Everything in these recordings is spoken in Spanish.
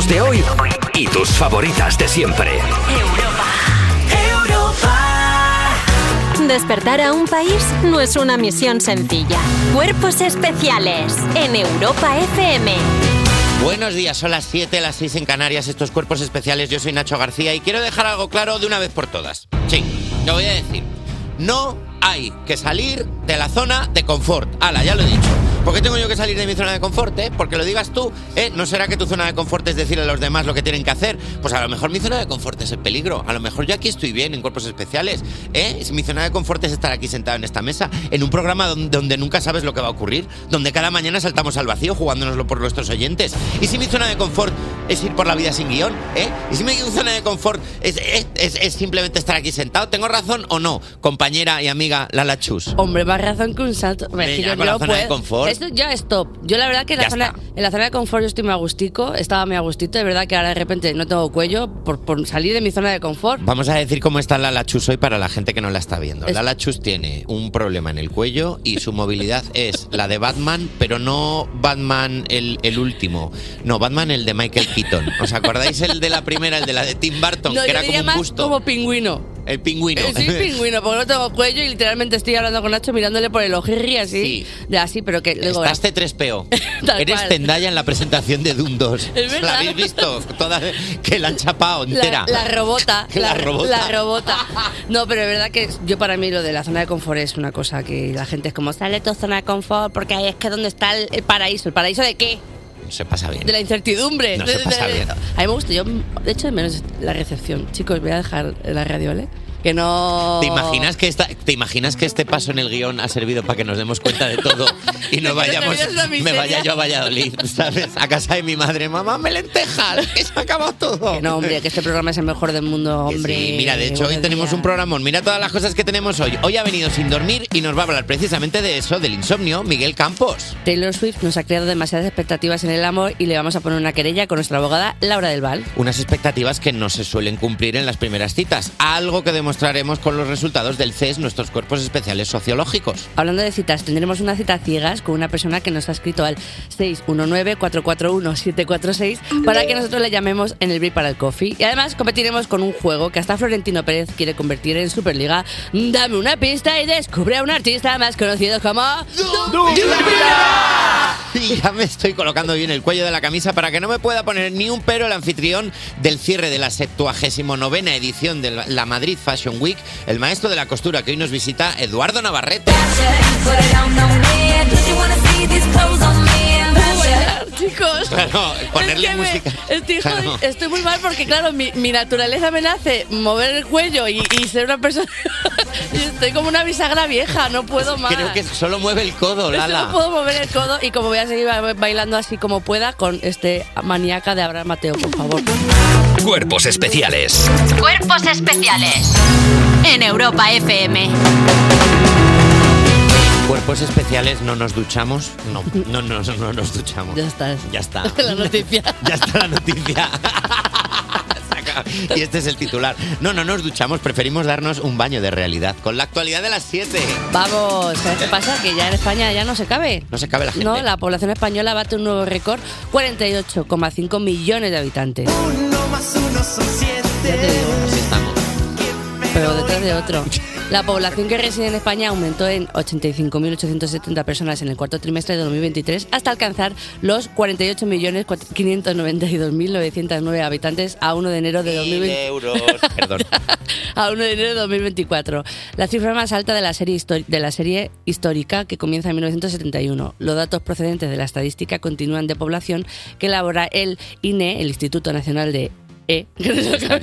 éxitos de hoy y tus favoritas de siempre. Despertar a un país no es una misión sencilla. Cuerpos especiales en Europa FM. Buenos días, son las 7, las 6 en Canarias, estos cuerpos especiales. Yo soy Nacho García y quiero dejar algo claro de una vez por todas. Sí, lo voy a decir. No hay que salir de la zona de confort. Ala, ya lo he dicho. ¿Por qué tengo yo que salir de mi zona de confort? eh? Porque lo digas tú, ¿eh? ¿No será que tu zona de confort es decirle a los demás lo que tienen que hacer? Pues a lo mejor mi zona de confort es el peligro. A lo mejor yo aquí estoy bien en cuerpos especiales, ¿eh? Mi zona de confort es estar aquí sentado en esta mesa, en un programa donde, nunca sabes lo que va a ocurrir, donde cada mañana saltamos al vacío jugándonoslo por nuestros oyentes. Y si mi zona de confort es ir por la vida sin guion, ¿eh? Y si mi zona de confort es, es- es- es simplemente estar aquí sentado, ¿tengo razón o no, compañera y amiga Lala Chus? Hombre, más razón que un salto. Hombre, Venga, yo con la zona de confort. Esto ya es top. Yo la verdad que en la, zona, en la zona de confort yo estoy muy a gustico, estaba muy a gustito. De verdad que ahora de repente no tengo cuello por, por salir de mi zona de confort. Vamos a decir cómo está Lala Chus hoy para la gente que no la está viendo. Es- Lala Chus tiene un problema en el cuello y su movilidad es la de Batman, pero no Batman el, el último. No, Batman el de Michael Keaton. ¿Os acordáis el de la primera, el de la de Tim Burton, No, que era como un busto? como pingüino. El pingüino. Eh, Sí, pingüino, porque no tengo cuello y literalmente estoy hablando con Nacho mirándole por el ojirri así. De así, pero que luego. Estás C3PO. Tal Eres cual. Zendaya en la presentación de Doom 2. Es verdad. ¿La habéis visto? Toda, que la han chapado entera. la robota, La robota. la robota. No, pero es verdad que yo para mí lo de la zona de confort es una cosa que la gente es como, sale tu zona de confort porque ahí es que donde está el, el paraíso. ¿El paraíso de qué? Se pasa bien. De la incertidumbre. No se pasa de- bien. A mí me gusta, yo de hecho de menos la recepción. Chicos, voy a dejar la radio, ¿vale? Que no... ¿Te imaginas que esta, te imaginas que este paso en el guion ha servido para que nos demos cuenta de todo y que vayamos, me vaya yo a Valladolid, ¿sabes? A casa de mi madre, mamá, me lentejas, que se ha acabado todo. Que no, hombre, que este programa es el mejor del mundo, hombre. Sí, mira, de hecho hoy tenemos un programón. Mira todas las cosas que tenemos hoy. Hoy ha venido sin dormir y nos va a hablar precisamente de eso, del insomnio, Miguel Campos. Taylor Swift nos ha creado demasiadas expectativas en el amor y le vamos a poner una querella con nuestra abogada Laura del Val. Unas expectativas que no se suelen cumplir en las primeras citas, algo que demostraremos con los resultados del CES, nuestros cuerpos especiales sociológicos. Hablando de citas, tendremos una cita ciegas con una persona que nos ha escrito al 619-441-746 para que nosotros le llamemos en el break para el coffee. Y además competiremos con un juego que hasta Florentino Pérez quiere convertir en Superliga. Dame una pista y descubre a un artista más conocido como... Y ya me estoy colocando bien el cuello de la camisa para que no me pueda poner ni un pero el anfitrión del cierre de la 79 edición de la Madrid Fashion Week, el maestro de la costura que hoy nos visita, Eduardo Navarrete. Chicos, Claro, ponerle es que me- música. estoy, jodi- Claro. estoy muy mal porque, claro, mi, mi naturaleza me nace mover el cuello y, y ser una persona. y estoy como una bisagra vieja, no puedo más. Creo que solo mueve el codo, No Lala. puedo mover el codo y como voy a seguir ba- bailando así como pueda con este maníaca de Abraham Mateo, por favor. Cuerpos especiales. Cuerpos especiales en Europa FM. Cuerpos especiales, no nos duchamos. No, no, no, no, no nos duchamos. Ya está. Ya está. La noticia. Ya está la noticia. Y este es el titular. No, no nos duchamos, preferimos darnos un baño de realidad. Con la actualidad de las 7. Vamos, ¿sabes qué pasa? Que ya en España ya no se cabe. No se cabe la gente. No, la población española bate un nuevo récord, 48,5 millones de habitantes. Ya te digo. Así estamos. pero detrás de otro. La población que reside en España aumentó en 85.870 personas en el cuarto trimestre de 2023 hasta alcanzar los 48.592.909 habitantes a 1 de enero de 2020 euros. Perdón. a 1 de enero de 2024. La cifra más alta de la serie, de la serie histórica que comienza en 1971. Los datos procedentes de la estadística continúan de población que elabora el INE, el Instituto Nacional de E.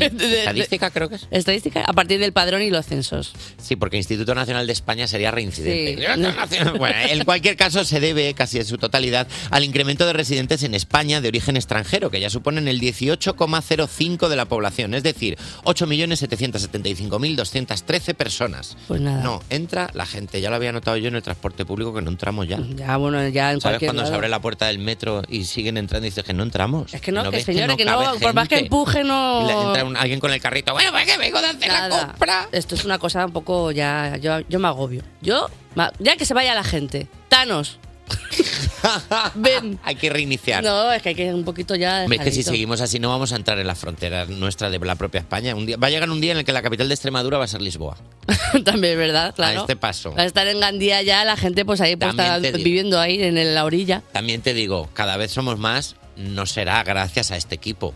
de- Estadística creo que es. Estadística a partir del padrón y los censos. Sí, porque Instituto Nacional de España sería reincidente. Sí. Bueno, en cualquier caso, se debe casi en su totalidad al incremento de residentes en España de origen extranjero, que ya suponen el 18,05 de la población, es decir, 8.775.213 personas. Pues nada. No, entra la gente, ya lo había notado yo en el transporte público que no entramos ya. Ya, bueno, ya en ¿Sabes cuando se abre la puerta del metro y siguen entrando y dices que no entramos? Es que no, que ves señora, que no, por más que empuje, no- Y le entra un- alguien con el carrito, bueno, pues que vengo de hacer la Nada. compra. Esto es una cosa un poco ya. Yo, yo me agobio. Yo, ma- ya que se vaya la gente. Thanos. Ven. hay que reiniciar. No, es que hay que un poquito ya. Es que si dejadito. seguimos así no vamos a entrar en la frontera nuestra de la propia España. Un día, va a llegar un día en el que la capital de Extremadura va a ser Lisboa. También verdad, claro. A este paso. Va a estar en Gandía ya la gente pues ahí pues, También está te digo. viviendo ahí en la orilla. También te digo, cada vez somos más, no será gracias a este equipo.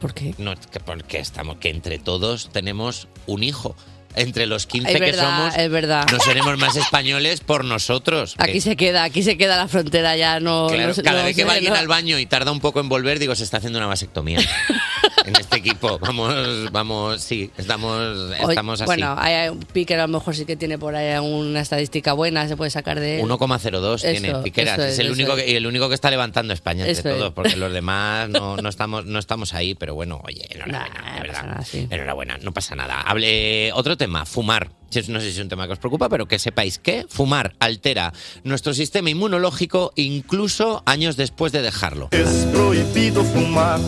¿Por qué? No, que porque estamos, que entre todos tenemos un hijo. Entre los 15 Es que verdad, somos, es verdad. no seremos más españoles por nosotros. Aquí Que- se queda, aquí se queda la frontera ya no. Claro, no cada no vez que va alguien no- al baño y tarda un poco en volver, digo, se está haciendo una vasectomía. en este equipo, vamos, vamos, sí, estamos, Oye, estamos así. Bueno, hay un Piquer a lo mejor sí que tiene por ahí una estadística buena, se puede sacar de él. 1,02 tiene Eso, Piqueras. eso es, es, el eso único es. que, y el único que está levantando España entre Eso es. todos, porque los demás no, no estamos, no estamos ahí, pero bueno, oye, enhorabuena, de verdad. Enhorabuena, no pasa nada. Hable, otro tema, fumar. No sé si es un tema que os preocupa, pero que sepáis que fumar altera nuestro sistema inmunológico incluso años después de dejarlo. Es proibido fumar.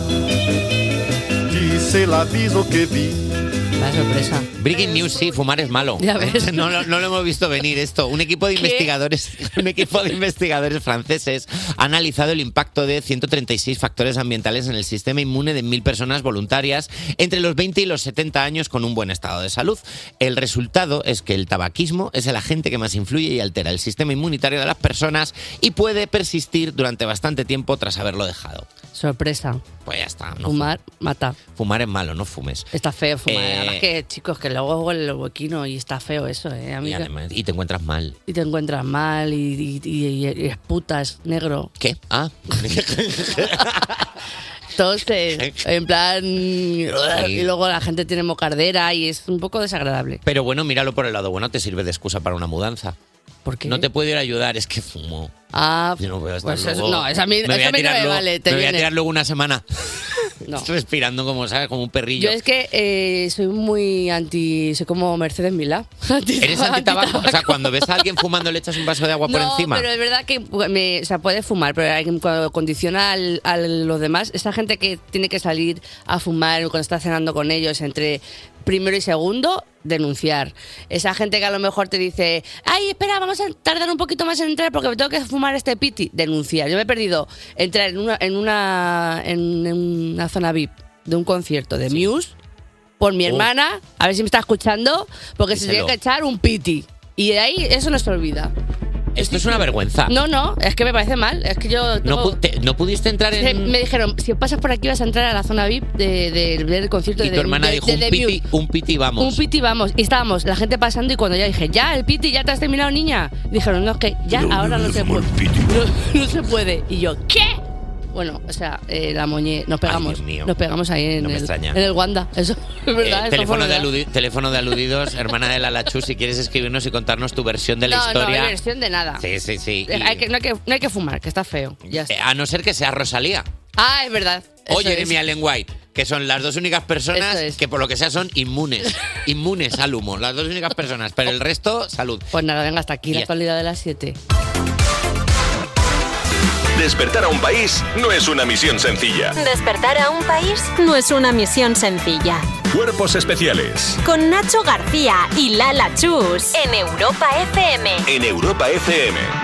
Dice el aviso que vi. La sorpresa. Breaking news, sí, fumar es malo. Ya ves. No, lo- no lo hemos visto venir esto. Un equipo de investigadores, un equipo de investigadores franceses ha analizado el impacto de 136 factores ambientales en el sistema inmune de mil personas voluntarias entre los 20 y los 70 años con un buen estado de salud. El resultado es que el tabaquismo es el agente que más influye y altera el sistema inmunitario de las personas y puede persistir durante bastante tiempo tras haberlo dejado. Sorpresa. Pues ya está. No Fumar mata. Fumar es malo, no fumes. Está feo fumar. Eh, Además que, chicos, que luego huele el huequino y está feo eso, ¿eh? Y, además- y te encuentras mal. y te encuentras mal y, y, y- y es puta, es negro. ¿Qué? Ah. Entonces, en plan... Y luego la gente tiene mocardera y es un poco desagradable. Pero bueno, míralo por el lado bueno, te sirve de excusa para una mudanza. ¿Por qué? No te puedo ir a ayudar, es que fumo. Ah, Yo no voy a estar pues eso- no, eso a mí, me voy eso a a mí no tirar me luego- vale. Te me voy a viene. tirar luego una semana No. respirando como, ¿sabes? Como un perrillo. Yo es que eh, soy muy anti... Soy como Mercedes Milá. ¿Eres antitabaco? O sea, cuando ves a alguien fumando le echas un vaso de agua por no, encima. pero es verdad que me, o sea, puede fumar, pero hay que- cuando condiciona al- a los demás, esa gente que tiene que salir a fumar cuando está cenando con ellos entre primero y segundo, denunciar. Esa gente que a lo mejor te dice, ay, espera, vamos a tardar un poquito más en entrar porque me tengo que fumar este piti, denunciar. Yo me he perdido entrar en una, en una, en una zona VIP de un concierto de Muse por mi Oh. hermana, a ver si me está escuchando, porque se tiene que echar un piti. Y de ahí eso no se olvida. Esto es una vergüenza. No, no, es que me parece mal. Es que yo. No, tengo- pu- te- no pudiste entrar en... Me dijeron, si pasas por aquí vas a entrar a la zona VIP de- de- del concierto Y de tu hermana de- dijo, de un piti, Muse". un piti, vamos. Un piti, vamos. Y estábamos, la gente pasando, y cuando ya dije, ya, el piti, ya te has terminado, niña. Dijeron, no, es que ya ahora no se puede. No, no se puede. Y yo, ¿qué? Bueno, o sea, eh, la moñé, nos pegamos. Dios mío. Nos pegamos ahí en, No me el, extraña. en el Wanda. Eso es verdad. Eh, teléfono, fue de verdad. aludi- teléfono de aludidos, hermana de la Lachu, si quieres escribirnos y contarnos tu versión de la no, historia. no, versión de nada. Sí, sí, sí. Eh, Y- hay que- no, hay que, no hay que fumar, que está feo. Ya está. eh, a no ser que sea Rosalía Ah, es verdad. o Eso Jeremy es. Allen White, que son las dos únicas personas que por lo que sea son inmunes, inmunes al humo, las dos únicas personas, pero el resto, salud. Pues nada, venga, hasta aquí la actualidad de las 7. Despertar a un país no es una misión sencilla. Despertar a un país no es una misión sencilla. Cuerpos especiales Con Nacho García y Lala Chus en Europa FM. en Europa FM.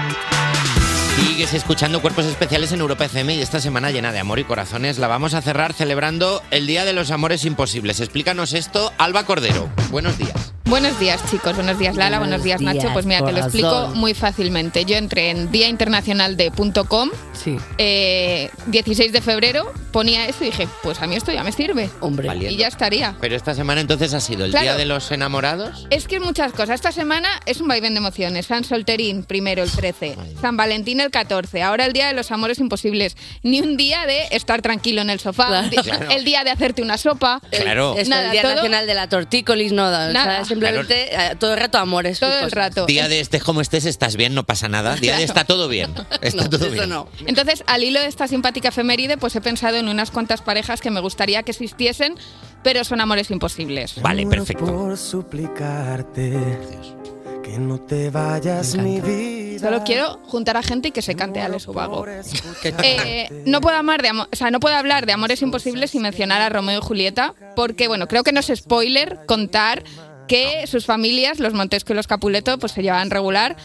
Sigues escuchando Cuerpos Especiales en Europa FM y esta semana llena de amor y corazones la vamos a cerrar celebrando el Día de los Amores Imposibles. Explícanos esto, Alba Cordero. Buenos días. Buenos días, chicos. Buenos días, Lala. Buenos Buenos, días, Nacho. Pues mira, te lo explico muy fácilmente. Yo entré en Día Internacional de .com, Sí. eh, 16 de febrero, ponía eso y dije, pues a mí esto ya me sirve. Hombre. Y ya estaría. Pero esta semana entonces ha sido el Claro. Día de los Enamorados. Es que es muchas cosas. Esta semana es un vaivén de emociones. San Solterín, primero el 13. San Valentín, el 14. Ahora el Día de los Amores Imposibles. Ni un día de estar tranquilo en el sofá. Claro. El día de hacerte una sopa. Claro. Nada, el Día todo- Nacional de la Tortícolis, no, o sea, Nada. simplemente eh, todo el rato amores. Todo el rato. Día de estés como estés, estás bien, no pasa nada. Día de está todo bien. Está No, todo eso bien. no. Entonces, al hilo de esta simpática efeméride, pues he pensado en unas cuantas parejas que me gustaría que existiesen, pero son amores imposibles. Vale, perfecto. Por suplicarte que no te vayas mi vida. Solo quiero juntar a gente y que se cante Ale Subago. Por Eh, no puedo amar de o sea, no puedo hablar de amores imposibles sin mencionar a Romeo y Julieta, porque bueno, creo que no es spoiler contar que sus familias, los Montesco y los Capuleto, pues se llevaban regular.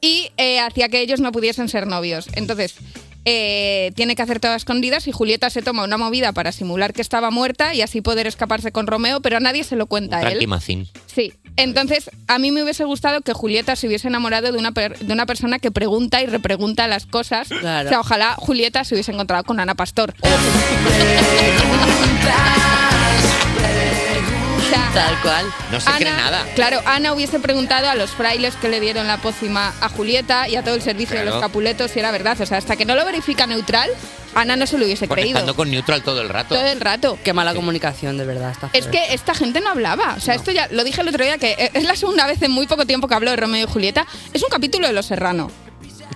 y eh, hacía que ellos no pudiesen ser novios. Entonces, eh, tiene que hacer todo a escondidas y Julieta se toma una movida para simular que estaba muerta y así poder escaparse con Romeo, pero a nadie se lo cuenta a él. Macín. Sí, entonces a mí me hubiese gustado que Julieta se hubiese enamorado de una, per- de una persona que pregunta y repregunta las cosas. Claro. O sea, ojalá Julieta se hubiese encontrado con Ana Pastor. Tal cual. No se cree nada. Claro, Ana hubiese preguntado a los frailes que le dieron la pócima a Julieta y a todo el servicio de los capuletos si era verdad. O sea, hasta que no lo verifica neutral, Ana no se lo hubiese creído. Conectando con Neutral todo el rato. Todo el rato. Qué mala comunicación, de verdad. Es que esta gente no hablaba. O sea, esto ya lo dije el otro día que es la segunda vez en muy poco tiempo que hablo de Romeo y Julieta. Es un capítulo de Los Serrano.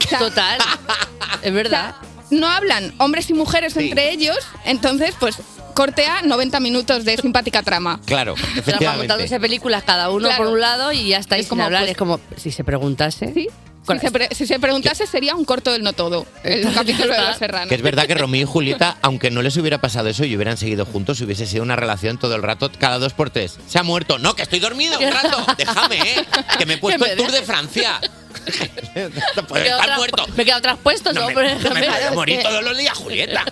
O sea, Total. es o verdad. sea, no hablan hombres y mujeres Sí. entre ellos, entonces pues cortea 90 minutos de simpática trama. Claro, Pero efectivamente. contándose películas cada uno Claro. por un lado y ya estáis Es sin como, hablar. pues- es como si se preguntase. Si se, pre- si se preguntase sería un corto del no todo, el capítulo de Los Serrano. Que es verdad que Romeo y Julieta, aunque no les hubiera pasado eso y hubieran seguido juntos, hubiese sido una relación todo el rato, cada dos por tres. Se ha muerto. No, que estoy dormido un rato. Déjame, ¿eh? Que me he puesto el Tour de. Francia. Me Puede estar muerto. Me quedo traspuestos, No me, no me vaya a morir que- todos los días, Julieta.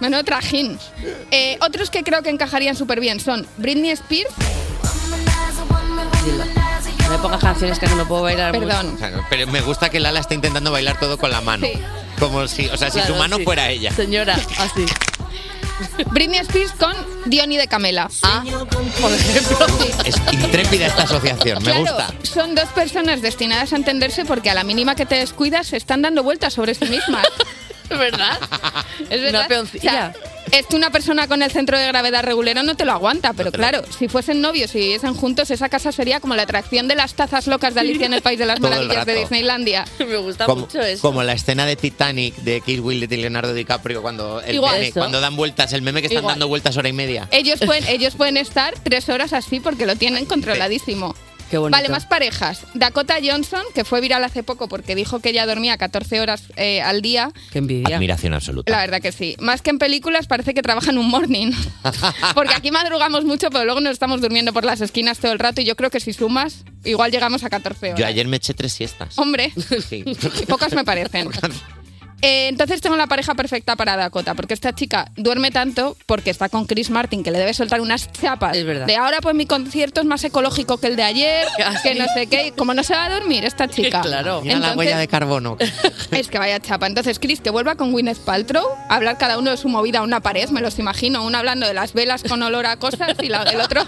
Menudo trajín. Eh, otros que creo que encajarían súper bien son Britney Spears. No me pongas canciones que no puedo bailar. mucho. perdón, Claro, Pero me gusta que Lala está intentando bailar todo con la mano. Sí. Como si, o sea, si Claro, su mano sí. fuera ella. Señora, así. Britney Spears con Diony de Camela. Ah, por ejemplo. Es intrépida esta asociación, me claro, gusta. son dos personas destinadas a entenderse porque a la mínima que te descuidas se están dando vueltas sobre sí mismas. ¿Verdad? Es verdad. Una peoncilla. O sea, es que una persona con el centro de gravedad regulero no te lo aguanta, pero claro, si fuesen novios y viviesen juntos, esa casa sería como la atracción de las tazas locas de Alicia en el País de las Todo el Maravillas de rato. Disneylandia. Me gusta Como, mucho eso. como la escena de Titanic de Kiss Will de Leonardo DiCaprio cuando, el Igual. meme, Eso. cuando dan vueltas, el meme que están Igual. dando vueltas hora y media. Ellos pueden, ellos pueden estar tres horas así porque lo tienen controladísimo. Qué bonito. Vale, más parejas. Dakota Johnson, que fue viral hace poco porque dijo que ella dormía 14 horas eh, al día. Qué envidia. Admiración absoluta. La verdad que sí. Más que en películas, parece que trabaja en un morning. Porque aquí madrugamos mucho, pero luego nos estamos durmiendo por las esquinas todo el rato. Y yo creo que si sumas, igual llegamos a 14 horas. Yo ayer me eché tres siestas. Hombre, Sí. pocas me parecen. Eh, entonces tengo la pareja perfecta para Dakota, porque esta chica duerme tanto porque está con Chris Martin, que le debe soltar unas chapas. Es verdad. De ahora, pues mi concierto es más ecológico que el de ayer, que no sé qué. Como no se va a dormir esta chica. Claro. Mira la huella de carbono. Es que vaya chapa. Entonces, Chris, que vuelva con Gwyneth Paltrow, a hablar cada uno de su movida a una pared, me los imagino. Uno hablando de las velas con olor a cosas y la- el otro.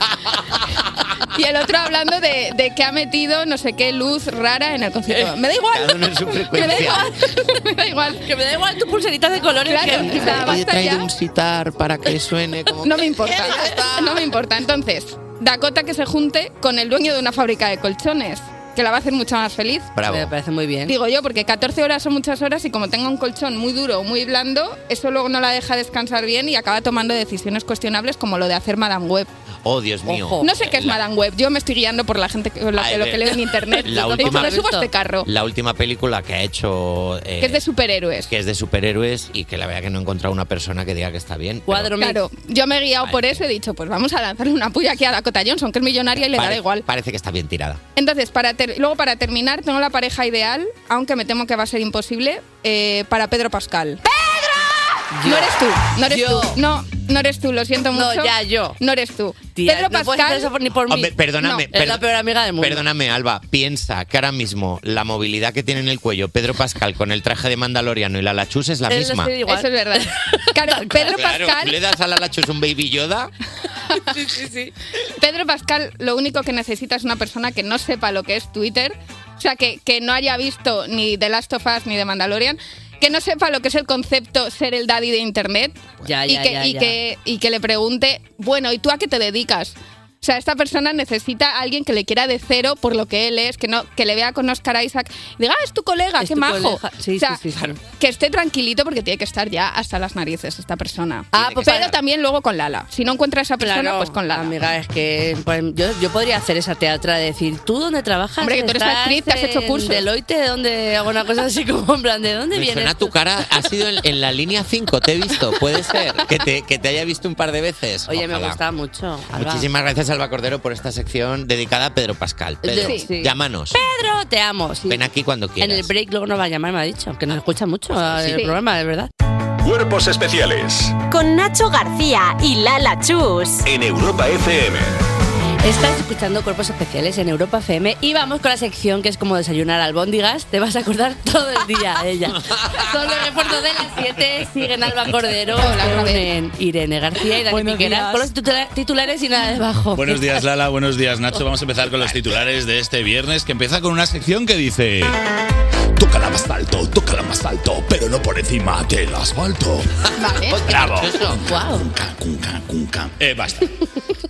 Y el otro hablando de, de que ha metido no sé qué luz rara en el concierto. Me da igual. Cada uno en su Me da frecuencia. igual. Me da igual. Que me da igual tu pulserita de colores. Claro, que- o sea, he traído ya. un sitar para que suene como... No me importa. No me importa. Entonces, Dakota que se junte con el dueño de una fábrica de colchones, que la va a hacer mucho más feliz. Bravo. Me parece muy bien. Digo yo, porque 14 horas son muchas horas y como tenga un colchón muy duro o muy blando, eso luego no la deja descansar bien y acaba tomando decisiones cuestionables como lo de hacer Madame Web. Oh, Dios mío. Ojo. No sé qué es La- Madame Web, yo me estoy guiando por la gente que, lo, Ay, lo de- que leo en internet. La última- subo a este carro, La última película que ha hecho... eh, que es de superhéroes. que es de superhéroes y que la verdad que no he encontrado una persona que diga que está bien. pero Cuadro mix. Claro, yo me he guiado por eso y he dicho, pues vamos a lanzarle una puya aquí a Dakota Johnson, que es millonaria y le pare- da igual. Parece que está bien tirada. Entonces, para luego para terminar, tengo la pareja ideal, aunque me temo que va a ser imposible, eh, para Pedro Pascal. No eres tú, no eres Yo. tú. No, no eres tú, lo siento No, mucho. ya, yo. No eres tú. Tía, Pedro no Pascal. eso por- ni por mí. Hombre, perdóname. No, es la peor amiga del mundo. Perdóname, Alba. Piensa que ahora mismo la movilidad que tiene en el cuello Pedro Pascal con el traje de mandaloriano y la lachus es la Él misma. Eso es verdad. Claro, Pedro Claro, Pascal, le das a la lachus un baby Yoda. Sí, sí, sí. Pedro Pascal lo único que necesita es una persona que no sepa lo que es Twitter, o sea, que, que no haya visto ni The Last of Us ni The Mandalorian, que no sepa lo que es el concepto ser el daddy de Internet Ya, y, ya, que, ya, y, que, y que le pregunte, bueno, ¿y tú a qué te dedicas? O sea, esta persona necesita a alguien que le quiera de cero por lo que él es, que no que le vea con Oscar Isaac y diga, ah, es tu colega, Es qué tu majo. colega. Sí, o sea, sí, sí, sí. que esté tranquilito porque tiene que estar ya hasta las narices esta persona. Ah, pues Pero para- también luego con Lala. Si no encuentra a esa persona, Claro, pues con Lala. amiga, es que pues, yo, yo podría hacer esa teatra de decir, ¿tú dónde trabajas? Hombre, que tú eres ¿Estás actriz, te has hecho en cursos. Deloitte, ¿de dónde hago una cosa así como en plan, ¿de dónde Me vienes? suena tu cara. Ha sido en, en la línea 5, te he visto. Puede ser que te, que te haya visto un par de veces. Oye, me Ojalá. gusta mucho. Alba. Muchísimas gracias, Alba Cordero, por esta sección dedicada a Pedro Pascal. Pedro, Sí. Sí. llámanos. Pedro, te amo. sí. Ven aquí cuando En quieras. el break luego nos va a llamar, me ha dicho, que nos escucha mucho el Sí. programa, de verdad. Cuerpos especiales Con Nacho García y Lala Chus. en Europa FM. Estás escuchando Cuerpos Especiales en Europa FM y vamos con la sección que es como desayunar albóndigas. Te vas a acordar todo el día de ella. Son los refuerzos de las 7. Siguen Alba Cordero, Hola, Irene García y Dani Buenos Piquera días. con los titula- titulares y nada debajo. Buenos días, Lala. Buenos días, Nacho. Vamos a empezar con los titulares de este viernes, que empieza con una sección que dice... Tócala más alto, más alto, pero no por encima del asfalto. Vale. ¡Bravo! Wow. Cunca, cunca, cunca. Eh, basta.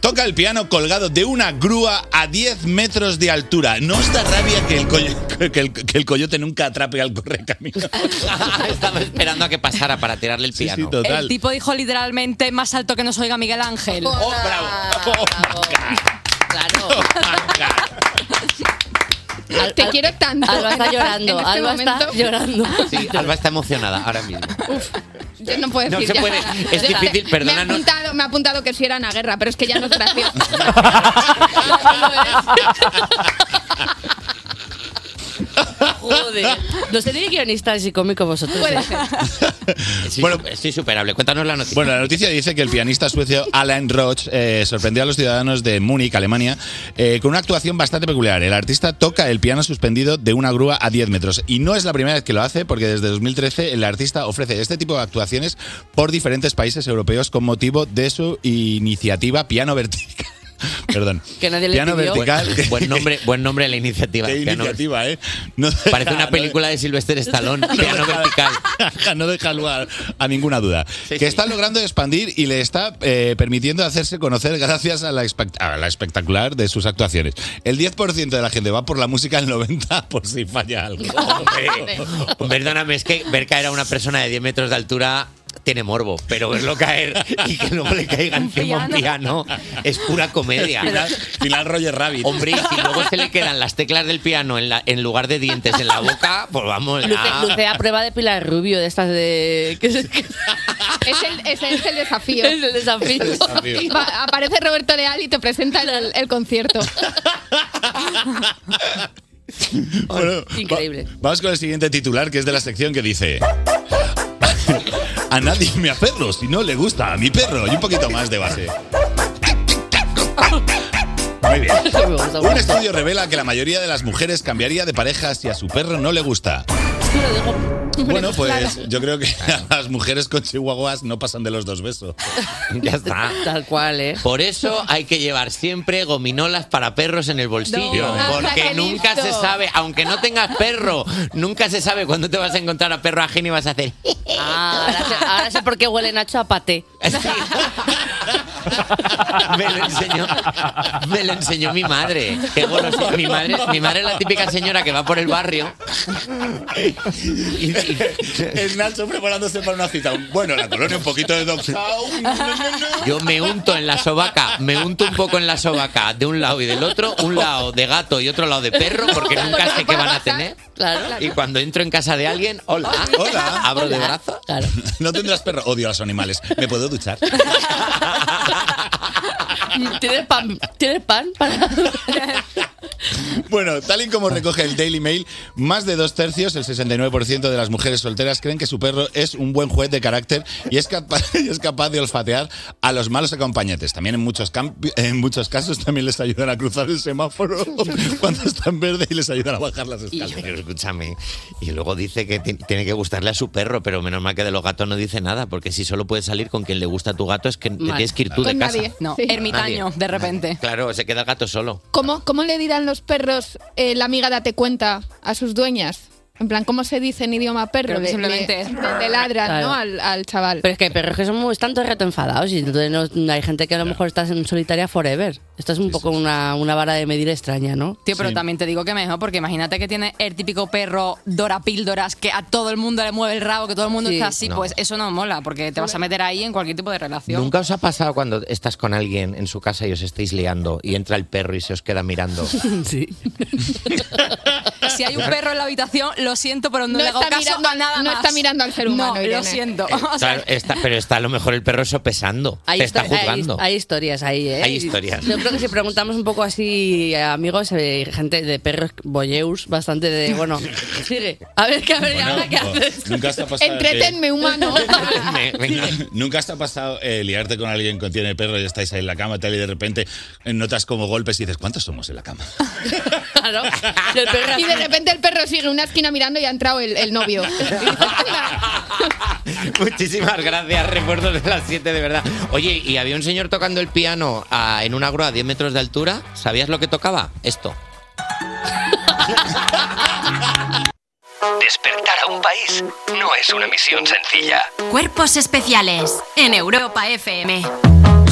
Toca el piano colgado de una grúa a 10 metros de altura. ¿No os da rabia que el, coyo- que el- que el coyote nunca atrape al correcamino? Estaba esperando a que pasara para tirarle el Sí, sí, piano. total. El tipo dijo literalmente más alto que nos oiga Miguel Ángel. Oh, bravo. Oh, God. Claro. Al- Te al- quiero tanto. Alba está llorando. En este Alba está momento. llorando. Sí, Alba está emocionada ahora mismo. Yo no puedo No decir se ya. puede, es difícil, Me ha, perdónanos. apuntado, me ha apuntado que si era una guerra, pero es que ya no es gracioso. Joder. No seréis guionistas y cómicos vosotros. Puede ser. Sí, Bueno, estoy superable. Cuéntanos la noticia. Bueno, la noticia dice que el pianista suecio Alan Roach eh, sorprendió a los ciudadanos de Múnich, Alemania, eh, con una actuación bastante peculiar. El artista toca el piano suspendido de una grúa a 10 metros. Y no es la primera vez que lo hace, porque desde 2013 el artista ofrece este tipo de actuaciones por diferentes países europeos con motivo de su iniciativa Piano Vertical. Perdón. Que nadie le Piano pidió. Vertical. Buen nombre, buen nombre de la iniciativa. Qué Piano- iniciativa, ¿eh? No Parece una no- película de Sylvester Stallone. Piano vertical. no deja lugar a ninguna duda. Sí, que sí. está logrando expandir y le está eh, permitiendo hacerse conocer gracias a la, espect- a la espectacular de sus actuaciones. El 10% de la gente va por la música, el 90% por si falla algo. Perdóname, es que ver caer a una persona de 10 metros de altura tiene morbo, pero verlo caer y que luego le caiga encima un piano es pura comedia. Final, final Roger Rabbit. Hombre, y si luego se le quedan las teclas del piano en, la, en lugar de dientes en la boca, pues vamos. Luce, a prueba de Pilar Rubio, de estas de... que es, el, ese es el desafío. es el desafío. desafío. Va- aparece Roberto Leal y te presenta el, el concierto. Bueno, Increíble. va- vamos con el siguiente titular, que es de la sección que dice... A nadie me aferro si no le gusta a mi perro. Y un poquito más de base. Muy bien. Un estudio revela que la mayoría de las mujeres cambiaría de pareja si a su perro no le gusta. Lo digo. Bueno, pues yo creo que las mujeres con chihuahuas no pasan de los dos besos. Ya está. Tal cual, ¿eh? Por eso hay que llevar siempre gominolas para perros en el bolsillo. No. porque nunca se sabe, aunque no tengas perro, nunca se sabe cuándo te vas a encontrar a perro ajeno y vas a hacer. Ah, ahora, sé, ahora sé por qué huele Nacho a paté. Sí. Me lo enseñó me lo enseñó mi madre Qué golosina. mi madre mi madre es la típica señora que va por el barrio y, y- Es Nacho preparándose para una cita. Bueno, la colonia un poquito de Dog yo me unto en la sobaca me unto un poco en la sobaca de un lado y del otro un lado de gato y otro lado de perro porque nunca sé qué van a tener Claro. y cuando entro en casa de alguien hola Hola. abro de brazo Claro. No tendrás perro. Odio a los animales. ¿Me puedo duchar? ¿Tienes pan? ¿Tienes pan? Para... Bueno, tal y como recoge el Daily Mail, más de dos tercios, el 69% de las mujeres solteras creen que su perro es un buen juez de carácter y es capaz, y es capaz de olfatear a los malos acompañantes. También en muchos, en muchos casos también les ayudan a cruzar el semáforo cuando está en verde y les ayudan a bajar las escaleras. Pero escúchame. Y luego dice que ti- tiene que gustarle a su perro, pero menos mal que de los gatos no dice nada, porque si solo puedes salir con quien le gusta a tu gato es que te Mal. tienes que ir tú de Con casa. nadie. No, Sí. ermitaño, Nadie. de repente. Claro, se queda el gato solo. ¿Cómo, ¿Cómo le dirán los perros eh, la amiga date cuenta a sus dueñas? En plan, ¿cómo se dice en idioma perro? Que simplemente le, es- le ladran, Claro. ¿no? Al, al chaval. Pero es que hay perros que son muy, están todo el rato enfadados y entonces no- hay gente que a lo mejor está en solitaria forever. Esto es un poco Una, una vara de medir extraña, ¿no? Tío, pero Sí. también te digo que mejor, porque imagínate que tiene el típico perro Dora Píldoras que a todo el mundo le mueve el rabo, que todo el mundo Sí. está así, No. pues eso no mola, porque te vas a meter ahí en cualquier tipo de relación. ¿Nunca os ha pasado cuando estás con alguien en su casa y os estáis liando y entra el perro y se os queda mirando? Sí. si hay un perro en la habitación, lo siento, pero no, No le hago está caso mirando- a nada no más. está mirando al ser humano, No, Irene. lo siento. O sea, Claro, está, pero está a lo mejor el perro sopesando. Hay, te está hay- juzgando. hay historias ahí, ¿eh? Hay historias. Yo creo que si preguntamos un poco así a amigos, eh, gente de perros boyeus, bastante de. Bueno, sigue. A ver, que a ver, ¿y ahora qué haces? Nunca está pasado. Entretenme, humano. Nunca está pasado eh, liarte con alguien que tiene perro y estáis ahí en la cama tal, y de repente eh, notas como golpes y dices, ¿cuántos somos en la cama? Claro. Y el perro Y de repente el perro sigue una esquina mirando y ha entrado el, el novio. Muchísimas gracias, recuerdos de las 7 de verdad. Oye, y había un señor tocando el piano a- en una grúa a 10 metros de altura. ¿Sabías lo que tocaba? Esto. Despertar a un país no es una misión sencilla. Cuerpos especiales en Europa FM.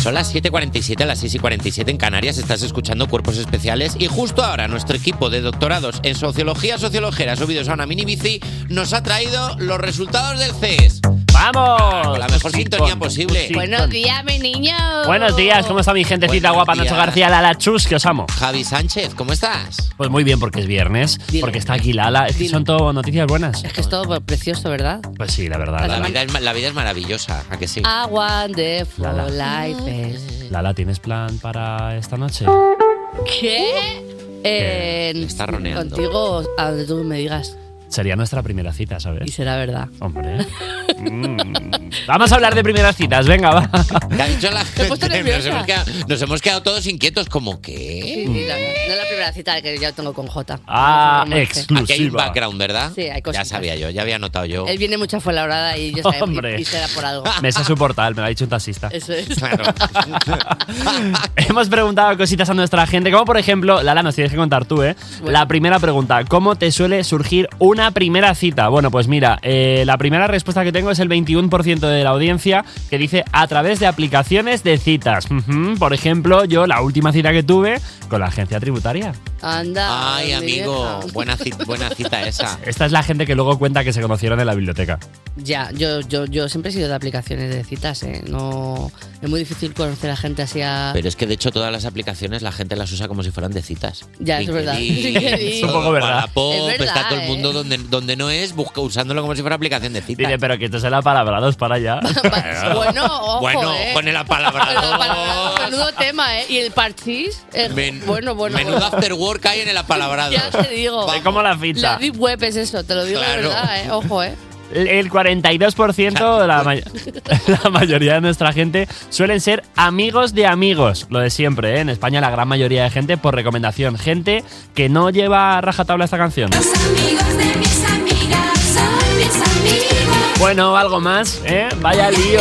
Son las 7.47, las 6.47 en Canarias, estás escuchando Cuerpos Especiales y justo ahora nuestro equipo de doctorados en Sociología Sociologera subidos a una mini bici nos ha traído los resultados del CES. ¡Vamos! La mejor sintonía posible. Buenos días, mi niño. Buenos días, ¿cómo está mi gentecita Buenos guapa? días. Nacho García, Lala Chus, que os amo. Javi Sánchez, ¿cómo estás? Pues muy bien, porque es viernes, Dile. porque está aquí Lala. Es que Dile. son todo noticias buenas. Es que es todo precioso, ¿verdad? Pues sí, la verdad. La Lala, vida es, ma- la vida es maravillosa, ¿a que sí? A wonderful Lala. life is- Lala, ¿tienes plan para esta noche? ¿Qué? Eh, Está roneando. Contigo, a donde tú me digas. Sería nuestra primera cita, Y ¿sabes? será verdad. Hombre. Mm. Vamos a hablar de primeras citas, venga, va. ¿Qué ha dicho la gente? Nos hemos, quedado, nos hemos quedado todos inquietos, como que. sí, la- no es la primera cita que yo tengo con Jota. Ah, No es. Aquí hay un exclusiva. background, ¿verdad? Sí, hay Ya cositas. sabía yo, ya había notado yo. Él viene mucho a Fuenlabrada y yo sabía, Hombre. y, y será por algo. Me sé su portal, me lo ha dicho un taxista. Eso es. Claro. Hemos preguntado cositas a nuestra gente, como por ejemplo, Lala, nos tienes que contar tú, ¿eh? Bueno. La primera pregunta, ¿cómo te suele surgir una primera cita? Bueno, pues mira, eh, la primera respuesta que tengo es el 21% de la audiencia que dice a través de aplicaciones de citas. Ujú, Por ejemplo, yo la última cita que tuve con la agencia tributaria. Anda. Ay, mi amigo, buena cita, buena cita esa. Esta es la gente que luego cuenta que se conocieron en la biblioteca. Ya, yo, yo, yo siempre he sido de aplicaciones de citas, ¿eh? No, es muy difícil conocer a gente así a... Pero es que de hecho todas las aplicaciones la gente las usa como si fueran de citas. Ya, es verdad. LinkedIn, LinkedIn. Es un poco verdad. Wallapop, Es verdad, está todo el mundo ¿eh? donde, donde no es, busca, usándolo como si fuera aplicación de citas. Dile, pero que esto es la palabra dos para allá. bueno, ojo, bueno, ¿eh? con el apalabrado. Menudo tema, ¿eh? Y el parchís, eh, Men- bueno, bueno. Menudo after work hay en el apalabrado. Ya te digo. Es como la ficha. La deep web es eso, te lo digo Claro. de verdad, ¿eh? Ojo, ¿eh? El- El 42% de la, may- la mayoría de nuestra gente suelen ser amigos de amigos. Lo de siempre, ¿eh? En España la gran mayoría de gente por recomendación. Gente que no lleva a rajatabla esta canción. amigos Bueno, algo más, ¿eh? Vaya lío.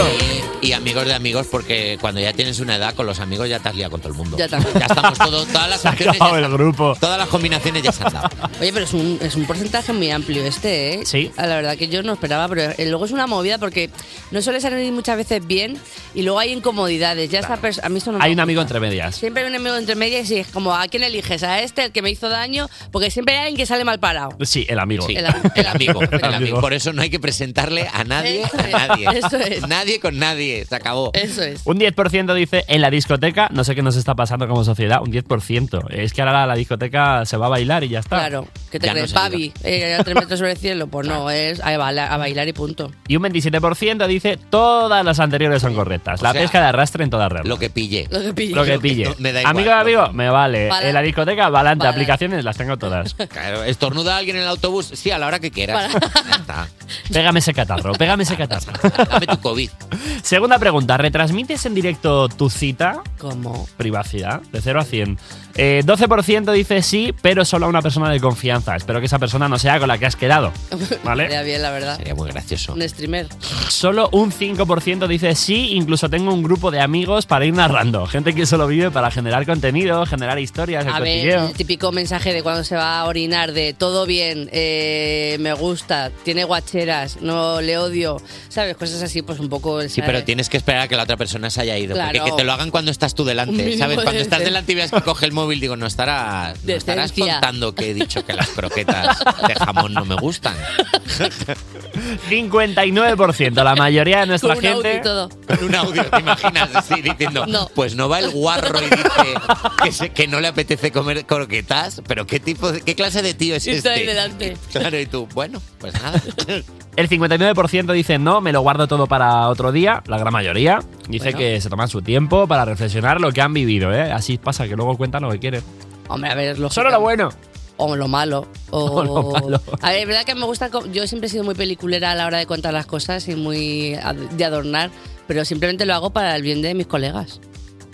Y, amigos de amigos, porque cuando ya tienes una edad con los amigos ya te has liado con todo el mundo. Ya está. Ya estamos todos, todas las Se ha opciones acabado ya el están- grupo. Todas las combinaciones ya se han dado. Oye, pero es un, es un porcentaje muy amplio este, ¿eh? Sí. Ah, La verdad que yo no esperaba, pero eh, luego es una movida porque no suele salir muchas veces bien y luego hay incomodidades. Ya esta pers- a mí esto no me Hay un amigo entre medias. Siempre hay un amigo entre medias y es como, ¿a quién eliges? ¿A este, el que me hizo daño? Porque siempre hay alguien que sale mal parado. Sí, el amigo. Sí, El el, am- el amigo, el amigo. amigo. Por eso no hay que presentarle a nadie, Eso a es, nadie. eso es. Nadie con nadie. Se acabó. Eso es. Un 10% dice en la discoteca, no sé qué nos está pasando como sociedad, un 10%. Es que ahora la discoteca se va a bailar y ya está. Claro. ¿Qué te Ya no crees? se Babi, eh, a tres metros sobre el cielo. Pues no, es a bailar, a bailar y punto. Y un 27% dice todas las anteriores son correctas. La sea, pesca de arrastre en toda regla. Lo que pille. Lo que pille. Lo que pille. No, me da igual, amigo amigo, no. me vale. En la discoteca, valante. Aplicaciones las tengo todas. Claro, estornuda alguien en el autobús. Sí, a la hora que quieras. Ya está. Pégame ese catarro, pégame ese catarro. Dame tu COVID. Segunda pregunta, ¿retransmites en directo tu cita? Como. Privacidad, de 0 a 100. Eh, 12% dice sí, pero solo a una persona de confianza. Espero que esa persona no sea con la que has quedado. ¿Vale? Estaría bien, la verdad. Sería muy gracioso. Un streamer. Solo un 5% dice sí, incluso tengo un grupo de amigos para ir narrando. Gente que solo vive para generar contenido, generar historias, el A ver, el típico mensaje de cuando se va a orinar de todo bien, eh, me gusta, tiene guacheo rancheras, no le odio, ¿sabes? Cosas así, pues un poco... Sí, pero tienes que esperar a que la otra persona se haya ido. Porque que te lo hagan cuando estás tú delante, ¿sabes? de Cuando estás delante y veas que coge el móvil, digo, no estarás, no estarás contando que he dicho que las croquetas de jamón no me gustan. 59%, la mayoría de nuestra Con un audio y gente. todo. Con un audio, ¿te imaginas? Así diciendo, pues no va el guarro y dice que, se- que no le apetece comer croquetas, pero ¿qué tipo, de- qué clase de tío es Y este? delante. Claro, y tú, bueno, pues nada. El 59% dice no, me lo guardo todo para otro día. La gran mayoría dice Bueno. que se toman su tiempo para reflexionar lo que han vivido. ¿eh? Así pasa, que luego cuentan lo que quieren. Hombre, a ver, lo Solo lo bueno. O lo malo. O, O lo malo. A ver, es verdad que me gusta. Yo siempre he sido muy peliculera a la hora de contar las cosas y muy de adornar, pero simplemente lo hago para el bien de mis colegas.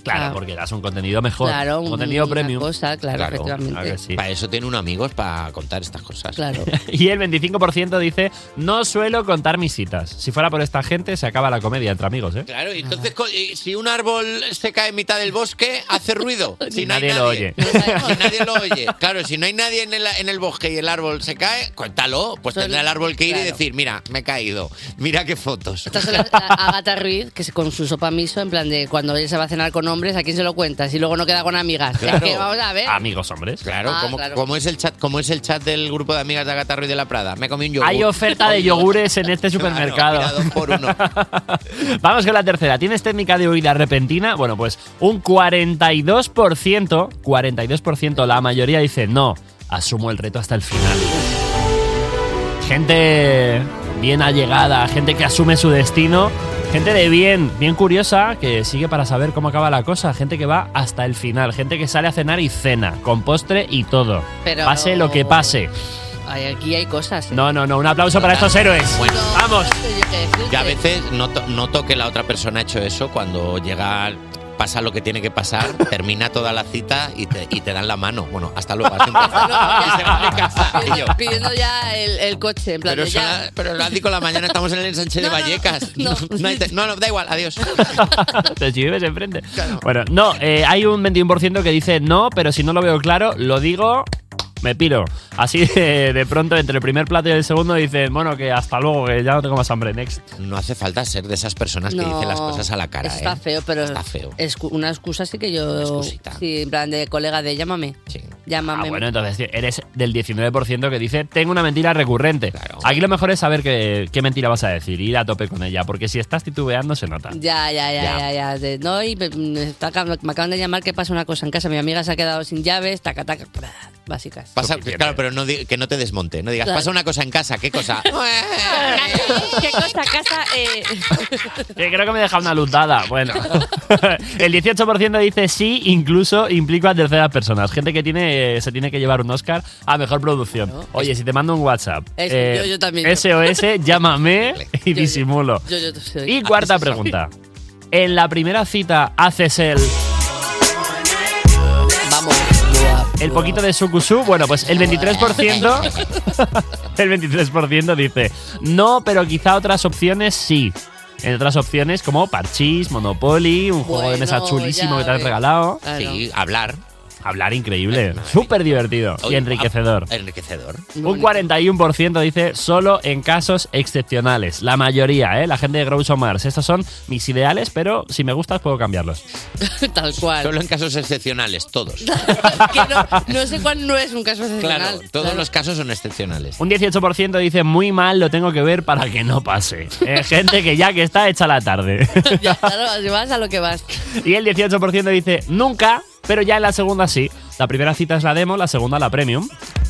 Claro, Ah. porque das un contenido mejor. Claro, un contenido premium. cosa, claro, efectivamente. claro que sí. Para eso tiene un amigos para contar estas cosas. Claro. Y el 25% dice no suelo contar mis citas. Si fuera por esta gente, se acaba la comedia entre amigos, ¿eh? Claro, y entonces si un árbol se cae en mitad del bosque, hace ruido. Si no Nadie lo oye. Si nadie lo oye. Claro, si no hay nadie en el, en el bosque y el árbol se cae, cuéntalo. Pues tendrá el árbol que ir y decir, mira, me he caído. Mira qué fotos. Estas son las- Agatha Ruiz, que con su sopa miso, en plan de cuando ella se va a cenar con hombres, ¿a quién se lo cuentas? Y luego no queda con amigas. Claro. Es que vamos a ver. Amigos hombres. Claro, Ah, como, claro. como es el chat, como es el chat del grupo de amigas de Agatha Ruiz de la Prada. Me comí un yogur. Hay oferta de yogures en este supermercado. mira, dos por uno. Vamos con la tercera. ¿Tienes técnica de huida repentina? Bueno, pues un 42%, 42%, la mayoría dice no, asumo el reto hasta el final. Gente bien allegada, gente que asume su destino, gente de bien, bien curiosa, que sigue para saber cómo acaba la cosa, gente que va hasta el final, gente que sale a cenar y cena, con postre y todo. Pero- Pase lo que pase. Ay, aquí hay cosas. ¿eh? No, no, no, un aplauso para estos héroes. Bueno, Vamos. Yo a veces noto, noto que la otra persona ha hecho eso cuando llega, pasa lo que tiene que pasar, termina toda la cita y te, y te dan la mano. Bueno, hasta luego. hasta. Y se van de casa. Y yo, Pidiendo ya el, el coche, en plan pero, de ya. la- pero las 5 de la mañana estamos en el ensanche de Vallecas. No, no hay te- no, no, da igual, adiós. Te si vives enfrente. Bueno, no, eh, hay un 21% que dice no, pero si no lo veo claro, lo digo, me piro. Así de, de pronto, entre el primer plato y el segundo, dicen, bueno, que hasta luego, que ya no tengo más hambre, next. No hace falta ser de esas personas que dicen las cosas a la cara. Está ¿eh? feo, pero. Está feo. excu- una excusa sí que yo. Sí, en plan de colega de llámame. Llámame. Ah, bueno, entonces eres del 19% que dice, tengo una mentira recurrente. Aquí lo mejor es saber qué, qué mentira vas a decir, ir a tope con ella, porque si estás titubeando se nota. Ya, ya, ya, Ya. ya, ya. De- no, y me, me está- me acaban de llamar que pasa una cosa en casa. Mi amiga se ha quedado sin llaves, taca, taca, básicas. Pasa, claro, pero no di- que no te desmonte. No digas, Claro. pasa una cosa en casa. ¿Qué cosa? ¿Qué cosa, casa? Eh, Que creo que me deja una luz dada. Bueno, el 18% dice sí, incluso implico a terceras personas. Gente que tiene se tiene que llevar un Oscar a mejor producción. Oye, si te mando un WhatsApp, eh, Es- yo- yo también. SOS, llámame y disimulo. yo, yo soy- Y cuarta pregunta. En la primera cita haces el. El poquito de sukusu, bueno, pues el 23%. el 23% dice no, pero quizá otras opciones sí. En otras opciones como Parchís, Monopoly, un juego de mesa chulísimo que te han regalado. Sí, hablar. Hablar increíble. Súper divertido y enriquecedor. ah, Enriquecedor. Un 41% dice solo en casos excepcionales. La mayoría, ¿eh? La gente de Groucho Mars. Estos son mis ideales, pero si me gustas puedo cambiarlos. Tal cual. Solo en casos excepcionales, todos. Que no, no sé cuál no es un caso excepcional. Claro, todos los casos son excepcionales. Un 18% dice muy mal, lo tengo que ver para que no pase. Eh, gente que ya que está hecha la tarde. Ya, claro, si vas a lo que vas. y el 18% dice nunca, pero ya en la segunda sí. La primera cita es la demo, la segunda la premium.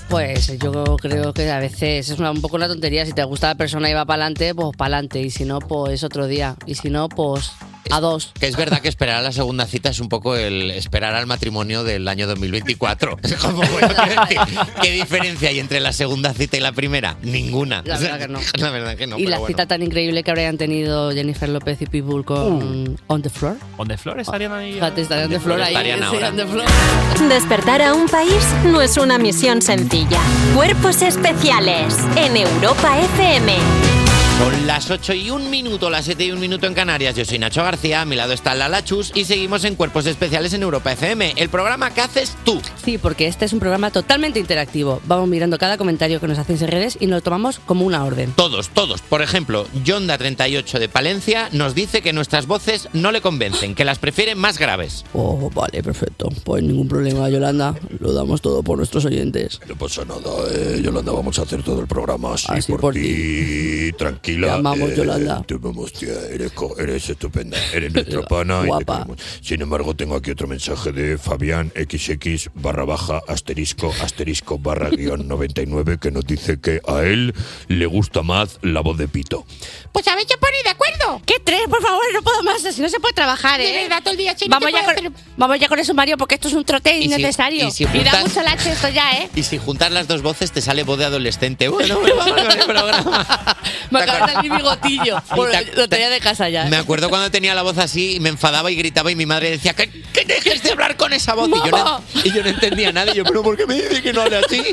Pues yo creo que a veces es un poco una tontería. Si te gusta la persona y va para adelante, pues para adelante. Y si no, pues otro día. Y si no, pues a dos. Que es verdad que esperar a la segunda cita es un poco el esperar al matrimonio del año 2024. Es como, bueno, decir, ¿qué diferencia hay entre la segunda cita y la primera? Ninguna. La verdad que no. La verdad que no. y la bueno. cita tan increíble que habrían tenido Jennifer López y Pitbull con On the Floor. On the Floor estarían ahí. Fíjate, estarían de flor ahí. Estarían sí, ahora. on the floor. Despertar a un país no es una misión sencilla. Cuerpos especiales en Europa FM. Son las 8 y un minuto, las 7 y un minuto en Canarias. Yo soy Nacho García, a mi lado está Lala Chus y seguimos en Cuerpos Especiales en Europa FM, el programa que haces tú. Sí, porque este es un programa totalmente interactivo. Vamos mirando cada comentario que nos hacéis en redes y nos lo tomamos como una orden. Todos, todos. Por ejemplo, Yonda38 de Palencia nos dice que nuestras voces no le convencen, que las prefiere más graves. Oh, vale, perfecto. Pues ningún problema, Yolanda. Lo damos todo por nuestros oyentes. No pasa nada, eh, Yolanda, vamos a hacer todo el programa así, Así por, por ti. Tranquila. Te amamos, eh, Yolanda. Te amamos, tía. Eres, eres estupenda. Eres nuestra pana. Guapa. Sin embargo, tengo aquí otro mensaje de Fabián XX barra baja asterisco asterisco barra guion 99 que nos dice que a él le gusta más la voz de Pito. Pues a ver, ya ponéis de acuerdo. ¿Qué tres? Por favor, no puedo más. Así no se puede trabajar, ¿eh? De verdad, todo el día, vamos, ¿qué ya con, vamos ya con eso, Mario, porque esto es un trote Y si- innecesario. y si da juntas- mucho lache esto ya, ¿eh? Y si juntas las dos voces te sale voz de adolescente. Bueno, pues vamos con el programa. Me mi bigotillo. Bueno, lo tenía de casa ya. Me acuerdo cuando tenía la voz así y me enfadaba y gritaba y mi madre decía que, que dejes de hablar con esa voz. Y yo, no, y yo no entendía nada. Y yo, pero ¿por qué me dice que no hable así?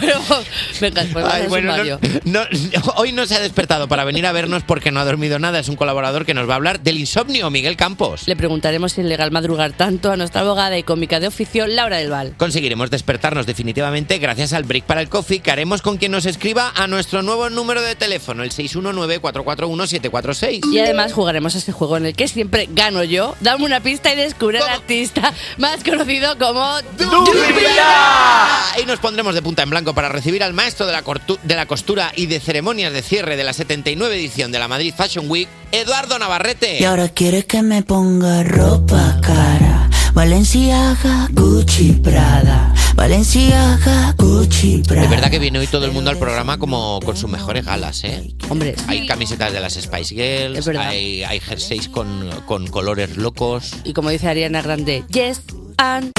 Venga, pues Ay, al bueno, no- no- hoy no se ha despertado para venir a vernos porque no ha dormido nada. Es un colaborador que nos va a hablar del insomnio, Miguel Campos. Le preguntaremos si es legal madrugar tanto a nuestra abogada y cómica de oficio, Laura del Val. Conseguiremos despertarnos definitivamente gracias al break para el coffee que haremos con quien nos escriba a nuestro nuevo número de teléfono, el 619-441-746. Y además jugaremos a ese juego en el que siempre gano yo. Dame una pista y descubre al artista más conocido como Y nos pondremos de punta en blanco para recibir al maestro de la, de costura y de ceremonias de cierre de la 79 edición de la Madrid Fashion Week, Eduardo Navarrete. Y ahora quiere que me ponga ropa cara. Valenciaga, Gucci, Prada. Valenciaga, Gucci, Prada. Es verdad que viene hoy todo el mundo al programa como con sus mejores galas, ¿eh? Hombre, Hay camisetas de las Spice Girls, Es verdad. hay, hay jerseys con, con colores locos. Y como dice Ariana Grande, yes and...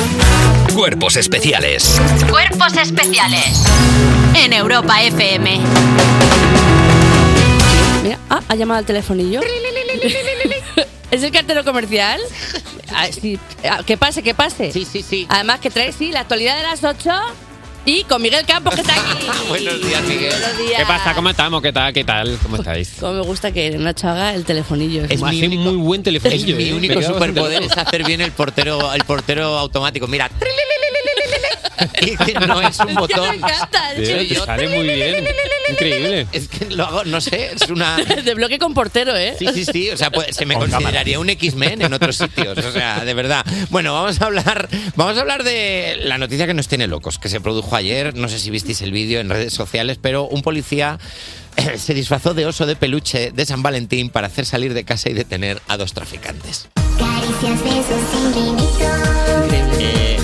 Cuerpos especiales. Cuerpos especiales en Europa FM. Mira, ah, ha llamado al telefonillo. ¿Es el cartero comercial? Ah, sí. Ah, Que pase, que pase. Sí, sí, sí. Además que trae, sí, la actualidad de las 8 y con Miguel Campos que está aquí. Buenos días, Miguel. Buenos días. ¿Qué pasa? ¿Cómo estamos? ¿Qué tal? ¿Qué tal? ¿Cómo estáis? Como me gusta que Nacho haga el telefonillo. Es mi único- muy buen Es telefonillo. mi ¿eh? único superpoder es hacer bien el portero, el portero automático. Mira, que no es un botón. me encanta. Sí, te sale muy bien. Increíble. Es que lo hago, no sé, es una. De bloque con portero, ¿eh? Sí, sí, sí. O sea, pues, se me consideraría un X-Men en otros sitios. O sea, de verdad. Bueno, vamos a hablar. Vamos a hablar de la noticia que nos tiene locos, que se produjo ayer. No sé si visteis el vídeo en redes sociales, pero un policía eh, se disfrazó de oso de peluche de San Valentín para hacer salir de casa y detener a dos traficantes. Eh,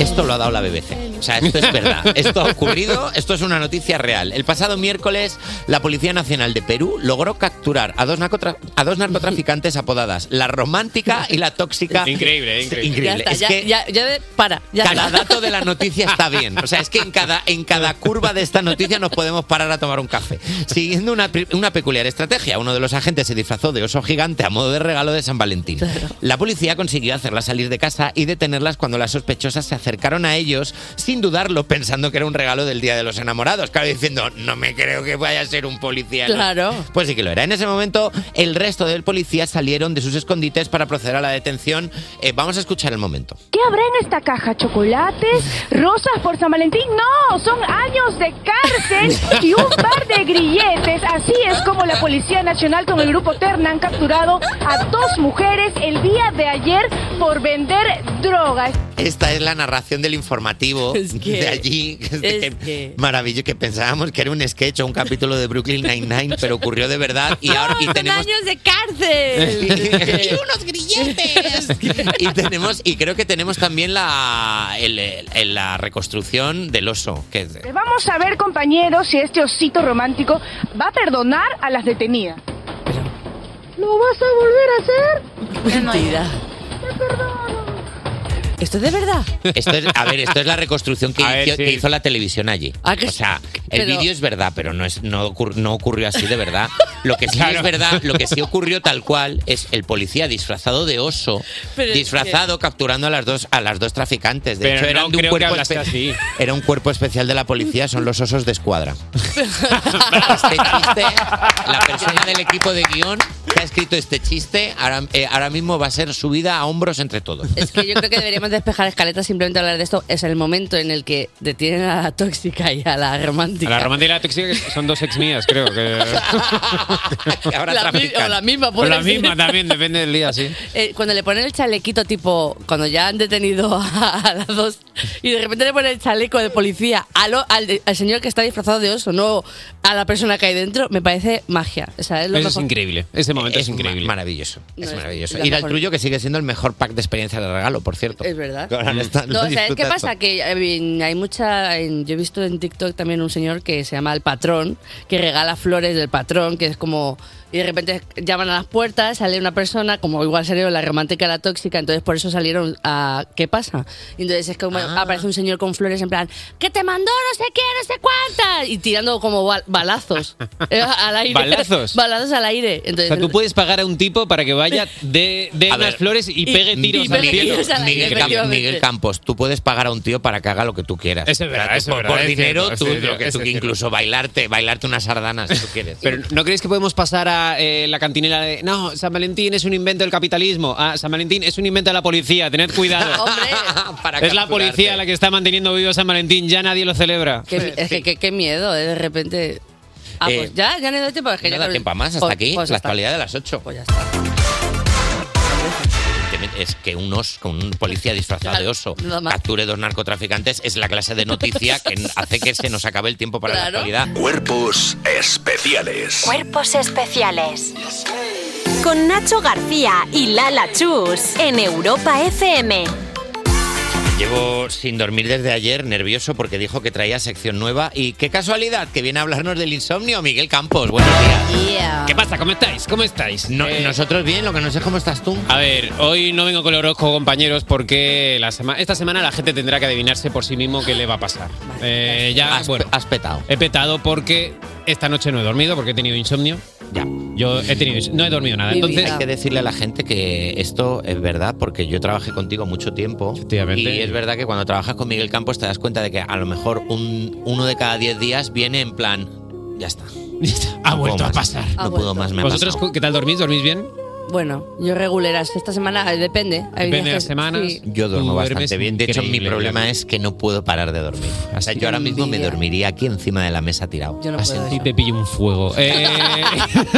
esto lo ha dado la BBC. O sea, esto es verdad. Esto ha ocurrido, esto es una noticia real. El pasado miércoles, la Policía Nacional de Perú logró capturar a dos, narcotra- a dos narcotraficantes apodadas la romántica y la tóxica. Increíble, increíble. Ya Increíble. está, Es ya, que ya, ya de- para, ya cada está. dato de la noticia está bien. O sea, es que en cada, en cada curva de esta noticia nos podemos parar a tomar un café. Siguiendo una, una peculiar estrategia, uno de los agentes se disfrazó de oso gigante a modo de regalo de San Valentín. La policía consiguió hacerlas salir de casa y detenerlas cuando las sospechosas se acercaron a ellos sin dudarlo, pensando que era un regalo del Día de los Enamorados. Claro, diciendo, no me creo que vaya a ser un policía. ¿no?". Claro. Pues sí que lo era. En ese momento, el resto del policía salieron de sus escondites para proceder a la detención. Eh, vamos a escuchar el momento. ¿Qué habrá en esta caja? ¿Chocolates? ¿Rosas por San Valentín? No, son años de cárcel y un par de grilletes. Así es como la Policía Nacional con el grupo Terna han capturado a dos mujeres el día de ayer por vender drogas. Esta es la narración del informativo Es que- de allí. que es que- Maravilloso, que pensábamos que era un sketch o un capítulo de Brooklyn Nine-Nine, pero ocurrió de verdad. Y ahora y ¡Son tenemos. años de cárcel! y unos grilletes. y tenemos y creo que tenemos también la el- el- la reconstrucción del oso que es- Vamos a ver, compañeros, si este osito romántico va a perdonar a las detenidas. ¿Lo vas a volver a hacer? Mentira. ¿Esto es de verdad? Esto es, a ver, esto es la reconstrucción que, A ver, hizo, sí. que hizo la televisión allí. Ah, que o sea, el pero- vídeo es verdad, pero no es no, ocur- no ocurrió así de verdad. Lo que sí Claro. es verdad, lo que sí ocurrió tal cual es el policía disfrazado de oso, Pero disfrazado capturando a las dos a las dos traficantes. De Pero hecho, eran no de un que cuerpo así. era un cuerpo especial de la policía, son los osos de escuadra. Este chiste, la persona del equipo de guion que ha escrito este chiste ahora, eh, ahora mismo va a ser subida a hombros entre todos. Es que yo creo que deberíamos despejar escaletas simplemente hablar de esto. Es el momento en el que detienen a la tóxica y a la romántica. La romántica y la tóxica son dos ex mías, creo. Que... La mi- o la misma, O puede la misma también, depende del día, sí. Eh, cuando le ponen el chalequito, tipo, cuando ya han detenido a, a las dos, y de repente le ponen el chaleco de policía a lo- al, de- al señor que está disfrazado de oso, no a la persona que hay dentro, me parece magia. O sea, es lo Eso es increíble. Ese momento es, increíble. Maravilloso. No, es es maravilloso. al mejor. Trullo, que sigue siendo el mejor pack de experiencia de regalo, por cierto. Es verdad. Ahora lo está- lo No, o sea, ¿qué pasa? Que eh, hay mucha. yo he visto en TikTok también un señor que se llama El Patrón, que regala flores del patrón, que es como. Y de repente llaman a las puertas, sale una persona, como igual salió la romántica la tóxica, entonces por eso salieron a. ¿Qué pasa? Y entonces es como Ah. aparece un señor con flores en plan, que te mandó no sé qué, no sé cuántas, y tirando como bal- balazos eh, al aire. ¿Balazos? balazos al aire. O Entonces, sea, tú puedes pagar a un tipo para que vaya de, de A unas ver, flores y pegue tiros y al pegue cielo. tiros al aire, Miguel, Cam-. Miguel Campos, tú puedes pagar a un tío para que haga lo que tú quieras. Es verdad, O eso es por, verdad, por es dinero, cierto, tú, eso es lo que cierto, tú eso es incluso bailarte, bailarte una sardana si tú quieres. Pero ¿no creéis que podemos pasar a eh, la cantinera de no, San Valentín es un invento del capitalismo? Ah, San Valentín es un invento de la policía, tened cuidado. Para es la capturarte. policía la que está manteniendo vivo San Valentín, ya nadie lo celebra. Qué- es que qué- qué miedo, eh, de repente. Ah, Eh, pues ya, ya no hay tiempo. Es que no ya da creo- tiempo a más, hasta Pues- aquí, pues la hasta- actualidad de las 8. Pues ya está. Es que un, oso, un policía disfrazado de oso capture dos narcotraficantes es la clase de noticia que hace que se nos acabe el tiempo para la actualidad. Cuerpos especiales. Cuerpos especiales. Con Nacho García y Lala Chus en Europa FM. Llevo sin dormir desde ayer, nervioso porque dijo que traía sección nueva y qué casualidad que viene a hablarnos del insomnio Miguel Campos. Buenos días. ¿Qué pasa? ¿Cómo estáis? ¿Cómo estáis? No- Eh, Nosotros bien, lo que no sé es cómo estás tú. A ver, hoy no vengo con el horóscopo, compañeros, porque la sema- esta semana la gente tendrá que adivinarse por sí mismo qué le va a pasar. Eh, ya, Has, bueno, has petado. he petado porque esta noche no he dormido, porque he tenido insomnio. Ya. Yo he tenido, no he dormido nada. Mi Entonces, Hay que decirle a la gente que esto es verdad porque yo trabajé contigo mucho tiempo Efectivamente. y es verdad que cuando trabajas con Miguel Campos te das cuenta de que a lo mejor un, uno de cada diez días viene en plan, ya está. ha No vuelto a pasar. Ha No puedo vuelto. más, me ha ¿Vosotros pasado. qué tal dormís? ¿Dormís bien? Bueno, yo reguleras. Esta semana eh, depende. Hay Depende de días las que- semanas. sí. Yo duermo Tú duermes bastante bien. De hecho, mi increíble, problema es que no puedo parar de dormir. O sea, yo ahora mismo me Envidia. dormiría aquí encima de la mesa tirado. Yo no Así puedo. eso. te pillo un fuego. Eh,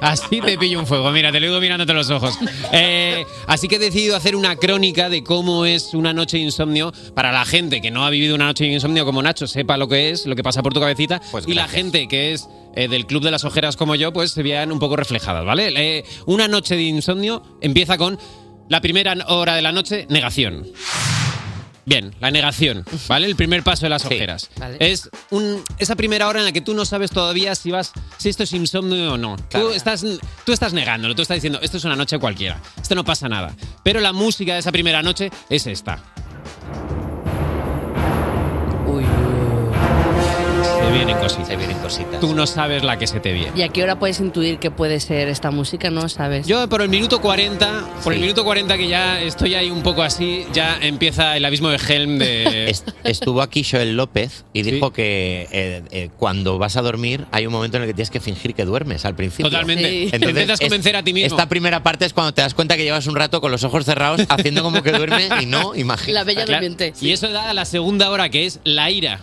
así te pillo un fuego. Mira, te lo digo mirándote los ojos. Eh, así que he decidido hacer una crónica de cómo es una noche de insomnio para la gente que no ha vivido una noche de insomnio como Nacho, sepa lo que es, lo que pasa por tu cabecita. Pues y la gente que es eh, del club de las ojeras como yo, pues se vean un poco reflejadas, ¿vale? Eh, una noche de insomnio empieza con la primera hora de la noche, negación. Bien, la negación, ¿vale? El primer paso de las Sí. ojeras. Vale. Es un, esa primera hora en la que tú no sabes todavía si vas si esto es insomnio o no. Claro. Tú, estás, tú estás negándolo, tú estás diciendo, esto es una noche cualquiera, esto no pasa nada. Pero la música de esa primera noche es esta. Vienen cositas. Se vienen cositas. Tú no sabes la que se te viene. ¿Y a qué hora puedes intuir que puede ser esta música? No sabes. Yo por el minuto 40, por el Sí. minuto 40 que ya estoy ahí un poco así, ya empieza el abismo de Helm de... Est- Estuvo aquí Joel López y dijo que eh, eh, cuando vas a dormir hay un momento en el que tienes que fingir que duermes al principio. Totalmente. Sí. Te intentas convencer a ti mismo. Esta primera parte es cuando te das cuenta que llevas un rato con los ojos cerrados haciendo como que duermes y no, imagina. La bella Claro. durmiente. Y eso da a la segunda hora, que es la ira.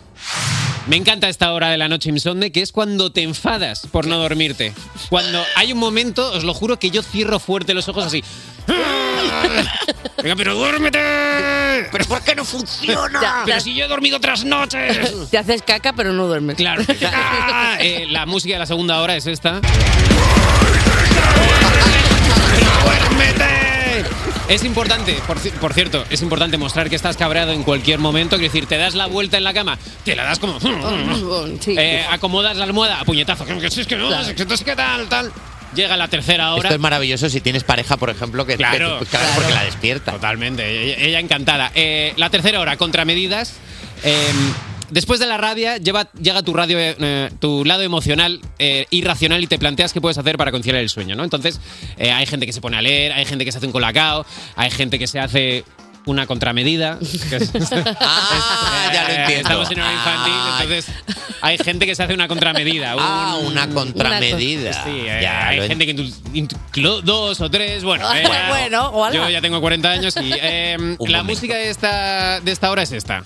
Me encanta esta hora de la noche insomne, que es cuando te enfadas por no dormirte. Cuando hay un momento, os lo juro, que yo cierro fuerte los ojos así. Venga, pero duérmete. ¿Pero por qué no funciona? Ya, Pero ya. si yo he dormido otras noches. Te haces caca, pero no duermes. Claro. Ah, eh, la música de la segunda hora es esta. Es importante, por, ci- por cierto, es importante mostrar que estás cabreado en cualquier momento. Es decir, te das la vuelta en la cama, te la das como. Sí. Eh, acomodas la almohada a puñetazo. Que es que no, es que entonces, ¿qué tal? tal. Llega la tercera hora. Esto es maravilloso si tienes pareja, por ejemplo, que, Claro, que- claro, porque la despierta. Totalmente, ella, ella encantada. Eh, la tercera hora, contramedidas. Eh, después de la rabia, lleva, llega tu, radio, eh, tu lado emocional eh, irracional y te planteas qué puedes hacer para conciliar el sueño, ¿no? Entonces, eh, hay gente que se pone a leer, hay gente que se hace un colacao, hay gente que se hace una contramedida. que es- Ah, ya lo Eh, entiendo. Estamos en hora infantil, entonces hay gente que se hace una contramedida. Ah, un- una contramedida. Sí, eh, Ya hay gente que dos o tres, bueno. Ah, eh, bueno, ojalá. yo ya tengo 40 años y eh, la música de esta, de esta hora es esta.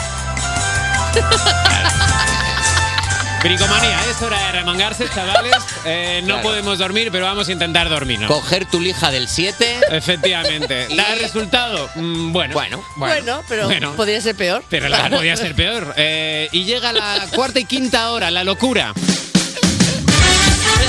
Bricomanía, es hora de remangarse, chavales. Eh, no Claro. podemos dormir, pero vamos a intentar dormir. ¿no? Coger tu lija del 7. Efectivamente. ¿Da el resultado? Mm, bueno. Bueno. Bueno, pero Bueno. podría ser peor. Pero la podía ser peor. Eh, y llega la cuarta y quinta hora, la locura.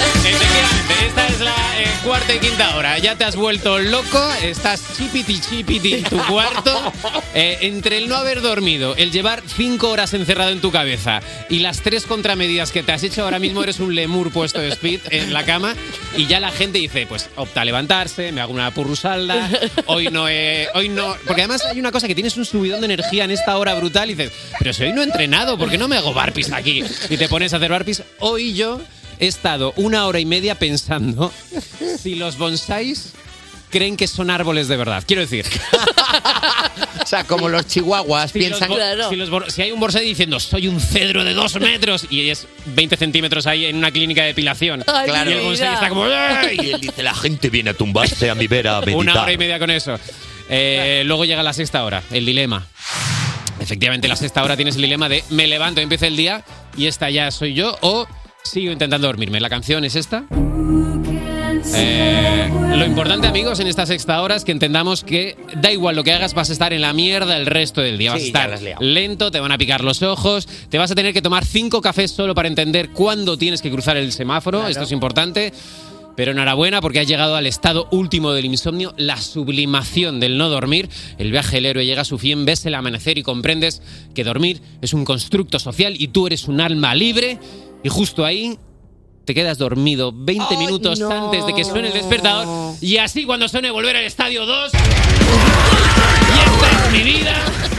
Efectivamente, esta es la eh, cuarta y quinta hora. Ya te has vuelto loco, estás chipiti chipiti en tu cuarto. Eh, entre el no haber dormido, el llevar cinco horas encerrado en tu cabeza y las tres contramedidas que te has hecho ahora mismo, eres un lemur puesto de speed en la cama y ya la gente dice, pues opta a levantarse, me hago una purrusalda, hoy no he- hoy no... Porque además hay una cosa que tienes un subidón de energía en esta hora brutal y dices, pero si hoy no he entrenado, ¿por qué no me hago barpees aquí? Y te pones a hacer barpees. Hoy yo he estado una hora y media pensando si los bonsáis creen que son árboles de verdad. Quiero decir, O sea, como los chihuahuas si, piensan los bo- si, los bor- si hay un bonsai diciendo soy un cedro de dos metros y es 20 centímetros ahí en una clínica de depilación. Ay, Claro. Y el bonsai está como... "Ay". Y él dice, la gente viene a tumbarse a mi vera a meditar. Una hora y media con eso. Eh, luego llega la sexta hora, el dilema. Efectivamente, la sexta hora tienes el dilema de me levanto, empieza el día y esta ya soy yo o sigo intentando dormirme. La canción es esta. Eh, lo importante, amigos, en esta sexta hora es que entendamos que da igual lo que hagas, vas a estar en la mierda el resto del día. Vas Sí, a estar lento, te van a picar los ojos, te vas a tener que tomar cinco cafés solo para entender cuándo tienes que cruzar el semáforo. Esto es importante. Pero enhorabuena porque has llegado al estado último del insomnio, la sublimación del no dormir. El viaje del héroe llega a su fin, ves el amanecer y comprendes que dormir es un constructo social y tú eres un alma libre. Y justo ahí te quedas dormido 20 minutos no. antes de que suene el despertador. Y así cuando suene volver al estadio 2. Y esta es mi vida.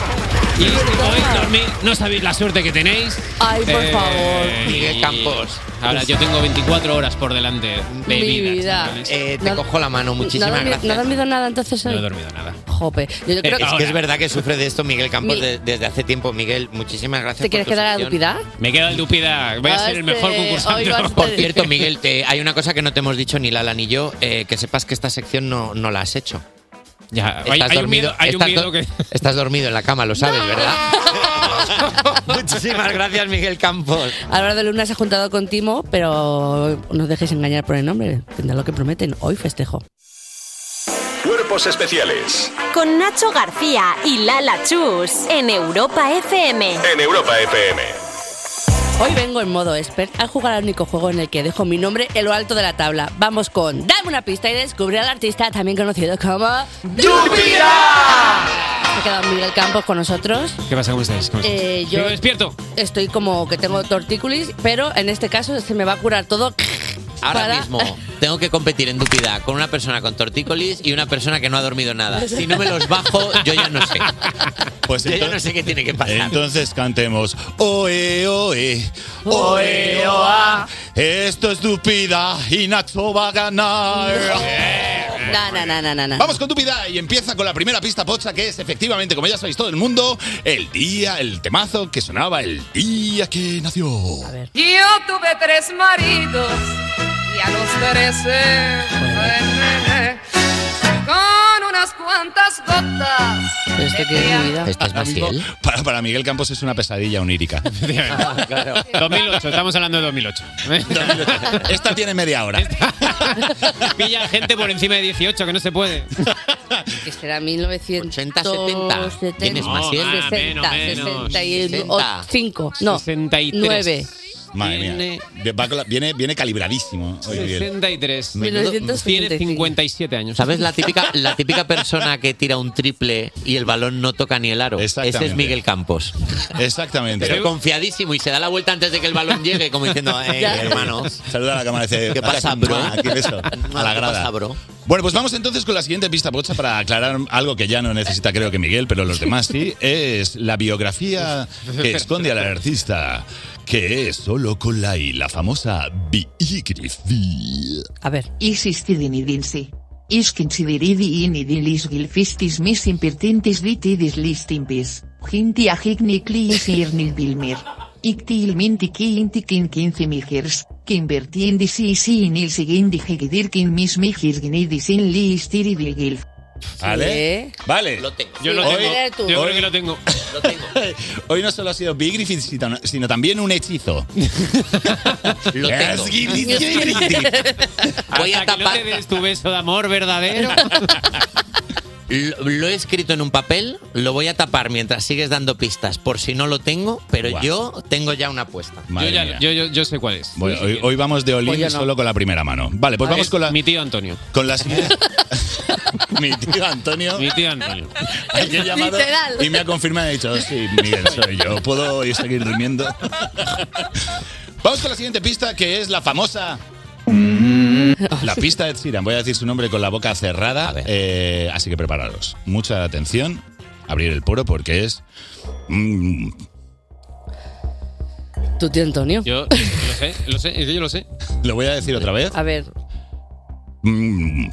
Y si podéis dormir, no sabéis la suerte que tenéis. Ay, por Eh, favor. Miguel Campos. Ahora yo tengo 24 horas por delante de Mi vida. vida. Eh, te cojo la mano, ¿No muchísimas dormido- gracias. ¿No ha dormido nada entonces No he dormido nada. Jope. Yo, yo creo es que que es verdad que sufre de esto Miguel Campos Mi- de- desde hace tiempo. Miguel, muchísimas gracias. ¿Te por quieres tu quedar a dupidad? Me queda el Dupida. Voy a ser el mejor concursante. Por cierto, Miguel, te- hay una cosa que no te hemos dicho ni Lala ni yo, eh, que sepas que esta sección no, no la has hecho. Ya, hay, Estás hay un dormido, miedo, hay un estás, miedo do- que. estás dormido en la cama, lo sabes, ¿verdad? Muchísimas gracias, Miguel Campos. Álvaro de Luna se ha juntado con Timo, pero no os dejéis engañar por el nombre. Tendrá lo que prometen. Hoy festejo. Cuerpos especiales Con Nacho García y Lala Chus en Europa FM. en Europa FM. Hoy vengo en modo expert a jugar al único juego en el que dejo mi nombre en lo alto de la tabla. Vamos con Dame una pista y descubre al artista también conocido como Ha quedado Miguel Campos con nosotros. ¿Qué pasa? ¿Cómo estáis? ¿Cómo estáis? Eh, yo despierto. estoy como que tengo tortícolis, pero en este caso se me va a curar todo. Ahora para- mismo tengo que competir en Dupida con una persona con tortícolis y una persona que no ha dormido nada. Si no me los bajo, yo ya no sé. Pues Yo ya entonces- no sé qué tiene que pasar. Entonces cantemos Oe, oe, oe, oa. Esto es Dupida y Nacho va a ganar. Na, na, na, na, na, na. Vamos con Dupida y empieza con la primera pista pocha que es efectivamente, como ya sabéis todo el mundo, el día, el temazo que sonaba el día que nació. Yo tuve tres maridos y a los envenené con unas cuantas gotas. Que es mi vida. ¿Esto es Ahora mismo, Maciel? Para, para Miguel Campos es una pesadilla onírica. 2008, estamos hablando de 2008. Esta tiene media hora. Pilla gente por encima de 18, que no se puede. Que será 1980, 70. ¿Tienes más? No, 60, ah, menos, menos. 65, no, 63. 9. Madre mía. De- va Viene, viene calibradísimo. hoy Miguel. 63. Menudo- Tiene 57 años. ¿Sabes la típica, la típica persona que tira un triple y el balón no toca ni el aro? Ese es Exactamente. Miguel Campos. Exactamente. Pero confiadísimo y se da la vuelta antes de que el balón llegue, como diciendo, eh, Ya. hermano. Saluda a la cámara y dice, ¿Qué pasa, "Aquí, bro? aquí beso, a la ¿Qué grada. pasa, bro? Bueno, pues vamos entonces con la siguiente pista, Pocha, para aclarar algo que ya no necesita creo que Miguel, pero los demás sí. Es la biografía que esconde al artista, que es solo con la I, la famosa biografía. A ver. Isistidinidinsi. Iskinsidiridi inidilis gilfistis mis impirtintis vitidis listimpis. Hinti agignikli isirnil bilmir. Ikti ilmintiki intikin quince mihirs. Kimbertindis isi inil sigindi higidirkin mis mihirginidis in li istiridilgilf. ¿Vale? Vale. Lo tengo. Yo lo Hoy- tengo. Yo creo que lo tengo. Hoy no solo ha sido Big Griffin, sino, también un hechizo. Lo tengo. Voy a Hasta que no tapar. te des tu beso de amor verdadero. Lo, lo he escrito en un papel, lo voy a tapar mientras sigues dando pistas, por si no lo tengo, pero yo tengo ya una apuesta. Yo, ya- yo, yo, yo sé cuál es. Bueno, hoy, hoy vamos de Olin Pues no. solo con la primera mano. Vale, pues vamos con la. Mi tío Antonio. Con la siguiente. Mi tío Antonio. Mi tío Antonio. Llamado Literal. y me ha confirmado y ha dicho, sí, Miguel, soy yo. ¿Puedo ir seguir durmiendo? Vamos con la siguiente pista, que es la famosa... La pista de Ed Sheeran. Voy a decir su nombre con la boca cerrada, eh, así que prepararos. Mucha atención, abrir el poro porque es... mm, Tu tío Antonio. Yo lo sé, lo sé, es que yo lo sé. lo voy a decir otra vez. A ver, Mm,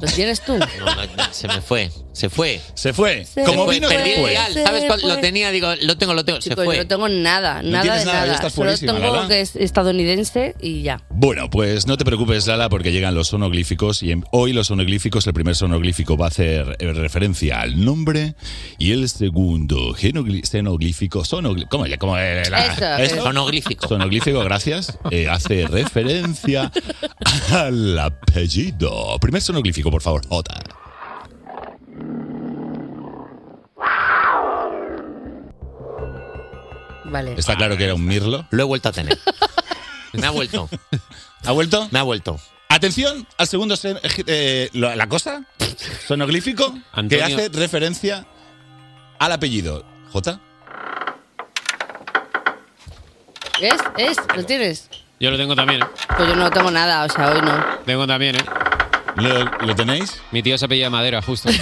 ¿lo tienes tú? No, no, se me fue, se fue. Se fue. Se Como fue, vino, Perdí se el fue. dial, ¿sabes cuál? Lo tenía, digo, lo tengo, lo tengo, se fue. yo no tengo nada, No nada tienes de nada, ya nada. estás Solo fuerísima, tengo Lala. que es estadounidense y ya. Bueno, pues no te preocupes, Lala, porque llegan los sonoglíficos y en- hoy los sonoglíficos, el primer sonoglífico va a hacer eh, referencia al nombre y el segundo genogli- sonoglífico, ¿cómo, cómo, eh, Eso, ¿Eso? Sonoglífico. Sonoglífico, gracias, eh, hace referencia al apellido. Primer sonoglífico, por favor, J. Vale. Está claro que era un mirlo. Lo he vuelto a tener. Me ha vuelto. ¿Ha vuelto? Me ha vuelto. Atención al segundo, sen- eh, lo- la cosa, sonoglífico, que Antonio. hace referencia al apellido. ¿J? ¿Es? ¿Es? ¿Lo tienes? Yo lo tengo también, ¿eh? Pues yo no tengo nada, o sea, hoy no. Tengo también, ¿eh? ¿Lo, lo tenéis? Mi tío se apellida Madera, justo.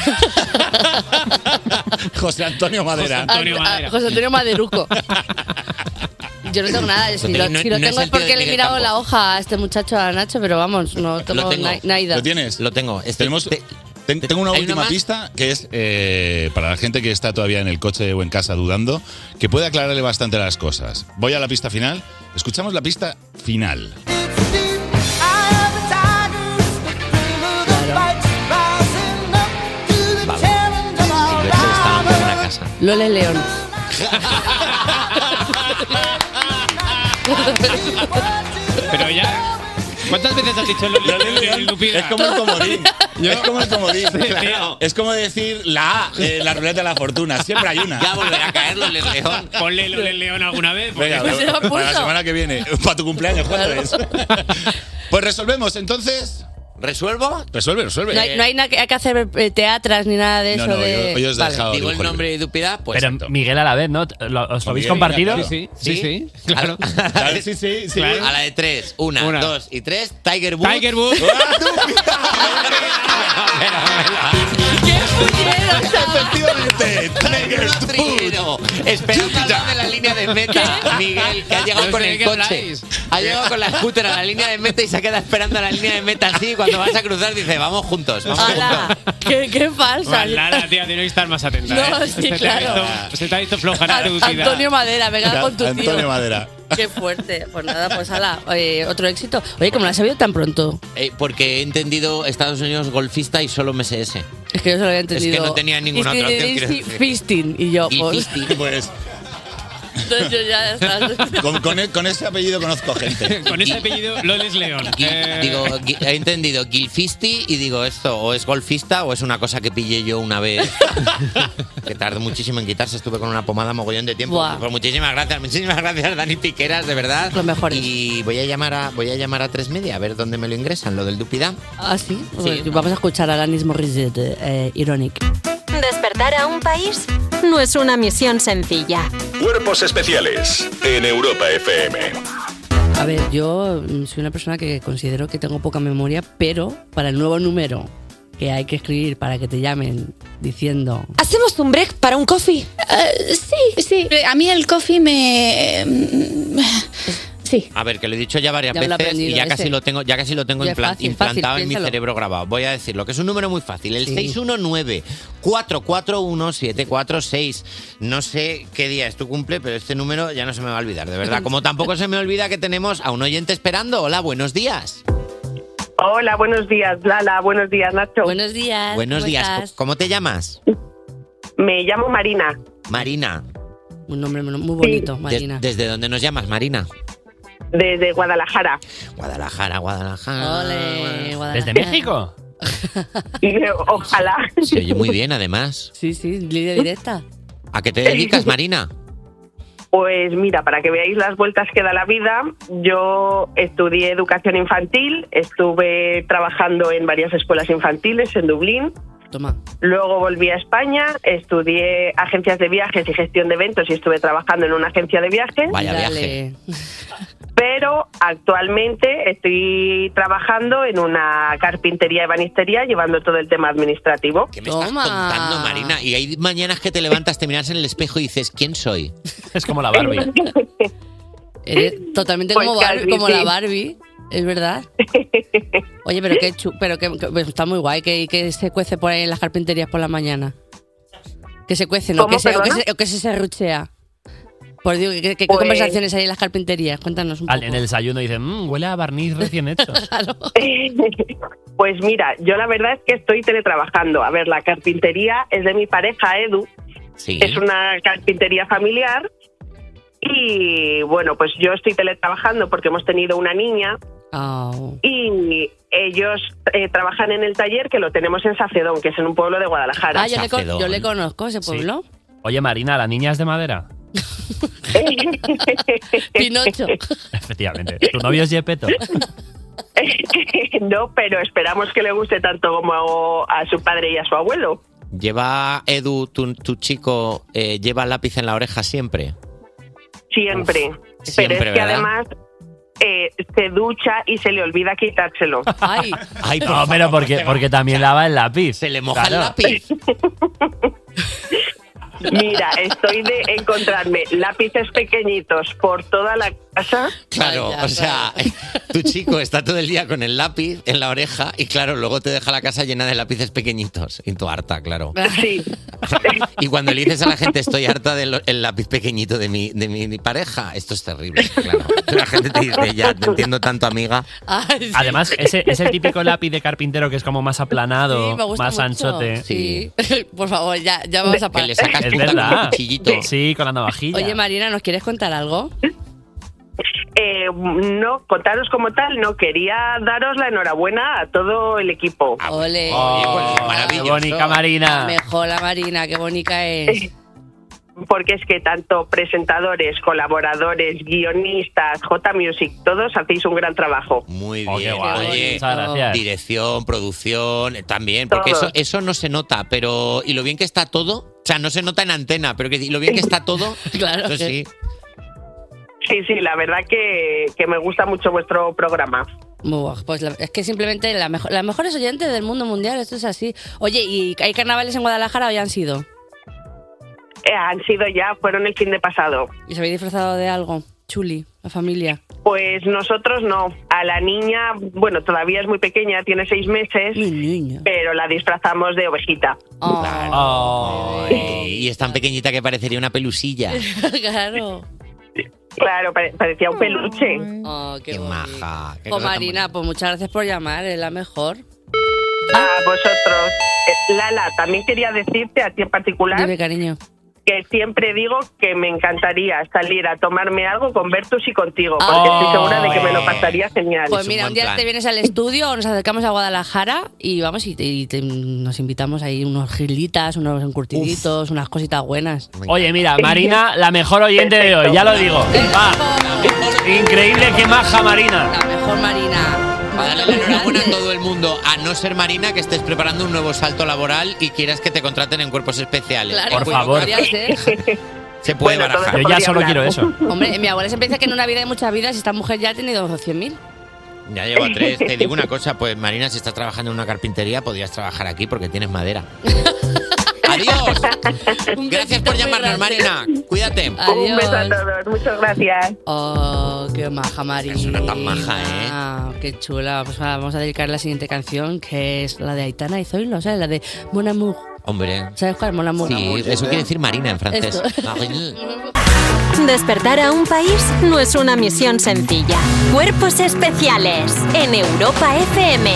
José Antonio Madera. José Antonio Ah, Madera. José Antonio Maderuco. Yo no tengo nada. Si lo, no- si lo no tengo es porque le he mirado la hoja a este muchacho, a Nacho, pero vamos, no tengo Lo tengo. ¿Lo tienes? Lo tengo. Este- Tenemos, te- ten- tengo una ¿Hay última una pista que es eh, para la gente que está todavía en el coche o en casa dudando, que puede aclararle bastante las cosas. Voy a la pista final. Escuchamos la pista final. Lole León. Pero ya. ¿Cuántas veces has dicho lo, lo, lo- lo- lo- Lupita? Es como el comodín. Es como el comodín. Es como decir la A, eh, la ruleta de la fortuna. Siempre hay una. Ya volverá a caer los León. Ponle lo del león alguna vez. porque- Venga, Pues se lo ha para la puesto. semana que viene. Para tu cumpleaños, ¿cuándo es? Pues resolvemos entonces. ¿Resuelvo? Resuelve, resuelve. No hay, no hay nada que, hay que hacer eh, teatras ni nada de No, eso. no, de... yo- yo os he Vale. dejado Digo el nombre de Dupida, pues. Pero Miguel a la vez, ¿no? ¿Lo- ¿Os lo habéis Miguel, compartido? Sí, sí, sí, sí, claro. Claro, sí, sí, sí. A la de tres. Una, Una. dos y tres. Tiger Woods. Tiger Woods. Efectivamente, Tiger Woods. Triguero. Esperando al lado de la línea de meta. Miguel, que ha llegado No con el coche. habláis. Ha llegado con la scooter a la línea de meta y se queda esperando a la línea de meta así. Cuando vas a cruzar dice, vamos juntos, vamos juntos. ¡Hala! ¡Qué, qué falsa! Lara, tía, tiene que estar más atenta. No, ¿eh? sí, se, te claro. ha visto, se te ha visto floja ducida. Antonio Madera, venga con tu tío. Antonio Madera. Qué fuerte. Pues nada, pues ala, eh, otro éxito. Oye, ¿cómo lo has sabido tan pronto? Eh, porque he entendido Estados Unidos golfista y solo me sé ese. Es que yo se lo había entendido. no tenía ninguna otra opción, Fisting. Y yo, Y pues. Entonces yo ya está. Con, con e- con ese apellido conozco gente. Con ese apellido, Loles León. Eh, Digo, gui- he entendido Gilfisti y digo esto, o es golfista o es una cosa que pillé yo una vez. que tardó muchísimo en quitarse, estuve con una pomada mogollón de tiempo. Buah. Pues muchísimas gracias, muchísimas gracias Dani Piqueras, de verdad. Lo mejor. Y voy a llamar a voy a llamar a tres media a ver dónde me lo ingresan, lo del Dupidam. Ah, sí. Pues Vamos a escuchar a Alanis Morissette, eh, Ironic. Despertar a un país no es una misión sencilla. Cuerpos especiales en Europa FM. A ver, yo soy una persona que considero que tengo poca memoria, pero para el nuevo número que hay que escribir para que te llamen diciendo ¿Hacemos un break para un coffee? Eh, sí, sí. A mí el coffee me... Sí. A ver, que lo he dicho ya varias Ya veces y ya ese. casi lo tengo, ya casi lo tengo fácil, implantado fácil, en mi cerebro grabado. Voy a decirlo, que es un número muy fácil. El Sí. 619 441 746. No sé qué día es tu cumple, pero este número ya no se me va a olvidar, de verdad. Como tampoco se me olvida que tenemos a un oyente esperando. Hola, buenos días. Hola, buenos días, Lala. Buenos días, Nacho. Buenos días. Buenos días. ¿Cómo te llamas? Me llamo Marina. Marina. Un nombre muy bonito, Marina. Des- ¿Desde dónde nos llamas, Marina? Desde Guadalajara. Guadalajara, Guadalajara. Ole, Guadalajara. ¿Desde México? Ojalá. Se oye muy bien, además. Sí, sí, línea directa. ¿A qué te dedicas, Marina? Pues mira, para que veáis las vueltas que da la vida, yo estudié educación infantil, estuve trabajando en varias escuelas infantiles en Dublín. Toma. Luego volví a España, estudié agencias de viajes y gestión de eventos y estuve trabajando en una agencia de viajes. Vaya viaje. Pero actualmente estoy trabajando en una carpintería y banistería llevando todo el tema administrativo. ¿Qué me estás contando, Marina? Y hay mañanas que te levantas, te miras en el espejo y dices, ¿quién soy? Es como la Barbie. Eres totalmente Pues como, Barbie, casi, como sí. la Barbie, es verdad. Oye, pero qué chu- pero que, que- pues está muy guay que, que se cuece por ahí en las carpinterías por la mañana. Que se cuece, ¿no? ¿Cómo, Que se, o, que perdona? se, o que se serruchea. Por digo, ¿qué, qué- qué Pues- conversaciones hay en las carpinterías? Cuéntanos un poco. En el desayuno dicen, "Mm, huele a barniz recién hecho. Pues mira, yo la verdad es que estoy teletrabajando. A ver, la carpintería es de mi pareja Edu. Sí. Es una carpintería familiar. Y bueno, pues yo estoy teletrabajando porque hemos tenido una niña Oh. y ellos eh, trabajan en el taller que lo tenemos en Sacedón, que es en un pueblo de Guadalajara. Ah, yo le, con- yo le conozco ese pueblo. Oye, Marina, ¿la niña es de madera? Pinocho. Efectivamente. ¿Tu novio es Yepeto? no, pero esperamos que le guste tanto como a su padre y a su abuelo. ¿Lleva Edu, tu, tu chico, eh, lleva lápiz en la oreja siempre? Siempre. siempre, pero es que ¿verdad? además eh, se ducha y se le olvida quitárselo. Ay, Ay, por No, favor, pero porque, porque también lava el lápiz. Se le moja el lápiz. Mira, estoy de encontrarme lápices pequeñitos por toda la casa. Claro, o sea, tu chico está todo el día con el lápiz en la oreja y claro, luego te deja la casa llena de lápices pequeñitos y tú harta, claro. Sí. Y cuando le dices a la gente estoy harta del el lápiz pequeñito de mi, de mi, mi pareja, esto es terrible, claro. La gente te dice, ya, te entiendo tanto, amiga. Además, ese es el típico lápiz de carpintero que es como más aplanado, Sí, más mucho. anchote. Sí. Por favor, ya, ya vamos a parar. Es verdad. Sí, con la navajilla. Oye, Marina, ¿nos quieres contar algo? Eh, no, contaros como tal, no quería daros la enhorabuena a todo el equipo. Ole. Oh, qué bonita Marina. Mejor la Marina, qué bonita es. Porque es que tanto presentadores, colaboradores, guionistas, J Music, todos hacéis un gran trabajo. Muy Oh, bien. guay. Oye, Muchas gracias. dirección, producción, eh, también, porque eso, eso no se nota, pero y lo bien que está todo, o sea, no se nota en antena, pero que y lo bien que está todo, Claro eso sí. Sí, sí, la verdad que, que me gusta mucho vuestro programa. Buah, Pues la- es que simplemente la mejor, las mejores oyentes del mundo mundial, esto es así. Oye, ¿y hay carnavales en Guadalajara o ya han sido? Eh, han sido ya, fueron el fin de pasado. ¿Y se habéis disfrazado de algo? Chuli, la familia. Pues nosotros no. A la niña, bueno, todavía es muy pequeña, tiene seis meses, pero la disfrazamos de ovejita. Ay, y es tan pequeñita que parecería una pelusilla. claro. Claro, pare- parecía un peluche. Oh, qué, maja. qué Pues Marina, pues muchas gracias por llamar, es la mejor. A vosotros. Eh, Lala, también quería decirte a ti en particular Dime, cariño. Que siempre digo que me encantaría salir a tomarme algo con Bertus y contigo, porque estoy segura de que me lo pasaría genial. Pues mira, un día te vienes al estudio o nos acercamos a Guadalajara y vamos y, te- y te- nos invitamos ahí unos gilitas, unos encurtiditos, unas cositas buenas. Oye, mira, Marina, la mejor oyente de hoy, ya lo digo. Va. Increíble que maja Marina. La mejor Marina. Para darle la enhorabuena a todo el mundo, a no ser Marina, que estés preparando un nuevo salto laboral y quieras que te contraten en cuerpos especiales. Claro, Por pues favor. podría ser. Se puede Bueno, barajar. se Yo ya solo hablar. quiero eso. Hombre, mi abuela siempre dice que en una vida hay muchas vidas y esta mujer ya ha tenido 100.000. Ya llevo a tres. Te digo una cosa, pues Marina, si estás trabajando en una carpintería, podrías trabajar aquí porque tienes madera. Adiós. Gracias por llamarnos, Marina. Cuídate. Un beso a todos, muchas gracias. Oh, qué maja Marina. Es una tan maja, ¿eh? Ah, qué chula. Pues ahora vamos a dedicar la siguiente canción, que es la de Aitana y Zoilo, ¿sabes? La de Mon Amour. Hombre. ¿Sabes cuál es Mon Amour? Sí, eso quiere decir Marina en francés. Despertar a un país no es una misión sencilla. Cuerpos especiales en Europa FM.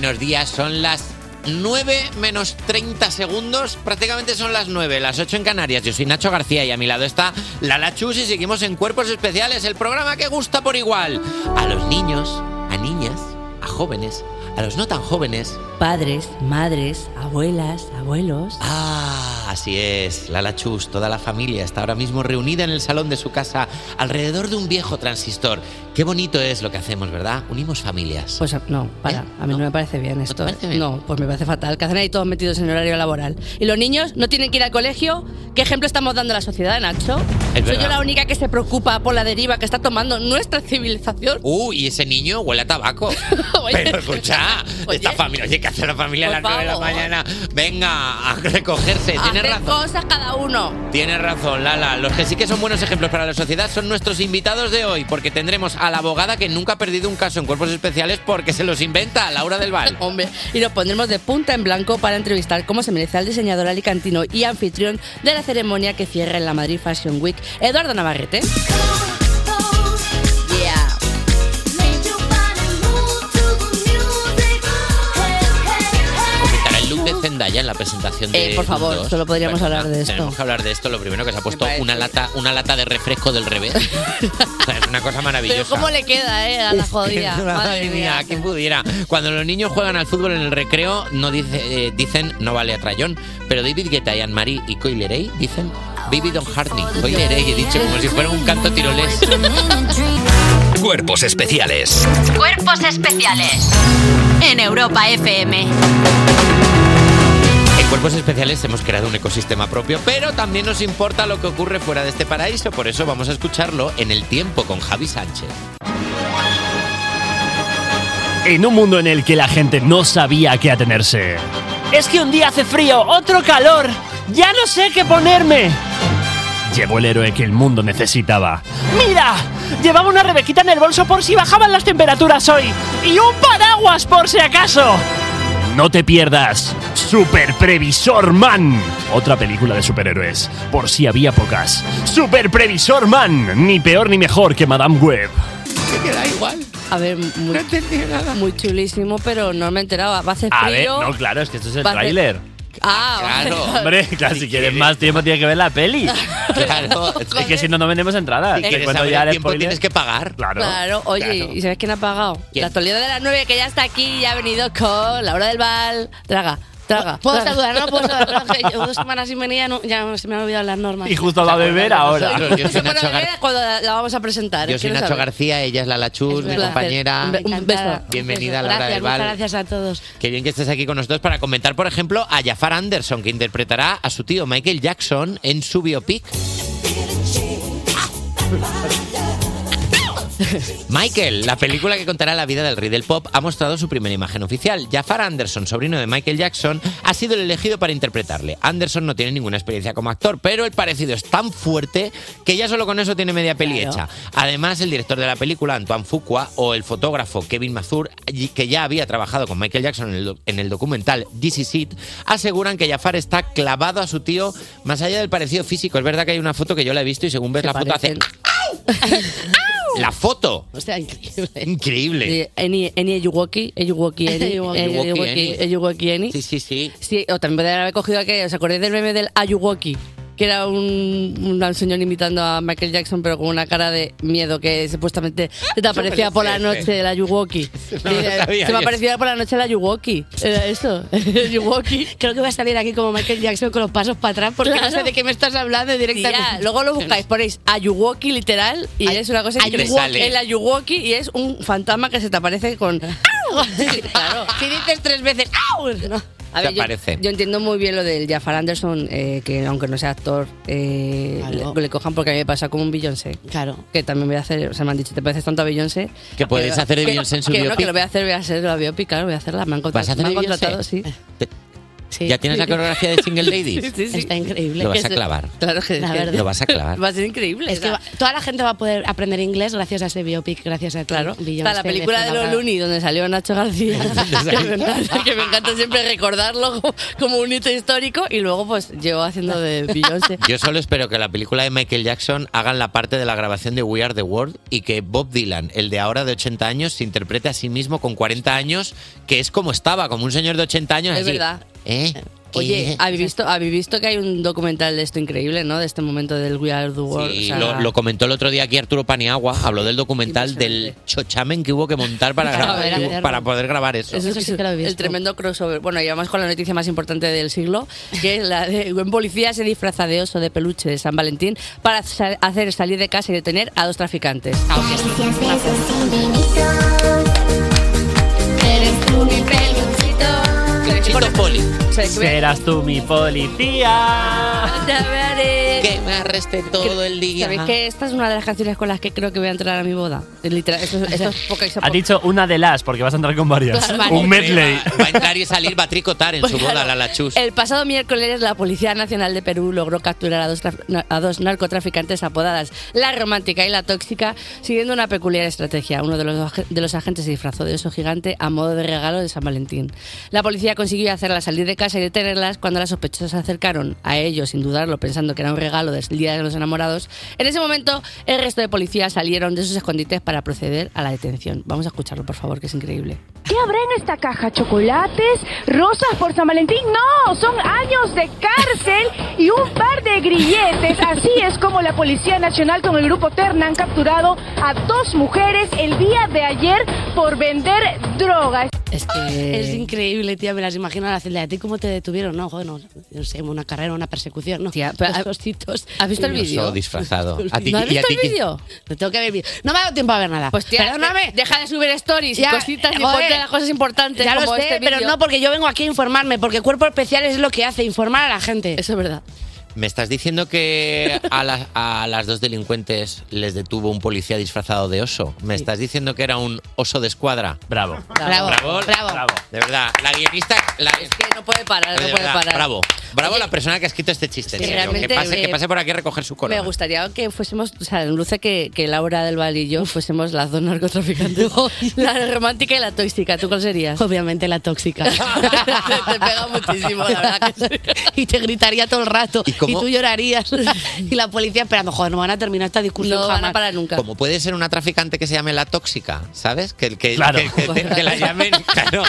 Buenos días, son las 9 menos 30 segundos, prácticamente son las 9, las 8 en Canarias. Yo soy Nacho García y a mi lado está Lala Chus y seguimos en Cuerpos Especiales, el programa que gusta por igual. A los niños, a niñas, a jóvenes, a los no tan jóvenes. Padres, madres, abuelas, abuelos. Ah, así es, Lala Chus, toda la familia está ahora mismo reunida en el salón de su casa alrededor de un viejo transistor. Qué bonito es lo que hacemos, ¿verdad? Unimos familias. Pues no, para, a mí no, me parece bien esto. No, pues me parece fatal. Que hacen ahí todos metidos en horario laboral. Y los niños no tienen que ir al colegio. ¿Qué ejemplo estamos dando a la sociedad, Nacho? Es Soy yo la única que se preocupa por la deriva que está tomando nuestra civilización. Uh, y ese niño huele a tabaco. Pero escucha, esta familia, oye, ¿qué hace la familia a las 9 de la mañana? Venga, a recogerse. Tienes razón. cosas cada uno. Tienes razón, Lala. Los que sí que son buenos ejemplos para la sociedad son nuestros invitados de hoy, porque tendremos a la abogada que nunca ha perdido un caso en cuerpos especiales porque se los inventa, Laura del Val. Hombre, y nos pondremos de punta en blanco para entrevistar cómo se merece al diseñador alicantino y anfitrión de la ceremonia que cierra en la Madrid Fashion Week, Eduardo Navarrete. De Zendaya en la presentación de Eh, por favor, Dos. solo podríamos Perdona, hablar de esto. Tenemos que hablar de esto. Lo primero que se ha puesto una lata, una lata de refresco del revés. O sea, es una cosa maravillosa. Pero cómo le queda, eh, a la jodida. Madre mía, quién pudiera. Cuando los niños juegan al fútbol en el recreo, no dice, eh, dicen no vale a trayón, pero David Guetta y Anne-Marie y Coilerey dicen Baby Don't Hurt Me. Coilerey, he dicho como si fuera un canto tirolés. Cuerpos especiales. Cuerpos especiales en Europa FM. En Cuerpos Especiales hemos creado un ecosistema propio, pero también nos importa lo que ocurre fuera de este paraíso, por eso vamos a escucharlo en el tiempo con Javi Sánchez. En un mundo en el que la gente no sabía a qué atenerse. Es que un día hace frío, otro calor. Ya no sé qué ponerme. Llegó el héroe que el mundo necesitaba. ¡Mira! Llevaba una rebequita en el bolso por si bajaban las temperaturas hoy. ¡Y un paraguas por si acaso! No te pierdas Super Previsor Man, otra película de superhéroes, por si había pocas. Super Previsor Man, ni peor ni mejor que Madame Web. Se queda igual. A ver, muy, muy chulísimo, pero no me he enterado. Va a hacer A ver, frío. no, claro, es que esto es el tráiler. Ah, Claro. vale. Hombre, claro, si quieres más tiempo tienes que ver la peli. Claro. Es que si no, no vendemos entradas. Si Te quieres cuento saber ya el tiempo, spoiler. tienes que pagar. Claro. Claro, oye, Claro. ¿y sabes quién ha pagado? ¿Quién? La actualidad de las 9 que ya está aquí y ha venido con Laura del Val. Traga, traga. Puedo saludar, no puedo saludar. dos semanas sin venir, ya, no- ya se me han olvidado las normas. Y justo va a beber ahora. Yo soy Nacho, veré Gar- cuando la, la vamos a presentar. yo soy Nacho saber. García, ella es Lala Chus, Un mi compañera. Un be- un beso. Bienvenida, Laura gracias, del Val. Muchas gracias a todos. Qué bien que estés aquí con nosotros para comentar, por ejemplo, a Jafar Anderson, que interpretará a su tío Michael Jackson en su biopic. Michael, la película que contará la vida del rey del pop, ha mostrado su primera imagen oficial. Jafar Anderson, sobrino de Michael Jackson, ha sido el elegido para interpretarle. Anderson no tiene ninguna experiencia como actor, pero el parecido es tan fuerte que ya solo con eso tiene media peli Claro. hecha. Además, el director de la película, Antoine Fuqua, o el fotógrafo Kevin Mazur, que ya había trabajado con Michael Jackson en el, doc- en el documental This Is It, aseguran que Jafar está clavado a su tío más allá del parecido físico. Es verdad que hay una foto que yo la he visto y según ves Se la foto hace... La foto. O sea, increíble. Increíble. Eni, Eyuwoki. Eyuwoki. Sí, sí, sí. Sí, o también podrían haber cogido aquel, ¿os acordáis del meme del Ayuwoki? Que era un, un señor imitando a Michael Jackson, pero con una cara de miedo que supuestamente se te aparecía por la noche. No lo Dice, sabía se me aparecía por la noche el Ayuwoki. Era eso, el Ayuwoki. Creo que va a salir aquí como Michael Jackson con los pasos para atrás porque no Claro. sé de qué me estás hablando directamente. Ya, luego lo buscáis, ponéis Ayuwoki literal y es una cosa increíble. Sale. El Ayuwoki y es un fantasma que se te aparece con... claro. Si dices tres veces ¡au! No. A ver, yo, entiendo muy bien lo del Jafar Anderson, eh, que aunque no sea actor, eh, Claro. le, le cojan porque a mí me pasa como un Beyoncé. Claro. Que también voy a hacer, o sea, me han dicho, ¿te pareces tanto a Beyoncé? Que puedes hacer de que- Beyoncé en su que no, biopic. que lo voy a hacer, voy a hacer de la biopic, claro, voy a hacerla. Me han contratado. ¿Vas a hacer me han contratado, sí. ¿Ya tienes la coreografía de Single Ladies? Sí, sí, sí. Está increíble. Lo vas a clavar. Claro que La verdad. Lo vas a clavar. Va a ser increíble. Es que va- toda la gente va a poder aprender inglés gracias a ese biopic, gracias a Claro, Beyoncé, está la película de los. Looney donde salió Nacho García, que, me encanta, que me encanta siempre recordarlo como, como un hito histórico y luego pues llevo haciendo de Beyoncé. Yo solo espero que la película de Michael Jackson hagan la parte de la grabación de We Are the World y que Bob Dylan, el de ahora de 80 años, se interprete a sí mismo con 40 años, que es como estaba, como un señor de 80 años. Es así. verdad. ¿Eh? Oye. ¿habéis visto, habéis visto que hay un documental de esto increíble, ¿no? De este momento del We Are the World. Sí, o sea, lo, lo comentó el otro día aquí Arturo Paniagua, habló del documental del chochamen que hubo que montar para, Para grabar- para poder grabar eso. Eso es el tremendo crossover. Bueno, y vamos con la noticia más importante del siglo, que es la de un policía se disfraza de oso de peluche de San Valentín para hacer salir de casa y detener a dos traficantes. Eres Poli. Serás tú mi policía. Arreste todo el día. ¿Sabéis que esta es una de las canciones con las que creo que voy a entrar a mi boda? Literal, esto, es- esto es poca Ha dicho una de las, porque vas a entrar con varias. Claro. Un medley. Va a entrar y salir, va a tricotar en Pues su boda claro. la Lachus. El pasado miércoles la Policía Nacional de Perú logró capturar a dos, a dos narcotraficantes apodadas La Romántica y La Tóxica, siguiendo una peculiar estrategia. Uno de los, de los agentes se disfrazó de oso gigante a modo de regalo de San Valentín. La policía consiguió hacerlas salir de casa y detenerlas cuando las sospechosas se acercaron a ellos sin dudarlo, pensando que era un regalo del Día de los Enamorados. En ese momento, el resto de policías salieron de sus escondites para proceder a la detención. Vamos a escucharlo, por favor, que es increíble. ¿Qué habrá en esta caja? ¿Chocolates? ¿Rosas por San Valentín? No, son años de cárcel y un par de grilletes. Así es como la Policía Nacional con el grupo Terna han capturado a dos mujeres el día de ayer por vender drogas. Es que... Es increíble, tía, me las imagino a la celda. ¿A ti cómo te detuvieron? No, joder, no, no sé, una carrera, una persecución, ¿no? Tía, pero- Dos ositos. ¿Has visto el vídeo? Disfrazado. ¿No has visto ti el vídeo? Lo tengo que ver. vídeo. No me ha dado tiempo a ver nada. Pues tía, Perdóname. deja de subir stories Ya, y cositas y ponte las cosas importantes Ya lo sé, este pero no porque yo vengo aquí a informarme, porque Cuerpo Especial es lo que hace, informar a la gente. Eso es verdad. ¿Me estás diciendo que a las, a las dos delincuentes les detuvo un policía disfrazado de oso? ¿Me estás diciendo que era un oso de escuadra? Bravo. Bravo, Bravo. bravo. De verdad, la guionista... La, Es que no puede parar, de no puede verdad, parar. Bravo. Bravo la persona que ha escrito este chiste. Es que en serio. que, realmente, pase, que pase por aquí a recoger su corona. Me gustaría que fuésemos, o sea, luce que, que Laura del Val y yo fuésemos las dos narcotraficantes. la romántica y la tóxica. ¿Tú cuál serías? Obviamente la tóxica. Te pega muchísimo, la verdad. Que sí. y te gritaría todo el rato. ¿Y ¿Y, tú llorarías. y la policía esperando, joder, no van a terminar esta discusión No van a parar nunca. Como puede ser una traficante que se llame la tóxica, ¿sabes? Que, que, Claro. que, que- que la llamen. Claro.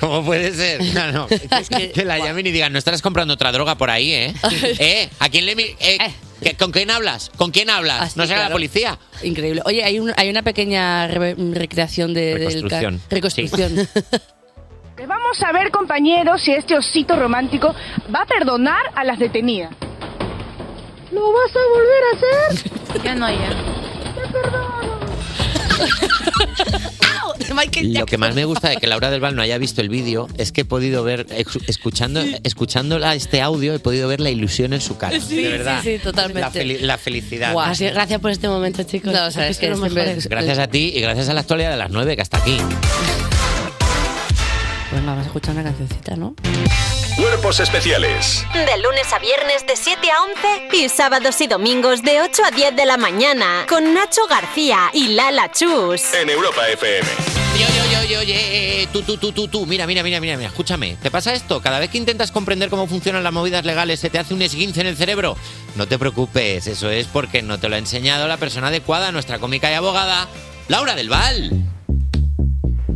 ¿Cómo puede ser? No, no. Que la llamen y digan, no estarás comprando otra droga por ahí, ¿eh? ¿Eh? ¿A quién le. eh, ¿que- ¿Con quién hablas? ¿Con quién hablas? Así, ¿No será la policía? Increíble. Oye, hay, un- hay una pequeña re- recreación de, del Reconstrucción. reconstrucción. Vamos a ver, compañeros, si este osito romántico va a perdonar a las detenidas. ¿Lo vas a volver a hacer? Ya no, ya. Te perdono. Lo que más me gusta de que Laura del Val no haya visto el vídeo es que he podido ver, escuchando, escuchando la- este audio, he podido ver la ilusión en su cara. Sí, de verdad. sí, sí, totalmente. La, feli- la felicidad. Guau. Así- gracias por este momento, chicos. No, o sea, es que mejores. Gracias a ti y gracias a la actualidad de las nueve que hasta aquí. Pues vamos a escuchar una cancioncita, ¿no? Cuerpos especiales De lunes a viernes de 7 a 11 y sábados y domingos de 8 a 10 de la mañana con Nacho García y Lala Chus. en Europa FM. Yo, yo, yo, oye, oye, eh, tú, tú, tú, tú, tú, mira, mira, mira, mira, mira, escúchame. ¿Te pasa esto? Cada vez que intentas comprender cómo funcionan las movidas legales, se te hace un esguince en el cerebro. No te preocupes, eso es porque no te lo ha enseñado la persona adecuada, nuestra cómica y abogada, Laura del Val.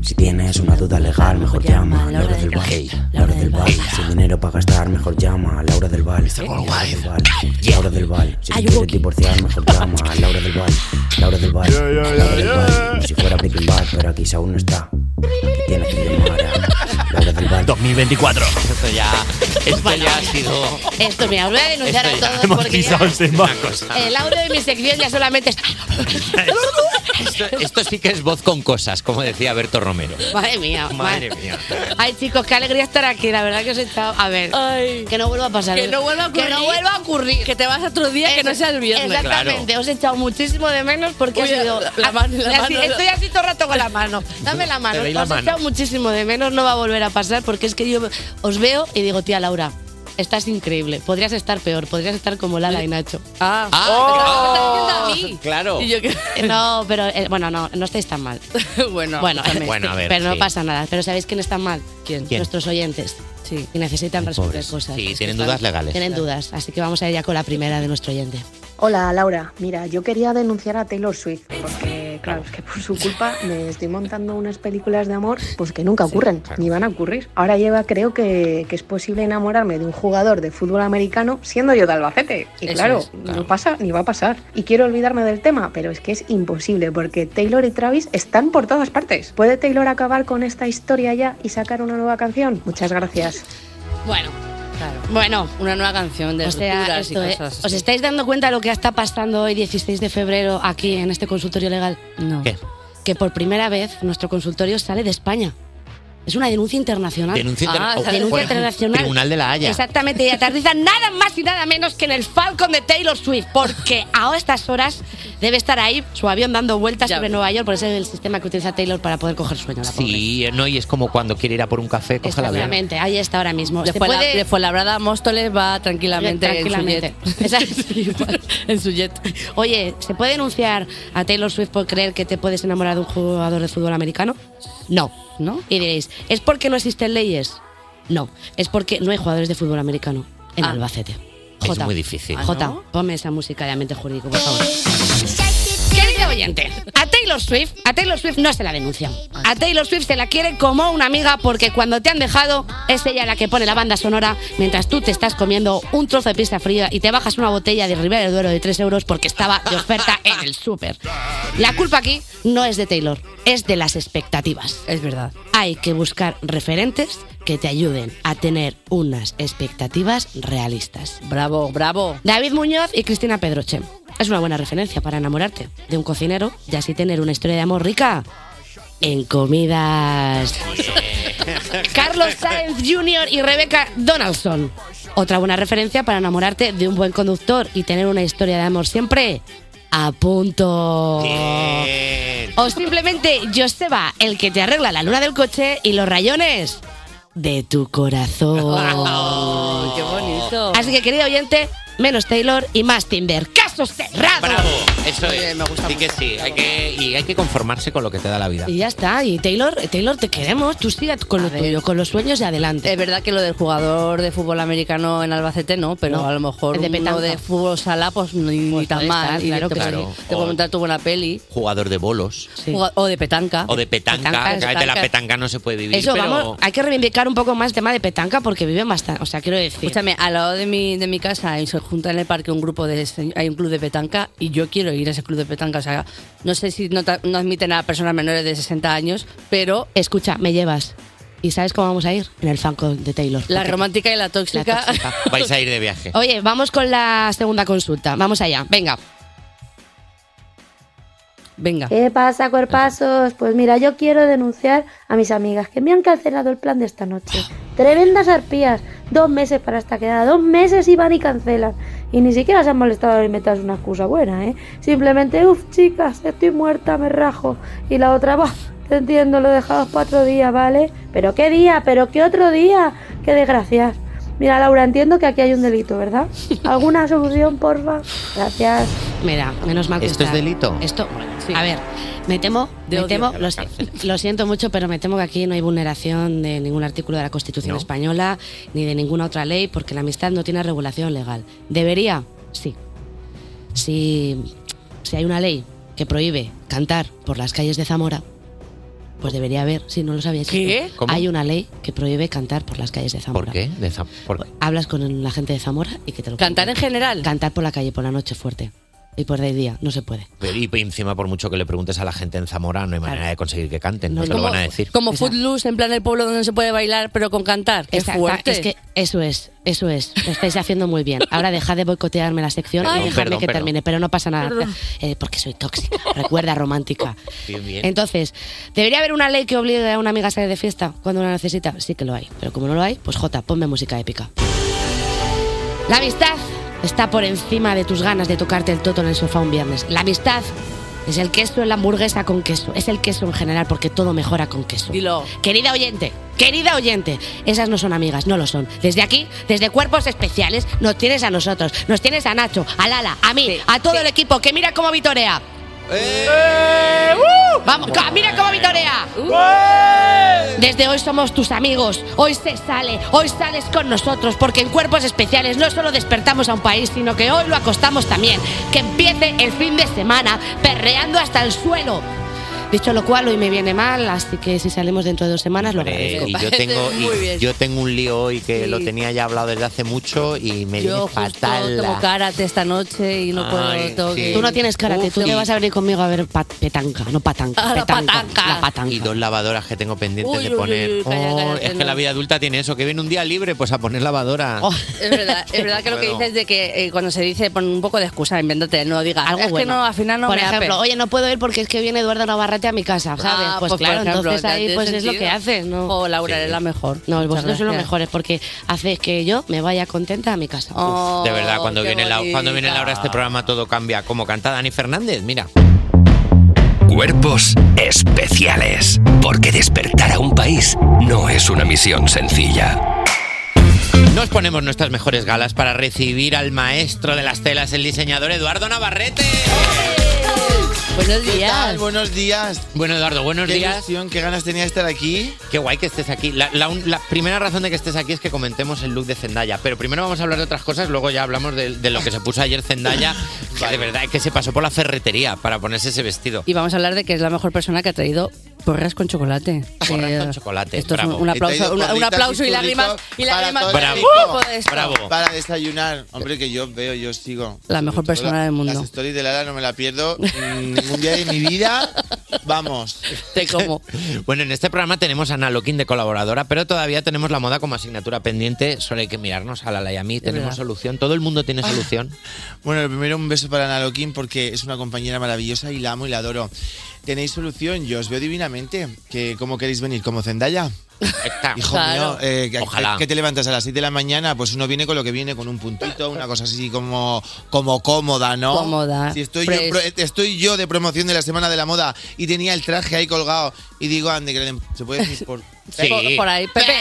Si tienes una duda legal, mejor llama a Laura del Val. Laura del Val. Sin dinero para gastar, mejor llama a Laura del Val. Laura del Val. Laura del Val. Si quieres divorciar, mejor llama a Laura del Val. Laura del Val. Laura del Val. Como si fuera Breaking Bad, pero aquí aún no está. Que tienes que llamar a del. 2024. Esto ya, esto ya ha sido... Esto, mira, os voy a denunciar a todos Hemos porque pisado ya- el audio de mi sección ya solamente es... Esto, esto sí que es voz con cosas, como decía Berto Romero. Madre mía, Madre mía. Ay, chicos, qué alegría estar aquí. La verdad que os he echado. A ver, que no vuelva a pasar. Que no vuelva a ocurrir. Que no vuelva a ocurrir. Que te vas a otro día que no sea el viernes. Exactamente. Os he echado muchísimo de menos porque Uy, ha sido. la- la mano- la así- mano- estoy así todo el rato con la mano. Dame la mano. Os he echado muchísimo de menos. No va a volver a pasar porque es que yo os veo y digo, tía Laura. Estás increíble. Podrías estar peor. Podrías estar como Lala y Nacho. Ah, Ah, a mí. Claro. Y yo que- No, pero eh, bueno, no, no estáis tan mal. bueno, Bueno, escúchame. Bueno, a ver, pero no sí. pasa nada. Pero ¿sabéis quién está mal? ¿Quién? ¿Quién? Nuestros oyentes. Sí. Y necesitan resolver pobres. cosas. Sí, tienen están- dudas legales. Tienen dudas. Así que vamos a ir ya con la primera de nuestro oyente. Hola Laura, mira, yo quería denunciar a Taylor Swift porque, claro, es que por su culpa me estoy montando unas películas de amor pues que nunca ocurren, ni van a ocurrir. Ahora lleva, creo que, que es posible enamorarme de un jugador de fútbol americano siendo yo de Albacete. Y claro, es, no pasa ni va a pasar. Y quiero olvidarme del tema, pero es que es imposible porque Taylor y Travis están por todas partes. ¿Puede Taylor acabar con esta historia ya y sacar una nueva canción? Muchas gracias. Bueno, Claro. bueno. Una nueva canción de O sea, y eh, cosas. ¿os estáis dando cuenta de lo que está pasando hoy, 16 de febrero, aquí en este consultorio legal? No. ¿Qué? Que por primera vez nuestro consultorio sale de España. Es una denuncia internacional. Denuncia interna- Ah, oh, denuncia internacional. Tribunal de la Haya. Exactamente, y aterriza nada más y nada menos que en el Falcon de Taylor Swift, porque a estas horas debe estar ahí su avión dando vueltas Ya sobre ves. Nueva York, por ese es el sistema que utiliza Taylor para poder coger sueño. La pobre. Sí, no, y es como cuando quiere ir a por un café, coge la avión. Exactamente, ahí está ahora mismo. De Fuenla- puede- de Fuenlabrada a Móstoles va tranquilamente, Tranquilamente. en su jet. Exacto. en su jet. Oye, ¿se puede denunciar a Taylor Swift por creer que te puedes enamorar de un jugador de fútbol americano? No. ¿No? Y diréis, ¿es porque no existen leyes? No, es porque no hay jugadores de fútbol americano en Ah. Albacete. Es Jota, muy difícil. Jota, ponme esa música de ambiente jurídico, por favor. Querido oyente, a Taylor Swift, a Taylor Swift no se la denuncian. A Taylor Swift se la quiere como una amiga porque cuando te han dejado es ella la que pone la banda sonora mientras tú te estás comiendo un trozo de pizza fría y te bajas una botella de Ribera del Duero de 3 euros porque estaba de oferta en el súper. La culpa aquí no es de Taylor, es de las expectativas. Es verdad. Hay que buscar referentes que te ayuden a tener unas expectativas realistas. Bravo, bravo. David Muñoz y Cristina Pedroche. Es una buena referencia para enamorarte de un cocinero y así tener una historia de amor rica en comidas. Carlos Sáenz Jr. y Rebecca Donaldson. Otra buena referencia para enamorarte de un buen conductor y tener una historia de amor siempre a punto. O simplemente Joseba, el que te arregla la luna del coche y los rayones de tu corazón. qué bonito. Así que, querido oyente, menos Taylor y más Tinder. ¡Caso cerrado! Bravo, eso es. me gusta sí que sí, hay que, y hay que conformarse con lo que te da la vida. Y ya está. Y Taylor, Taylor, te queremos. Tú sigas con lo tuyo, con los sueños y adelante. Es verdad que lo del jugador de fútbol americano en Albacete no, pero No, a lo mejor de uno petanca. de fútbol sala pues ni, ni tan mal. estar, y claro te, que puede- sí. te puede montar tu buena peli. Jugador de bolos. O de petanca. O de petanca. Petanca, que a veces de la petanca. petanca no se puede vivir, Eso, pero... vamos, hay que reivindicar un poco más el tema de petanca porque viven bastante. O sea, quiero decir. Escúchame, al lado de mi, de mi casa se junta en el parque un grupo de hay un club de petanca y yo quiero ir a ese club de petanca. O sea, no sé si no, no admiten a personas menores de 60 años, pero Escucha, me llevas. ¿Y sabes cómo vamos a ir? En el fanco de Taylor. la romántica y la tóxica. La tóxica. Vais a ir de viaje. Oye, vamos con la segunda consulta. Vamos allá. Venga. Venga. ¿Qué pasa, cuerpazos? Pues mira, yo quiero denunciar a mis amigas que me han cancelado el plan de esta noche. Tremendas arpías. Dos meses para esta quedada. Dos meses y van y cancelan. Y ni siquiera se han molestado en inventarse una excusa buena, ¿eh? Simplemente, uff, chicas, estoy muerta, me rajo. Y la otra, va, te entiendo, lo dejamos para otro día, ¿vale? ¿Pero qué día? ¿Pero qué otro día? ¡Qué desgracias! Mira, Laura, entiendo que aquí hay un delito, ¿verdad? ¿Alguna solución, porfa? Gracias. Mira, menos mal que ¿Esto es delito? Esto, a ver, Me temo, me temo, lo, si- lo siento mucho, pero me temo que aquí no hay vulneración de ningún artículo de la Constitución No. española ni de ninguna otra ley, porque la amistad no tiene regulación legal. ¿Debería? Sí. Si, si hay una ley que prohíbe cantar por las calles de Zamora, pues debería haber, si no lo sabíais. ¿Qué? Hay una ley que prohíbe cantar por las calles de Zamora. ¿Por qué? De Zam- por- Hablas con la gente de Zamora y que te lo ¿Cantar en general? Cantar por la calle por la noche fuerte. Y por de día, no se puede. Pero y encima, por mucho que le preguntes a la gente en Zamora, no hay manera de conseguir que canten. No, te lo van a decir. Como Footloose, en plan el pueblo donde no se puede bailar, pero con cantar. Qué fuerte. Es que eso es, eso es. Lo estáis haciendo muy bien. Ahora dejad de boicotearme la sección Ay. y dejadme Perdón, que perdón. termine, pero no pasa nada. Eh, porque soy tóxica. Recuerda, romántica. Bien, bien. Entonces, ¿debería haber una ley que obligue a una amiga a salir de fiesta cuando la necesita? Sí que lo hay. Pero como no lo hay, pues Jota, ponme música épica. La amistad está por encima de tus ganas de tocarte el toto en el sofá un viernes. La amistad es el queso en la hamburguesa con queso. Es el queso en general porque todo mejora con queso. Dilo. Querida oyente, querida oyente, esas no son amigas, no lo son. Desde aquí, desde Cuerpos Especiales, nos tienes a nosotros, nos tienes a Nacho, a Lala, a mí, a todo el equipo, que mira cómo vitorea. Vamos, ca- mira cómo vitorea. Desde hoy somos tus amigos. Hoy se sale, hoy sales con nosotros, porque en Cuerpos Especiales no solo despertamos a un país, sino que hoy lo acostamos también. Que empiece el fin de semana perreando hasta el suelo. Dicho lo cual, hoy me viene mal, así que si salimos dentro de dos semanas lo Eh, agradezco. y yo tengo, y yo tengo un lío hoy que Sí. lo tenía ya hablado desde hace mucho y me Yo viene justo fatal. tengo karate esta noche y no puedo. Ay, tengo sí. que- Tú no tienes karate, tú Uf, vas a venir conmigo a ver pat- petanca, no patanca, Ah, la petanca, patanca. la patanca. Y dos lavadoras que tengo pendientes Uy, de uy, poner. uy, calla, Oh, cállate, es que no. la vida adulta tiene eso, que viene un día libre, pues a poner lavadora. Oh. Es verdad, es verdad que lo que Bueno. dices de que eh, cuando se dice pon un poco de excusa, invéntate, no digas Algo es que bueno. no, al final no Por me ejemplo, ape". oye, no puedo ir porque es que viene Eduardo A mi casa, ¿sabes? Ah, pues, pues, por claro, ejemplo, entonces ahí pues es lo que haces, ¿no? Oh, Laura, eres la mejor. No, Muchas vosotros sois los mejores porque hacéis que yo me vaya contenta a mi casa. Oh, de verdad, cuando viene, la, cuando viene. Laura a este programa todo cambia. Como canta Dani Fernández, mira. Cuerpos especiales. Porque despertar a un país no es una misión sencilla. Nos ponemos nuestras mejores galas para recibir al maestro de las telas, el diseñador Eduardo Navarrete. Buenos ¿Qué días. tal? Buenos días. Bueno, Eduardo, buenos Qué días. ilusión, qué ganas tenía de estar aquí. Qué guay que estés aquí. La, la un- la primera razón de que estés aquí es que comentemos el look de Zendaya. Pero primero vamos a hablar de otras cosas, luego ya hablamos de, de lo que se puso ayer Zendaya, que de verdad que se pasó por la ferretería para ponerse ese vestido. Y vamos a hablar de que es la mejor persona que ha traído porras con chocolate. Porras Eh, con chocolate, Esto bravo. es un, aplauso, una- un aplauso y lágrimas. Y para lágrimas todo por el el equipo. grupo de esto. Bravo. Para desayunar. Hombre, que yo veo, yo sigo. La mejor persona del mundo. Las stories de Lara no me la pierdo ningún día de mi vida. Vamos. Te como. Bueno, en este programa tenemos a Ana Loquín de colaboradora, pero todavía tenemos la moda como asignatura pendiente. Solo hay que mirarnos a Lala y a mí. Tenemos verdad. solución. Todo el mundo tiene Ah. solución. Bueno, lo primero un beso para Ana Loquín porque es una compañera maravillosa y la amo y la adoro. ¿Tenéis solución? Yo os veo divinamente. Que, ¿Cómo queréis venir? ¿Como Zendaya? Está. Hijo Claro. mío, eh, que, Ojalá. que te levantas a las 6 de la mañana, pues uno viene con lo que viene, con un puntito, una cosa así como, como cómoda, ¿no? Cómoda, Si estoy yo, fresh. pro- estoy yo de promoción de la Semana de la Moda y tenía el traje ahí colgado y digo, ande, que le se puede decir por... Sí. Por, por ahí, Pepe.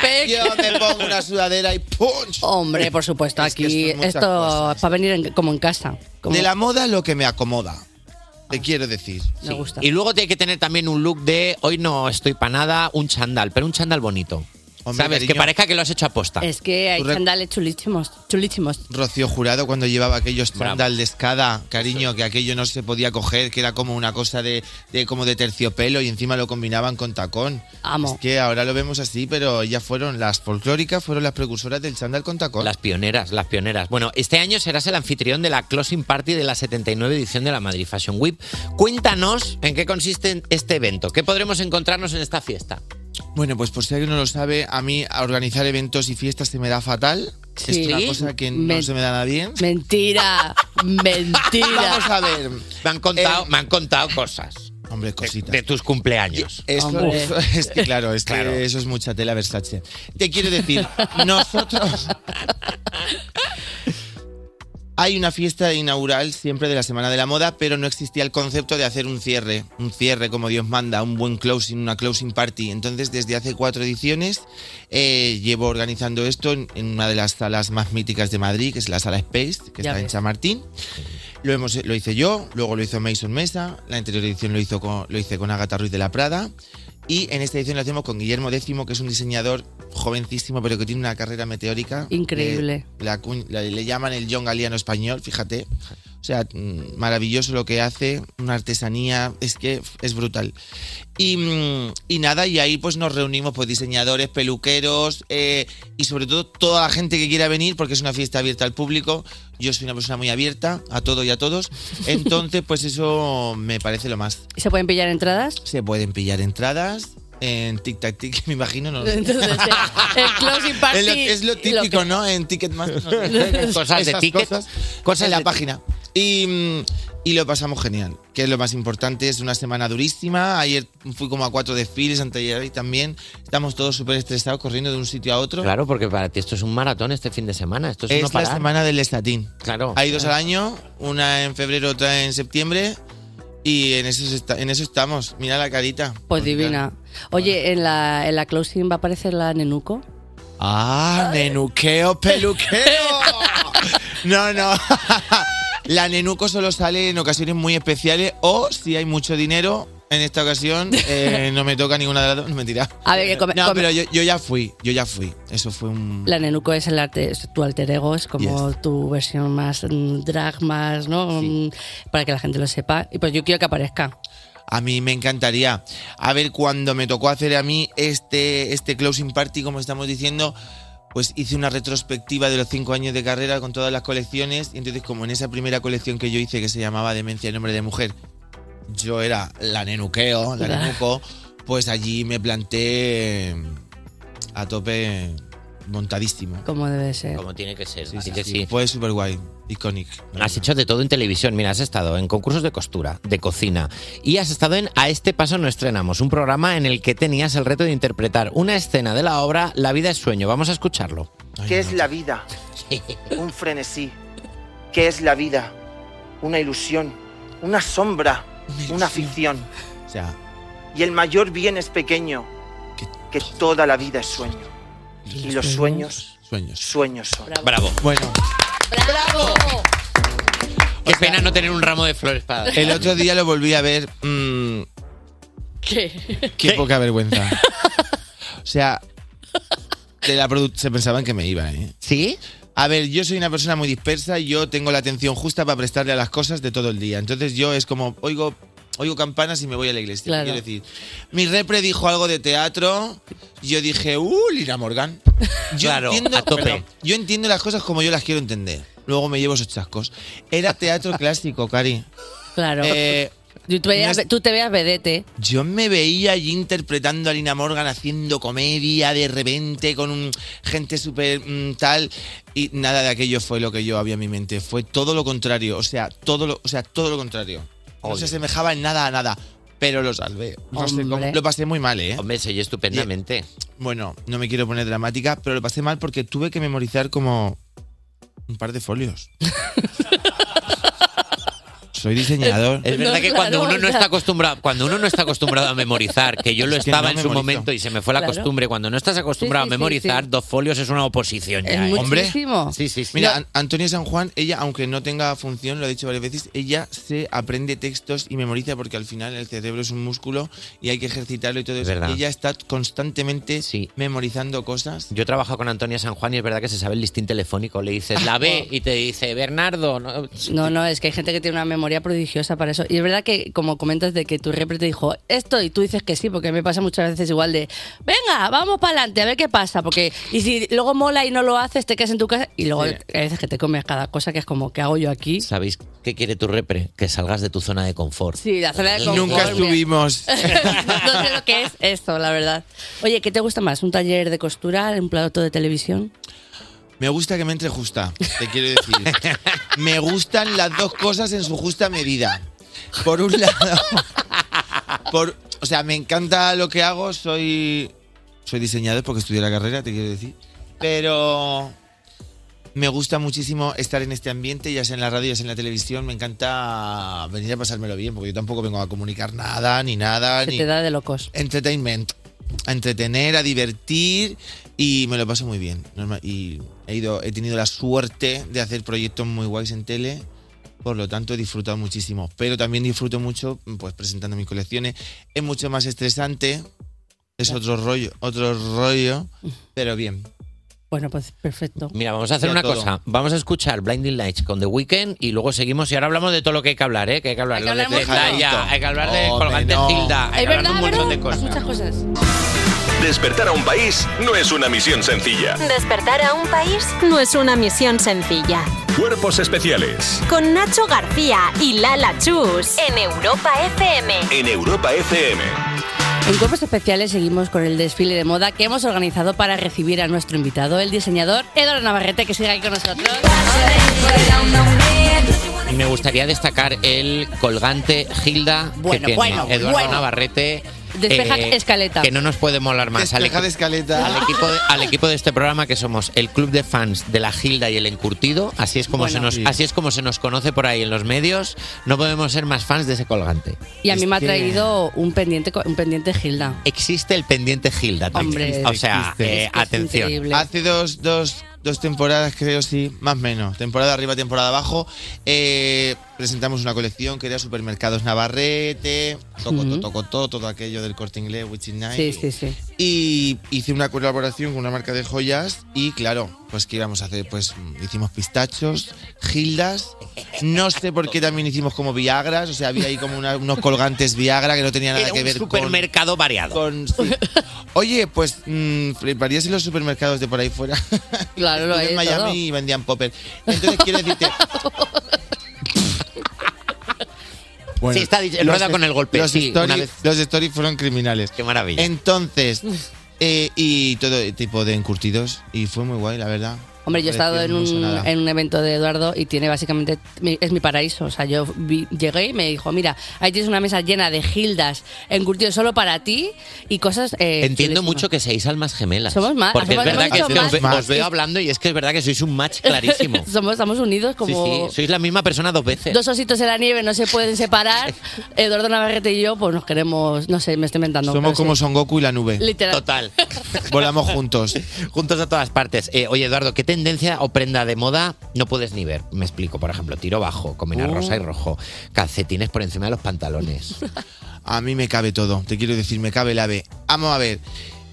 Pepe. Yo me pongo una sudadera y ¡punch! Hombre, por supuesto, Es que aquí esto es muchas esto cosas. es para venir en- como en casa. Como- De la moda lo que me acomoda, te quiero decir. Me gusta. Y luego tiene que tener también un look de hoy no estoy para nada, un chandal, pero un chandal bonito. Hombre, ¿Sabes? cariño. Que parezca que lo has hecho aposta. Es que hay Tú rec- chandales chulísimos. Chulísimos. Rocío Jurado cuando llevaba aquellos chándal de escada, cariño, que aquello no se podía coger, que era como una cosa de, de como de terciopelo y encima lo combinaban con tacón. Amo. Es que ahora lo vemos así, pero ellas fueron las folclóricas, fueron las precursoras del chándal con tacón. Las pioneras, las pioneras. Bueno, este año serás el anfitrión de la Closing Party de la 79 edición de la Madrid Fashion Week. Cuéntanos en qué consiste este evento. ¿Qué podremos encontrarnos en esta fiesta? Bueno, pues por si alguien no lo sabe, a mí a organizar eventos y fiestas se me da fatal. Sí. Es una cosa que no Men- se me da nada bien. Mentira. Mentira. Vamos a ver. Me han contado, Eh, me han contado cosas. Hombre, cositas. De tus cumpleaños. Eso, es que claro, es que Claro. eso es mucha tela Versace. Te quiero decir, nosotros hay una fiesta inaugural siempre de la Semana de la Moda, pero no existía el concepto de hacer un cierre, un cierre como Dios manda, un buen closing, una closing party. Entonces, desde hace cuatro ediciones eh, llevo organizando esto en, en una de las salas más míticas de Madrid, que es la Sala Space, que Ya está en ves. Chamartín. Lo, hemos, lo hice yo, luego lo hizo Mason Mesa, la anterior edición lo, hizo con, lo hice con Agatha Ruiz de la Prada. Y en esta edición lo hacemos con Guillermo X, que es un diseñador jovencísimo, pero que tiene una carrera meteórica. Increíble. Eh, la le llaman el John Galeano español, fíjate. O sea, mm, maravilloso lo que hace, una artesanía, es que es brutal. Y, mm, y nada, y ahí pues nos reunimos pues diseñadores, peluqueros eh, y sobre todo toda la gente que quiera venir porque es una fiesta abierta al público. Yo soy una persona muy abierta a todo y a todos. Entonces pues eso me parece lo más. ¿Se pueden pillar entradas? Se pueden pillar entradas en Tic Tac Tic, me imagino. No lo sé. Entonces, el closing party. Es lo, es lo típico, ¿no? En Ticketmaster. no sé. Cosas de Esas ticket. Cosas, Cosas en la página. Y, mm, y lo pasamos genial, que es lo más importante. Es una semana durísima. Ayer fui como a cuatro desfiles, anteayer y también. Estamos todos súper estresados corriendo de un sitio a otro. Claro, porque para ti esto es un maratón este fin de semana. Esto es, Es no la parar. semana del estatín. Claro. Hay dos al año, una en febrero, otra en septiembre. Y en eso, en eso estamos. Mira la carita. Pues divina. Oye, en la, en la closing va a aparecer la Nenuco. Ah, nenuqueo, peluqueo. No, no. La nenuco solo sale en ocasiones muy especiales o si hay mucho dinero. En esta ocasión eh, no me toca ninguna de las dos. No, mentira. A ver, que come- No, come- pero yo, yo ya fui. Yo ya fui. Eso fue un. La Nenuco es el arte, es tu alter ego, es como tu versión más mm, drag, más, ¿no? Mm, Para que la gente lo sepa. Y pues yo quiero que aparezca. A mí me encantaría. A ver, cuando me tocó hacer a mí este, este closing party, como estamos diciendo, pues hice una retrospectiva de los cinco años de carrera con todas las colecciones. Y entonces, como en esa primera colección que yo hice, que se llamaba Demencia en nombre de mujer, yo era la nenuqueo, la nenuco, pues allí me planté a tope montadísimo. Como debe ser. Como tiene que ser. Sí, así sí, que sí. sí. Fue súper guay, iconic. Has hecho de todo en televisión. Mira, has estado en concursos de costura, de cocina y has estado en A este paso no estrenamos, un programa en el que tenías el reto de interpretar una escena de la obra La vida es sueño. Vamos a escucharlo. ¿Qué es la vida? Un frenesí. ¿Qué es la vida? Una ilusión, una sombra, una ficción. O sea, Y el mayor bien es pequeño, que toda la vida es sueño. Y los sueños, sueños, sueños son. Bravo. Bueno. ¡Bravo! Qué pena no tener un ramo de flores para. El otro día lo volví a ver. mm, ¿Qué? Qué poca vergüenza. O sea, de la produ- se pensaban que me iba, ¿eh? ¿Sí? A ver, yo soy una persona muy dispersa y yo tengo la atención justa para prestarle a las cosas de todo el día. Entonces yo es como, oigo, oigo campanas y me voy a la iglesia. Claro. Quiero decir, mi repre dijo algo de teatro, yo dije, uh, Lina Morgan. Yo Claro, entiendo, a tope. perdón, yo entiendo las cosas como yo las quiero entender. Luego me llevo esos chascos. Era teatro clásico, Cari. Claro. Eh, tú, te veías, no es- tú te veas vedete. yo me veía allí interpretando a Lina Morgan haciendo comedia de repente con un gente súper mm, tal y nada de aquello fue lo que yo había en mi mente. Fue todo lo contrario, o sea, todo lo, o sea, todo lo contrario. No se asemejaba en nada a nada, pero lo salvé. Hombre. lo pasé muy mal, ¿eh? Hombre, se oye estupendamente. Bueno, no me quiero poner dramática, pero lo pasé mal porque tuve que memorizar como un par de folios. Soy diseñador. Es verdad que cuando uno no está acostumbrado, cuando uno no está acostumbrado a memorizar, que yo lo Es que estaba no en su momento y se me fue la Claro. costumbre, cuando no estás acostumbrado Sí, sí, a memorizar, sí, sí. dos folios es una oposición ya. ¿eh? Hombre, Sí, sí, sí. Mira, No. Antonia San Juan, ella, aunque no tenga función, lo he dicho varias veces, ella se aprende textos y memoriza porque al final el cerebro es un músculo y hay que ejercitarlo y todo eso. Y ella está constantemente memorizando cosas. Yo he trabajado con Antonia San Juan y es verdad que se sabe el listín telefónico. Le dices la B y te dice Bernardo. No, No, no, es que hay gente que tiene una memoria prodigiosa para eso. Y es verdad que, como comentas, de que tu repre te dijo esto y tú dices que sí, porque me pasa muchas veces igual de, venga, vamos para adelante, a ver qué pasa. Porque, y si luego mola y no lo haces, te quedas en tu casa y luego Sí. hay veces que te comes cada cosa que es como, ¿qué hago yo aquí? ¿Sabéis qué quiere tu repre? Que salgas de tu zona de confort. Sí, la zona de confort. Nunca estuvimos. no sé lo que es eso, la verdad. Oye, ¿qué te gusta más? ¿Un taller de costura? ¿Un plato de televisión? Me gusta que me entre justa, te quiero decir. me gustan las dos cosas en su justa medida. Por un lado, por, o sea, me encanta lo que hago, soy, soy diseñador porque estudié la carrera, te quiero decir. Pero me gusta muchísimo estar en este ambiente, ya sea en la radio, ya sea en la televisión. Me encanta venir a pasármelo bien, porque yo tampoco vengo a comunicar nada, ni nada. Se ni... te da de locos. Entertainment. A entretener, a divertir y me lo paso muy bien. Y he, ido, he tenido la suerte de hacer proyectos muy guays en tele Por lo tanto, he disfrutado muchísimo. Pero también disfruto mucho pues presentando mis colecciones. Es mucho más estresante. Es otro rollo, otro rollo, pero bien. Bueno, pues perfecto. Mira, vamos a hacer una todo. cosa. Vamos a escuchar Blinding Lights con The Weeknd y luego seguimos. Y ahora hablamos de todo lo que hay que hablar, ¿eh? Que hay que hablar, Hay que de hablar mucho. Zendaya, hay que hablar de Colgante no. Hilda, hay Es que hablar de un verdad, montón de ¿verdad? cosas. Muchas cosas. Despertar a un país no es una misión sencilla. Despertar a un país no es una misión sencilla. Cuerpos especiales Con Nacho García y Lala Chus en Europa FM. en Europa FM. En Cuerpos Especiales seguimos con el desfile de moda que hemos organizado para recibir a nuestro invitado, el diseñador Eduardo Navarrete, que sigue aquí con nosotros. Y me gustaría destacar el colgante Hilda Bueno, que tiene bueno, Eduardo bueno. Navarrete. Despeja eh, escaleta. Que no nos puede molar más. Despeja de escaleta. al equipo de, al equipo de este programa que somos el club de fans de la Hilda y el encurtido. Así es como Bueno. se nos, Sí. así es como se nos conoce por ahí en los medios. No podemos ser más fans de ese colgante. Y a mí Es me ha que- traído un pendiente, un pendiente Gilda. Existe el pendiente Hilda. también. Hombre, o sea, eh, Es que es atención. increíble. Hace dos, dos, dos temporadas, creo, sí, más o menos. Temporada arriba, temporada abajo. eh, presentamos una colección que era Supermercados Navarrete, Toco, Toco, todo aquello del corte inglés, Witchy Night. Sí, sí, sí. Y hice una colaboración con una marca de joyas y claro, pues que íbamos a hacer, pues hicimos pistachos, gildas, no sé por qué también hicimos como Viagras, o sea, había ahí como una- unos colgantes Viagra que no tenía nada Era que un ver con... supermercado variado. con- sí. Oye, pues mm, fliparías en los supermercados de por ahí fuera. Claro, lo hay en Miami todo. y vendían popper. Entonces quiero decirte... Sí, está dicho, rueda con el golpe, Los, sí, stories, los stories fueron criminales. Qué maravilla. Entonces, eh, y todo tipo de encurtidos. Y fue muy guay, la verdad. Hombre, yo he estado en un, en un evento de Eduardo y tiene básicamente, es mi paraíso. O sea, yo vi- llegué y me dijo, mira, ahí tienes una mesa llena de gildas encurtidos solo para ti y cosas... eh, Entiendo chulísimas". mucho que seáis almas gemelas. Somos más- Porque es somos- verdad hemos que es os, ve- match. os veo hablando y es que es verdad que sois un match clarísimo. Somos, estamos unidos Sí, como... sí, sois la misma persona dos veces. Dos ositos en la nieve no se pueden separar. Eduardo Navarrete y yo, pues nos queremos, no sé, me estoy inventando. Somos como sí. Son Goku y la nube. Literal. Total. Volamos juntos. Juntos a todas partes. Eh, oye, Eduardo, ¿qué tendencia o prenda de moda no puedes ni ver? Me explico, por ejemplo, tiro bajo, combina Uh. rosa y rojo, calcetines por encima de los pantalones. A mí me cabe todo, te quiero decir, me cabe el ave. Vamos a ver.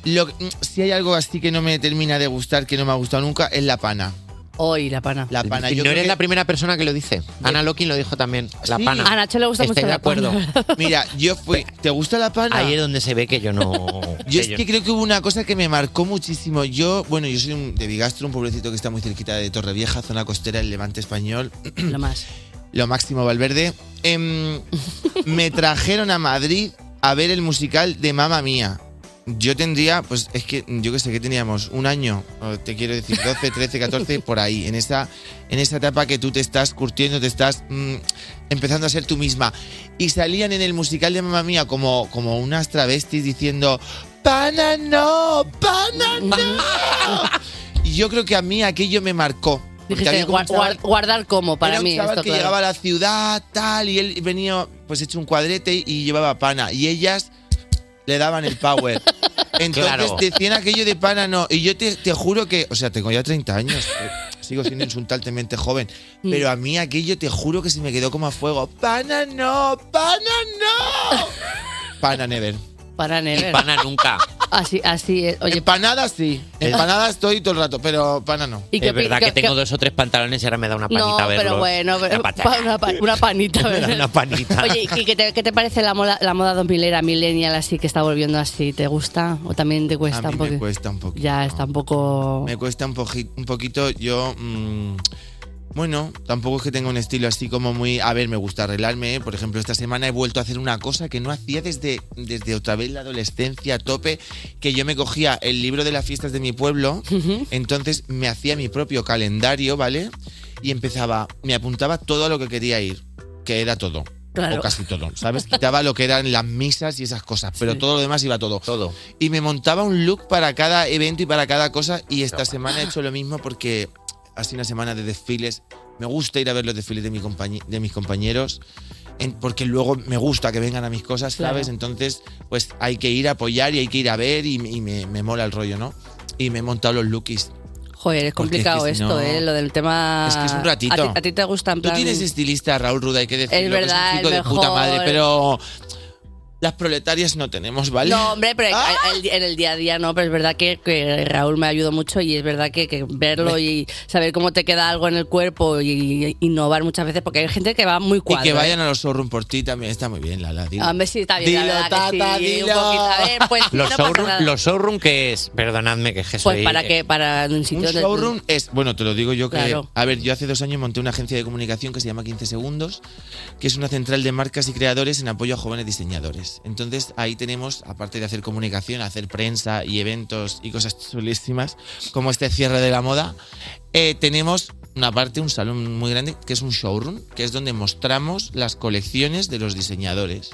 Lo, que- mm, si hay algo así que no me termina de gustar, que no me ha gustado nunca, es la pana. Hoy, la pana. La pana. Yo no creo eres que- la primera persona que lo dice. Ana Lokin lo dijo también. La Sí. pana. A Nacho le gusta mucho Estoy de la acuerdo. pana. Mira, yo fui. ¿Te gusta la pana? Ahí es donde se ve que yo no. Yo es yo- que creo que hubo una cosa que me marcó muchísimo. Yo, bueno, yo soy un- de Bigastro, un pueblecito que está muy cerquita de Torrevieja, zona costera del Levante español. Lo más. Lo máximo Valverde. Em, me trajeron a Madrid a ver el musical de Mamma Mía. Yo tendría, pues es que yo que sé que teníamos un año, te quiero decir 12, 13, 14, por ahí, en esa, en esa etapa que tú te estás curtiendo, te estás mm, empezando a ser tú misma. Y salían en el musical de Mamma Mía como, como unas travestis diciendo, ¡Pana no! ¡Pana no! Y yo creo que a mí aquello me marcó. Dijiste, había como un "Guar- chaval- guar- guardar como para era un mí. chaval esto, que claro. llegaba a la ciudad, tal, y él venía pues hecho un cuadrete y llevaba pana. Y ellas le daban el power. Entonces Claro. decían aquello de pana no. Y yo te, te juro que, o sea, tengo ya 30 años. eh, Sigo siendo insultantemente joven. Mm. Pero a mí aquello te juro que se me quedó como a fuego. ¡Pana no! ¡Pana no! Pana never. Para Never. Pana nunca. Así, así es. Oye, Empanada sí. Empanada estoy todo el rato, pero pana no. ¿Y qué es verdad que tengo qué- dos o tres pantalones y ahora me da una panita no, verlos. pero bueno, pero- Una pata- pa- una, pa- una panita. me da ¿verdad? una panita. Oye, ¿y ¿qué te, qué te parece la moda, la moda 2000 millennial así que está volviendo así? ¿Te gusta o también te cuesta a mí un poco? me cuesta un poquito. Ya está un poco. Me cuesta un, poji- un poquito. Yo. mm, bueno, tampoco es que tenga un estilo así como muy. A ver, me gusta arreglarme. ¿eh? Por ejemplo, esta semana he vuelto a hacer una cosa que no hacía desde, desde otra vez la adolescencia a tope. Que yo me cogía el libro de las fiestas de mi pueblo. Entonces me hacía mi propio calendario, ¿vale? Y empezaba. Me apuntaba todo a lo que quería ir. Que era todo. Claro. O casi todo, ¿sabes? Quitaba lo que eran las misas y esas cosas, pero todo lo demás iba todo. Todo. Y me montaba un look para cada evento y para cada cosa. Y esta semana he hecho lo mismo porque ha sido una semana de desfiles. Me gusta ir a ver los desfiles de, mi de mis compañeros. en- porque luego me gusta que vengan a mis cosas, ¿sabes? Claro. Entonces, pues hay que ir a apoyar y hay que ir a ver y, y me, me mola el rollo, ¿no? Y me he montado los lookies. Joder, es Porque es que complicado esto, no- ¿eh? Lo del tema... Es que es un ratito. A ti, a ti te gusta en Tú plan... tienes estilista, Raúl Ruda, hay que decirlo. Es que verdad, un chico de puta madre, pero las proletarias no tenemos, ¿vale? No, hombre, pero ¡Ah! el- en el día a día no, pero es verdad que, que Raúl me ayudó mucho y es verdad que, que verlo y saber cómo te queda algo en el cuerpo y, innovar muchas veces, porque hay gente que va muy Y cuadro. que ¿eh? vayan a los showroom por ti también está muy bien, Lala. Dilo. Hombre, sí, está bien, Dilo, la verdad que tata, sí, un poquito. A ver, pues Los no showroom, los showroom que es, perdonadme que es que Pues para que para un sitio Un showroom es, bueno, te lo digo yo que, Claro. a ver, yo hace dos años monté una agencia de comunicación que se llama 15 Segundos, que es una central de marcas y creadores en apoyo a jóvenes diseñadores. Entonces ahí tenemos, aparte de hacer comunicación, hacer prensa y eventos y cosas chulísimas, como este cierre de la moda, eh, tenemos una parte, un salón muy grande, que es un showroom, que es donde mostramos las colecciones de los diseñadores.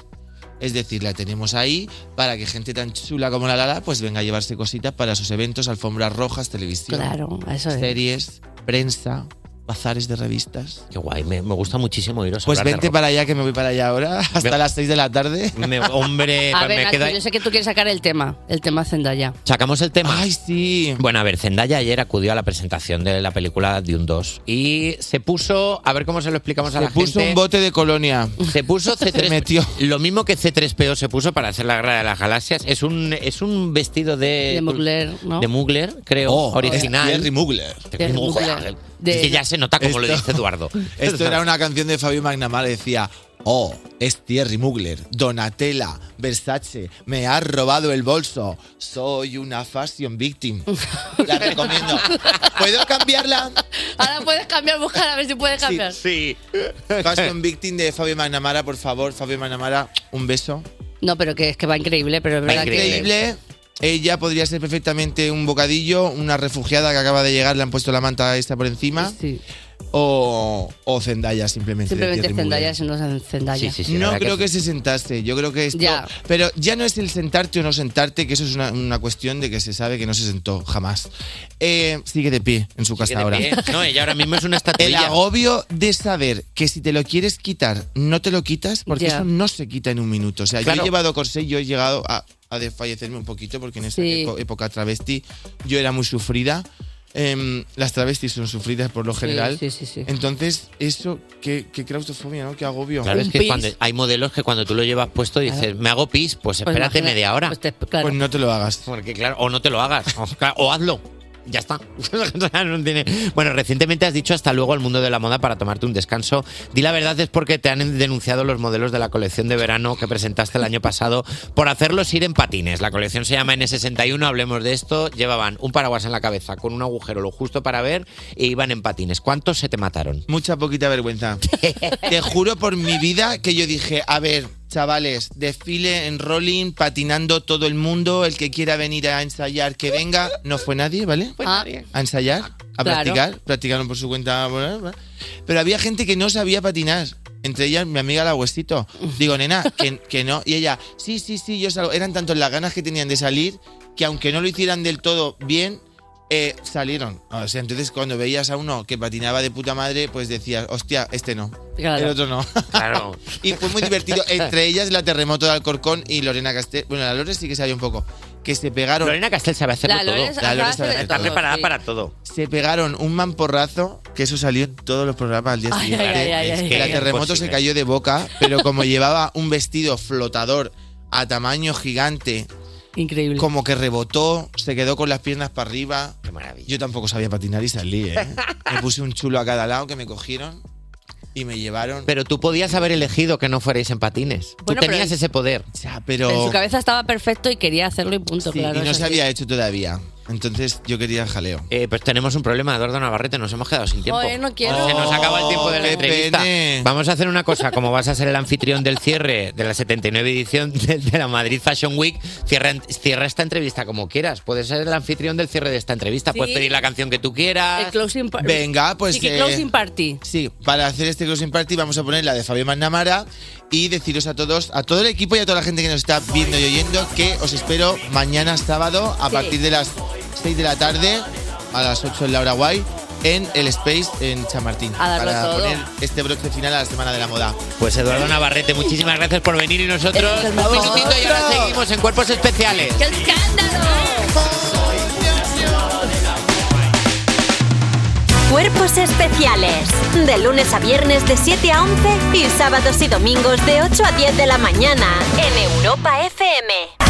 Es decir, la tenemos ahí para que gente tan chula como la Lala pues venga a llevarse cositas para sus eventos, alfombras rojas, televisión. Claro, eso es. Series, prensa, bazares de revistas. Qué guay, me, me gusta muchísimo iros a Pues hablar de vente ropa. para allá que me voy para allá ahora, hasta Me- las 6 de la tarde. Me- hombre, A pues ver, me Nacho, queda... yo sé que tú quieres sacar el tema, el tema Zendaya. Sacamos el tema. Ay, sí. Bueno, a ver, Zendaya ayer acudió a la presentación de la película Dune 2 y se puso, a ver cómo se lo explicamos a Se la puso gente. un bote de colonia. Se puso C3, Se metió. Lo mismo que C3PO se puso para hacer la guerra de las galaxias. Es un, es un vestido de. De Mugler, ¿no? De Mugler, creo. Oh, original. es Thierry Mugler. Thierry Mugler. De- Es que ya se nota como lo dice Eduardo. Esto era una canción de Fabio Magnamara, decía, oh, es Thierry Mugler, Donatella, Versace, me ha robado el bolso, soy una fashion victim. La recomiendo. ¿Puedo cambiarla? Ahora puedes cambiar, buscar a ver si puedes cambiar. Sí. Fashion victim de Fabio Magnamara, por favor, Fabio Magnamara, un beso. No, pero que es que va increíble, pero es verdad que... Increíble. Ella podría ser perfectamente un bocadillo, una refugiada que acaba de llegar, le han puesto la manta esta por encima. O, o Zendaya, simplemente. de Simplemente Thierry Mugler. Zendaya, si no es Zendaya. no creo que, se sentase, yo creo que esto... Ya. Pero ya no es el sentarte o no sentarte, que eso es una, una cuestión de que se sabe que no se sentó jamás. Eh, sigue de pie en su casa de ahora. pie. No, ella ahora mismo es una El estatuilla. agobio de saber que si te lo quieres quitar, no te lo quitas, porque Ya. eso no se quita en un minuto. O sea, yo Claro. he llevado corsé, yo he llegado a, a desfallecerme un poquito, porque en esa Sí. época travesti yo era muy sufrida. Em, las travestis son sufridas por lo general. sí, sí, sí. Entonces, eso, qué, qué claustrofobia, ¿no? Qué agobio. Claro, es que cuando hay modelos que cuando tú lo llevas puesto dices, me hago pis, pues Pues espérate imagina- media hora. Pues no te lo hagas. Porque claro, o no te lo hagas, o, claro, o hazlo. Ya está. No tiene- Bueno, recientemente has dicho hasta luego al mundo de la moda para tomarte un descanso. Di la verdad, es porque te han denunciado los modelos de la colección de verano que presentaste el año pasado por hacerlos ir en patines. La colección se llama N61, hablemos de esto. Llevaban un paraguas en la cabeza con un agujero lo justo para ver e iban en patines. ¿Cuántos se te mataron? Mucha poquita vergüenza. Te juro por mi vida que yo dije, a ver, chavales, desfile en rolling, patinando todo el mundo, el que quiera venir a ensayar, que venga. No fue nadie, ¿vale? Ah, A ensayar, a Claro. practicar, practicaron por su cuenta. Pero había gente que no sabía patinar. Entre ellas mi amiga la Huesito. Digo, nena, que, que no. Y ella, sí, sí, sí, yo salgo. Eran tantos las ganas que tenían de salir que aunque no lo hicieran del todo bien, eh, salieron. O sea, entonces cuando veías a uno que patinaba de puta madre, pues decías, hostia, este no. Claro. El otro no. Claro. y fue muy divertido. Entre ellas la terremoto de Alcorcón y Lorena Castel. Bueno, la Lore sí que sabía un poco. Que se pegaron. Lorena Castel sabe hacerlo La todo. La Lore hace sabe Está preparada sí. para todo. Se pegaron un mamporrazo, que eso salió en todos los programas al día Ay, siguiente. ay, ay, ay, que la terremoto Imposible. se cayó de boca, pero como llevaba un vestido flotador a tamaño gigante, Increíble. como que rebotó, se quedó con las piernas para arriba. Qué maravilla. Yo tampoco sabía patinar y salí, ¿eh? Me puse un chulo a cada lado que me cogieron y me llevaron. Pero tú podías haber elegido que no fuerais en patines. Bueno, tú tenías pero- ese poder. Ya, pero. En su cabeza estaba perfecto y quería hacerlo y punto, Sí, claro. y no se así. había hecho todavía. Entonces yo quería jaleo. Eh, pues tenemos un problema, Eduardo Navarrete, nos hemos quedado sin tiempo. Joder, no quiero. Se nos acaba el tiempo de la qué entrevista. pene. Vamos a hacer una cosa, como vas a ser el anfitrión del cierre de la 79 edición de, de la Madrid Fashion Week, cierra, cierra esta entrevista como quieras. Puedes ser el anfitrión del cierre de esta entrevista, Sí. puedes pedir la canción que tú El quieras. closing party. Venga, pues. Sí, que eh, closing party. Sí, para hacer este closing party vamos a poner la de Fabio Magnamara y deciros a todos, a todo el equipo y a toda la gente que nos está viendo y oyendo que os espero mañana sábado a Sí. partir de las 6 de la tarde a las 8 en Laura Guay en el Space en Chamartín A darlo para todo. poner este broche final a la Semana de la Moda. Pues Eduardo Navarrete, muchísimas gracias por venir y nosotros un minutito y ahora seguimos en Cuerpos Especiales. ¡Qué escándalo! Cuerpos especiales. De lunes a viernes de 7 a 11 y sábados y domingos de 8 a 10 de la mañana en Europa FM.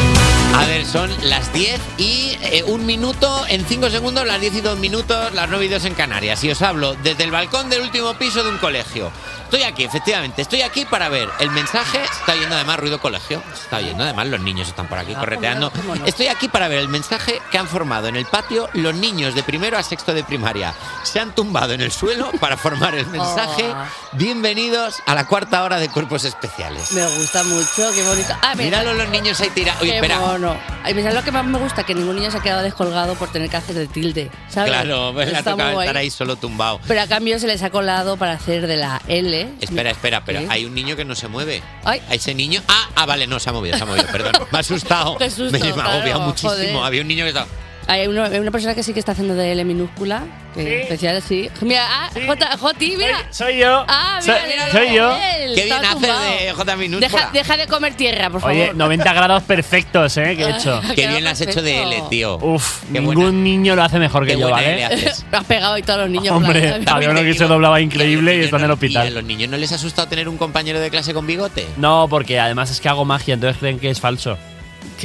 A ver, son las 10 y eh, un minuto, en 5 segundos, las 10 y 2 minutos, las 9 y 2 en Canarias. Y os hablo desde el balcón del último piso de un colegio. Estoy aquí, efectivamente, estoy aquí para ver el mensaje. Se Está oyendo además ruido colegio. Se Está oyendo además los niños están por aquí correteando. Estoy aquí para ver el mensaje que han formado en el patio los niños de primero a sexto de primaria. Se han tumbado en el suelo para formar el mensaje. Bienvenidos a la cuarta hora de cuerpos especiales. Me gusta mucho, qué bonito. Ah. Míralo los niños ahí tirados. Oye, espera. mono. Ay, ¿sabes lo que más me gusta? Que ningún niño se ha quedado descolgado por tener que hacer de tilde. ¿sabes? Claro, pues le ha tocado estar ahí solo tumbado. Pero a cambio se les ha colado para hacer de la L. Espera, espera, pero ¿Sí? hay un niño que no se mueve. Ay. A ese niño. Ah, ah, vale, no, se ha movido, se ha movido, perdón. Me ha asustado. Qué susto, me, me ha claro, agobiado muchísimo. joder. Había un niño que estaba. Hay una, hay una persona que sí que está haciendo de L minúscula. Que especial, sí. Mira, ah, J, Joti, mira. Soy yo. Ah, mira, Soy- mira, soy mira, yo. él, Qué bien hace de J minúscula. Deja, deja de comer tierra, por favor. Oye, 90 grados perfectos, ¿eh? Que he hecho. Qué bien lo has hecho de L, tío. Uf, Qué ningún buena- niño lo hace mejor que qué yo, buena ¿vale? L haces. Lo has pegado y todos los niños. Hombre, había uno que se doblaba increíble y está en el ¿Y a hospital. los niños no les ha asustado tener un compañero de clase con bigote? No, porque además es que hago magia, entonces creen que es falso.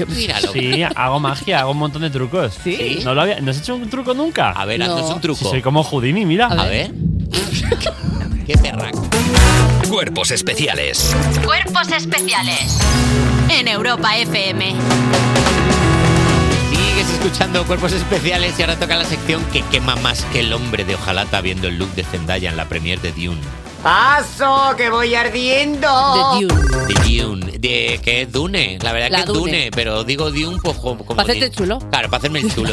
Míralo. Sí, hago magia, hago un montón de trucos. ¿Sí? ¿No, lo había- ¿no has hecho un truco nunca? A ver, haznos un truco. Sí, soy como Houdini, mira. A ver. Qué perraco. Cuerpos especiales Cuerpos especiales en Europa FM. Sigues escuchando Cuerpos Especiales y ahora toca la sección que quema más que el hombre de Ojalata viendo el look de Zendaya en la premier de Dune. ¡Paso, que voy ardiendo! De Dune. De Dune, de que es Dune, la verdad La que es Dune, Dune. pero digo Dune pues como... como Para hacerte chulo. Claro, para hacerme el chulo.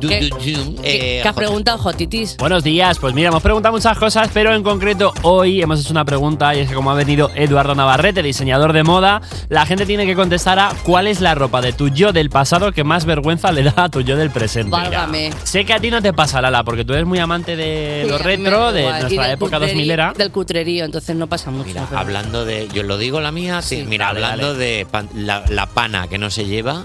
Du- ¿Qué- du- Dune, ¿Qué, qué has preguntado, Jotitis? Buenos días, pues mira, hemos preguntado muchas cosas, pero en concreto hoy hemos hecho una pregunta y es que como ha venido Eduardo Navarrete, diseñador de moda, la gente tiene que contestar a cuál es la ropa de tu yo del pasado que más vergüenza le da a tu yo del presente. Válgame. Sé que a ti no te pasa, Lala, porque tú eres muy amante de Sí, lo a mí retro, da de igual. Nuestra época cutrerí- 2000 era. Del cutrerío, entonces no pasa mucho. Mira, pero- hablando de. Yo lo digo la mía, sí. Mira, dale, hablando de pan- la, la pana que no se lleva.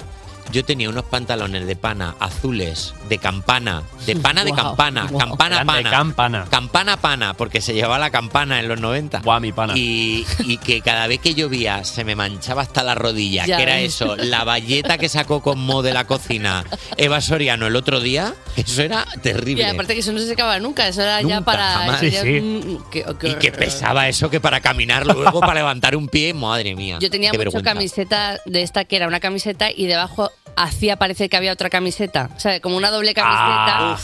Yo tenía unos pantalones de pana azules, de campana, de pana de Guau, campana, guau. campana pana. campana. Campana pana, porque se llevaba la campana en los 90. Guau, mi pana. Y, y que cada vez que llovía se me manchaba hasta la rodilla. Ya que era ves. eso, la valleta que sacó con Mo de la cocina Eva Soriano el otro día, eso era Y terrible. aparte que eso no se secaba nunca, eso era ya para... jamás. ya- Sí, sí. que- que- y que pesaba eso que para caminar luego, para levantar un pie, madre mía. Yo tenía mucho vergüenza. camiseta de esta que era una camiseta y debajo hacía parecer que había otra camiseta. O sea, como una doble camiseta. Ah.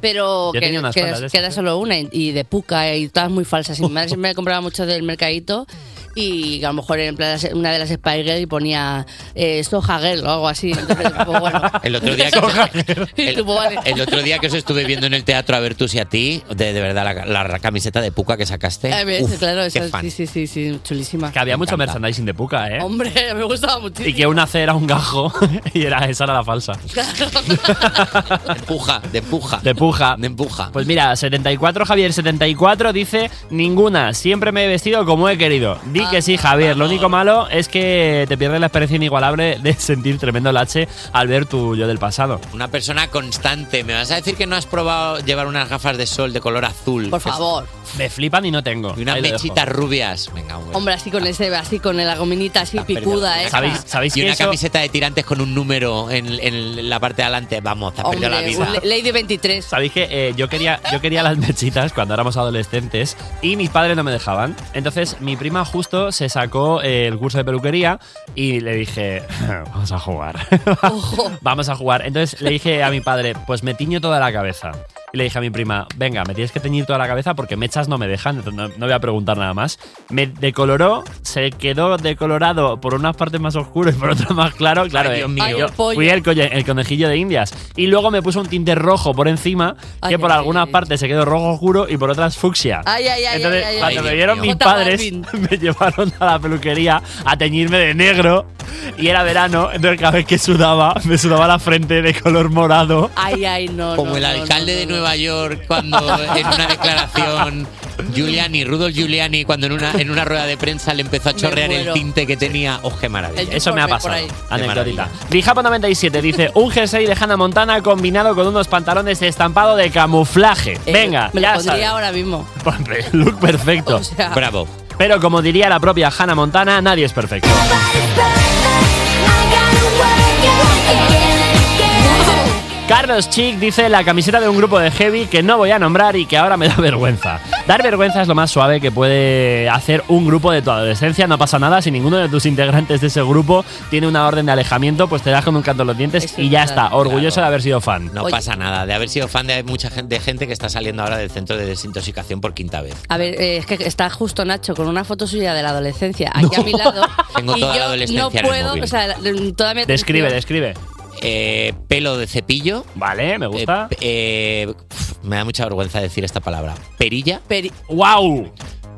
Pero que, que queda esas, ¿eh? solo una y- y de puca y todas muy falsas. Y mi madre siempre me compraba mucho del mercadito y a lo mejor en plan una de las Spy Girl y ponía eh, Soja Girl o algo así. Entonces, pues, bueno. El otro día que Y tú, vale. El otro día que os estuve viendo en el teatro a ver tú y a ti, de, de verdad, la, la camiseta de Puca que sacaste. A ver, uf, claro, fan. sí, sí, sí, sí, chulísima. Que había Me mucho encanta. merchandising de Puka, ¿eh? Hombre, me gustaba muchísimo. Y que una C era un gajo y era, esa era la falsa. De empuja, de empuja. De puja. De empuja. Pues mira, 74, Javier 74 dice, ninguna, siempre me he vestido como he querido. Di que sí, Javier, lo único malo es que te pierdes la experiencia inigualable de sentir tremendo lache al ver tu yo del pasado. Una persona constante. ¿Me vas a decir que no has probado llevar unas gafas de sol de color azul? Por favor. Me flipan y no tengo. Y unas mechitas rubias. Venga, hombre. Hombre, así con ese, así con la gominita así picuda, ¿eh? ¿Sabéis, sabéis y que una eso- camiseta de tirantes con un número en, en la parte de adelante. Vamos, te has perdido la vida. un Le- Lady 23. Sabéis que eh, yo quería yo quería las mechitas cuando éramos adolescentes y mis padres no me dejaban. Entonces mi prima justo se sacó eh, el curso de peluquería y le dije, vamos a jugar. vamos a jugar. Entonces le dije a mi padre, pues me tiño toda la cabeza. Y le dije a mi prima, venga, me tienes que teñir toda la cabeza porque mechas no me dejan, entonces no, no voy a preguntar nada más. Me decoloró, se quedó decolorado por unas partes más oscuro y por otras más claro. Claro, Ay, eh, Dios mío. Ay, el fui el, colle- el conejillo de indias. Y luego me puso un tinte rojo por encima, que Ay, por ay, algunas partes se quedó rojo oscuro y por otras fucsia. Ay, ay, ay, Entonces, ay, ay, cuando ay. me vieron mis padres, me llevaron a la peluquería a teñirme de negro. Y era verano, entonces cada vez que sudaba, me sudaba la frente de color morado. Ay, ay, no. Como no, el no, alcalde no, de no, Nueva York cuando en una declaración Giuliani, Rudolf Giuliani, cuando en una, en una rueda de prensa le empezó a chorrear el tinte que tenía. ¡Oh, qué maravilla! Eso me ha pasado. Anecdotita. maravilla. Dijapo97 dice: Un jersey de Hannah Montana combinado con unos pantalones de estampado de camuflaje. Eh, Venga, me lo ya pondría sabes. ahora mismo. Look perfecto. sea- Bravo. Pero como diría la propia Hannah Montana, nadie es perfecto. Carlos Chic dice la camiseta de un grupo de heavy que no voy a nombrar y que ahora me da vergüenza. Dar vergüenza es lo más suave que puede hacer un grupo de tu adolescencia. No pasa nada si ninguno de tus integrantes de ese grupo tiene una orden de alejamiento, pues te das con un canto en los dientes y ya está. Orgulloso de haber sido fan. No pasa nada, de haber sido fan de mucha gente, de gente que está saliendo ahora del centro de desintoxicación por quinta vez. A ver, eh, es que está justo Nacho con una foto suya de la adolescencia aquí a mi lado. Tengo y toda yo la adolescencia no en el puedo, móvil. o sea, la- toda mi Describe, describe. Eh, pelo de cepillo. Vale, me gusta. Eh, eh, pf, me da mucha vergüenza decir esta palabra. Perilla. ¡Wow!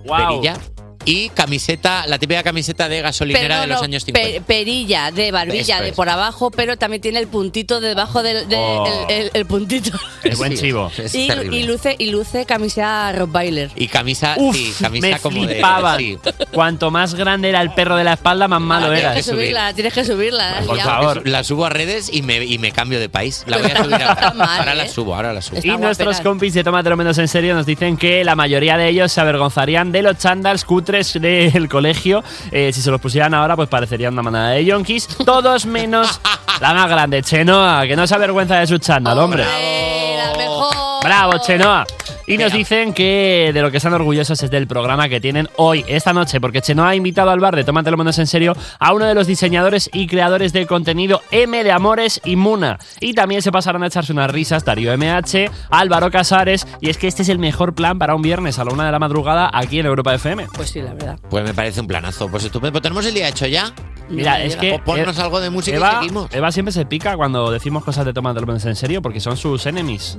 ¡Wow! Perilla. Y camiseta, la típica camiseta de gasolinera Pero de los años pe- 50. perilla de barbilla de por abajo, pero también tiene el puntito debajo del de- Oh. el, el- el puntito. El buen Sí, chivo. es y, luce y luce camisa Rottweiler. Y camisa, Uf, sí, camisa me como flipaban. de. sí. Cuanto más grande era el perro de la espalda, más malo tienes eras. que subirla, tienes que subirla. la has Por favor. La subo a redes y me, y me cambio de país. La voy a subir ahora. mal, ahora la ¿eh? subo, ahora la subo. Y nuestros compis de Tómatelo Menos en Serio nos dicen que la mayoría de ellos se avergonzarían de los chandals del colegio. Eh, si se los pusieran ahora, pues parecerían una manada de yonkis. Todos menos la más grande, Chenoa, que no se avergüenza de su chándal, hombre. Bravo, Chenoa. Y nos dicen que de lo que están orgullosos es del programa que tienen hoy, esta noche, porque Chenoa ha invitado al bar de Tómatelo Menos en Serio a uno de los diseñadores y creadores de contenido M de Amores y Muna. Y también se pasaron a echarse unas risas Darío MH, Álvaro Casares, y es que este es el mejor plan para un viernes a la una de la madrugada aquí en Europa FM. Pues sí, la verdad. Pues me parece un planazo. Pues estupendo. Pues tenemos el día hecho ya. Mira, es que. Pues ponnos algo de música Eva, y seguimos. Eva siempre se pica cuando decimos cosas de Tómatelo Menos en Serio porque son sus enemies.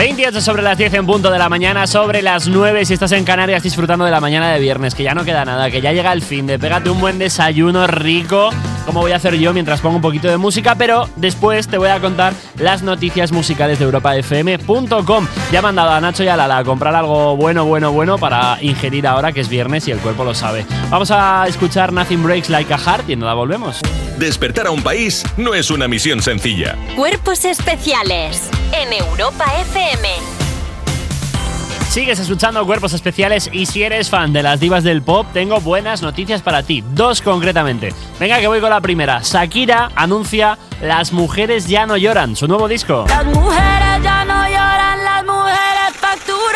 28 sobre las 10 en punto de la mañana, sobre las 9 si estás en Canarias disfrutando de la mañana de viernes, que ya no queda nada, que ya llega el fin de pégate un buen desayuno rico, como voy a hacer yo mientras pongo un poquito de música, pero después te voy a contar las noticias musicales de europafm.com. Ya me han dado a Nacho y a Lala a comprar algo bueno, bueno, bueno para ingerir ahora que es viernes y el cuerpo lo sabe. Vamos a escuchar Nothing Breaks Like a Heart y nada, volvemos. Despertar a un país no es una misión sencilla. Cuerpos especiales en Europa FM. Sigues escuchando Cuerpos Especiales y si eres fan de las divas del pop, tengo buenas noticias para ti. Dos concretamente. Venga, que voy con la primera. Shakira anuncia Las mujeres ya no lloran, su nuevo disco. Las mujeres ya no lloran,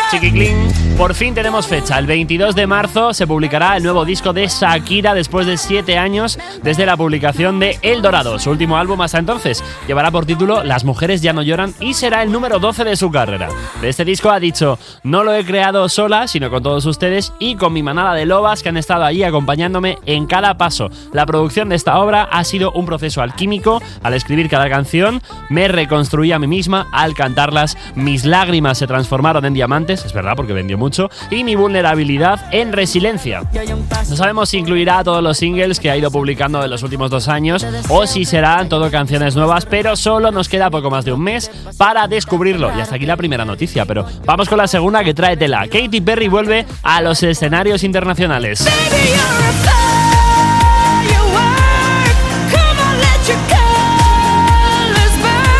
facturan. Chiquiclín. Por fin tenemos fecha. El 22 de marzo se publicará el nuevo disco de Shakira después de 7 años desde la publicación de El Dorado, su último álbum hasta entonces. Llevará por título Las mujeres ya no lloran y será el número 12 de su carrera. De este disco ha dicho, no lo he creado sola, sino con todos ustedes y con mi manada de lobas que han estado allí acompañándome en cada paso. La producción de esta obra ha sido un proceso alquímico. Al escribir cada canción, me reconstruí a mí misma. Al cantarlas, mis lágrimas se transformaron en diamantes, es verdad porque vendió mucho, y mi vulnerabilidad en resiliencia. No sabemos si incluirá todos los singles que ha ido publicando en los últimos dos años o si serán todo canciones nuevas, pero solo nos queda poco más de un mes para descubrirlo. Y hasta aquí la primera noticia, pero vamos con la segunda que trae tela. Katy Perry vuelve a los escenarios internacionales.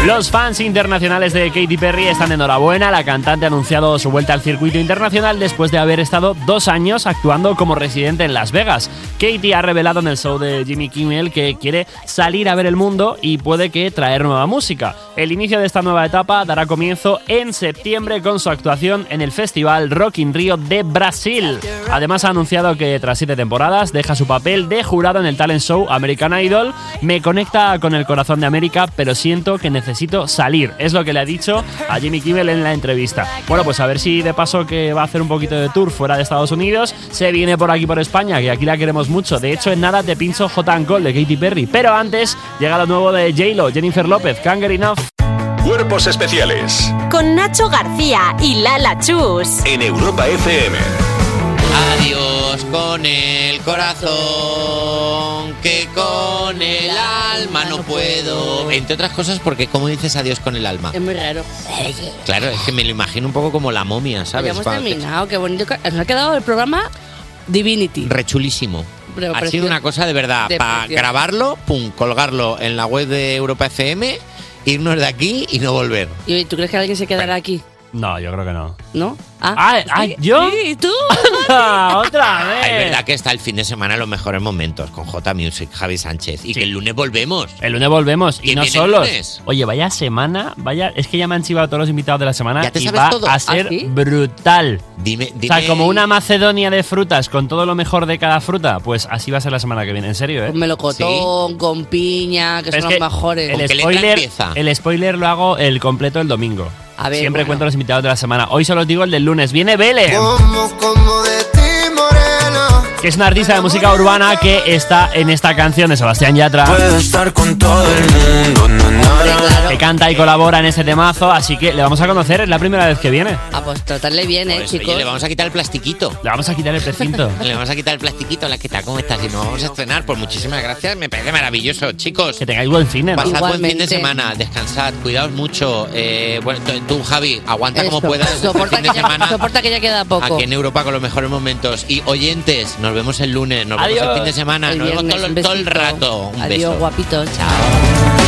Los fans internacionales de Katy Perry están enhorabuena. La cantante ha anunciado su vuelta al circuito internacional después de haber estado dos años actuando como residente en Las Vegas. Katy ha revelado en el show de Jimmy Kimmel que quiere salir a ver el mundo y puede que traer nueva música. El inicio de esta nueva etapa dará comienzo en septiembre con su actuación en el festival Rock in Rio de Brasil. Además ha anunciado que tras siete temporadas deja su papel de jurado en el talent show American Idol. Me conecta con el corazón de América, pero siento que necesito salir. Es lo que le ha dicho a Jimmy Kimmel en la entrevista. Bueno, pues a ver si de paso que va a hacer un poquito de tour fuera de Estados Unidos, se viene por aquí por España, que aquí la queremos mucho. De hecho, en nada te pincho J. Cole de Katy Perry. Pero antes llega lo nuevo de J-Lo, Jennifer López, Can't Get Enough. Cuerpos especiales Con Nacho García y Lala Chus. en Europa FM. Adiós. adiós con el corazón, que con el alma no puedo. Entre otras cosas porque, ¿cómo dices adiós con el alma? Es muy raro. Claro, es que me lo imagino un poco como la momia, ¿sabes? Ya hemos terminado, qué bonito. que- Nos ha quedado el programa Divinity. Rechulísimo. Pero ha precioso. sido una cosa de verdad. De Para precioso. grabarlo, pum, colgarlo en la web de Europa FM, irnos de aquí y no volver. ¿Y tú crees que alguien se quedará aquí? No, yo creo que no. ¿No? Ah, ah, sí, ¿yo? Sí, ¿y tú? ¡Otra vez! Es verdad que está el fin de semana en los mejores momentos con J Music, Javi Sánchez. Y que el lunes volvemos. El lunes volvemos y ¿Quién no solos. Oye, vaya semana, vaya, es que ya me han chivado todos los invitados de la semana ¿Ya te y sabes va todo? a ¿Ah, ser sí? brutal. Dime, O sea, dime- como una Macedonia de frutas con todo lo mejor de cada fruta, pues así va a ser la semana que viene, en serio, ¿eh? Con melocotón, con piña, que Pero son es los mejores. El spoiler, el spoiler lo hago el completo el domingo. A ver, Siempre bueno. cuento los invitados de la semana. Hoy solo os digo el del lunes. Viene Vele. Que es una artista de música urbana que está en esta canción de Sebastián Yatra. Puedo estar con todo el mundo, no, no, no. Que canta y colabora en este temazo, así que le vamos a conocer, es la primera vez que viene. Ah, pues tratarle bien, ¿eh, Pues, chicos? oye, le vamos a quitar el plastiquito. Le vamos a quitar el precinto. Le vamos a quitar el plastiquito, la que tal, ¿cómo estás? Y nos vamos a estrenar. Pues muchísimas gracias, me parece maravilloso, chicos. Que tengáis buen cine, ¿no? Pasad buen fin de semana, descansad, cuidaos mucho. Eh, bueno, tú, tú, Javi, aguanta como puedas este Soporta fin que, de ya, semana. soporta que ya queda poco. Aquí en Europa con los mejores momentos. Y oyentes, nos vemos el lunes, nos vemos el fin de semana, El nos vemos todo, el rato. Un Adiós, beso. guapitos. Chao.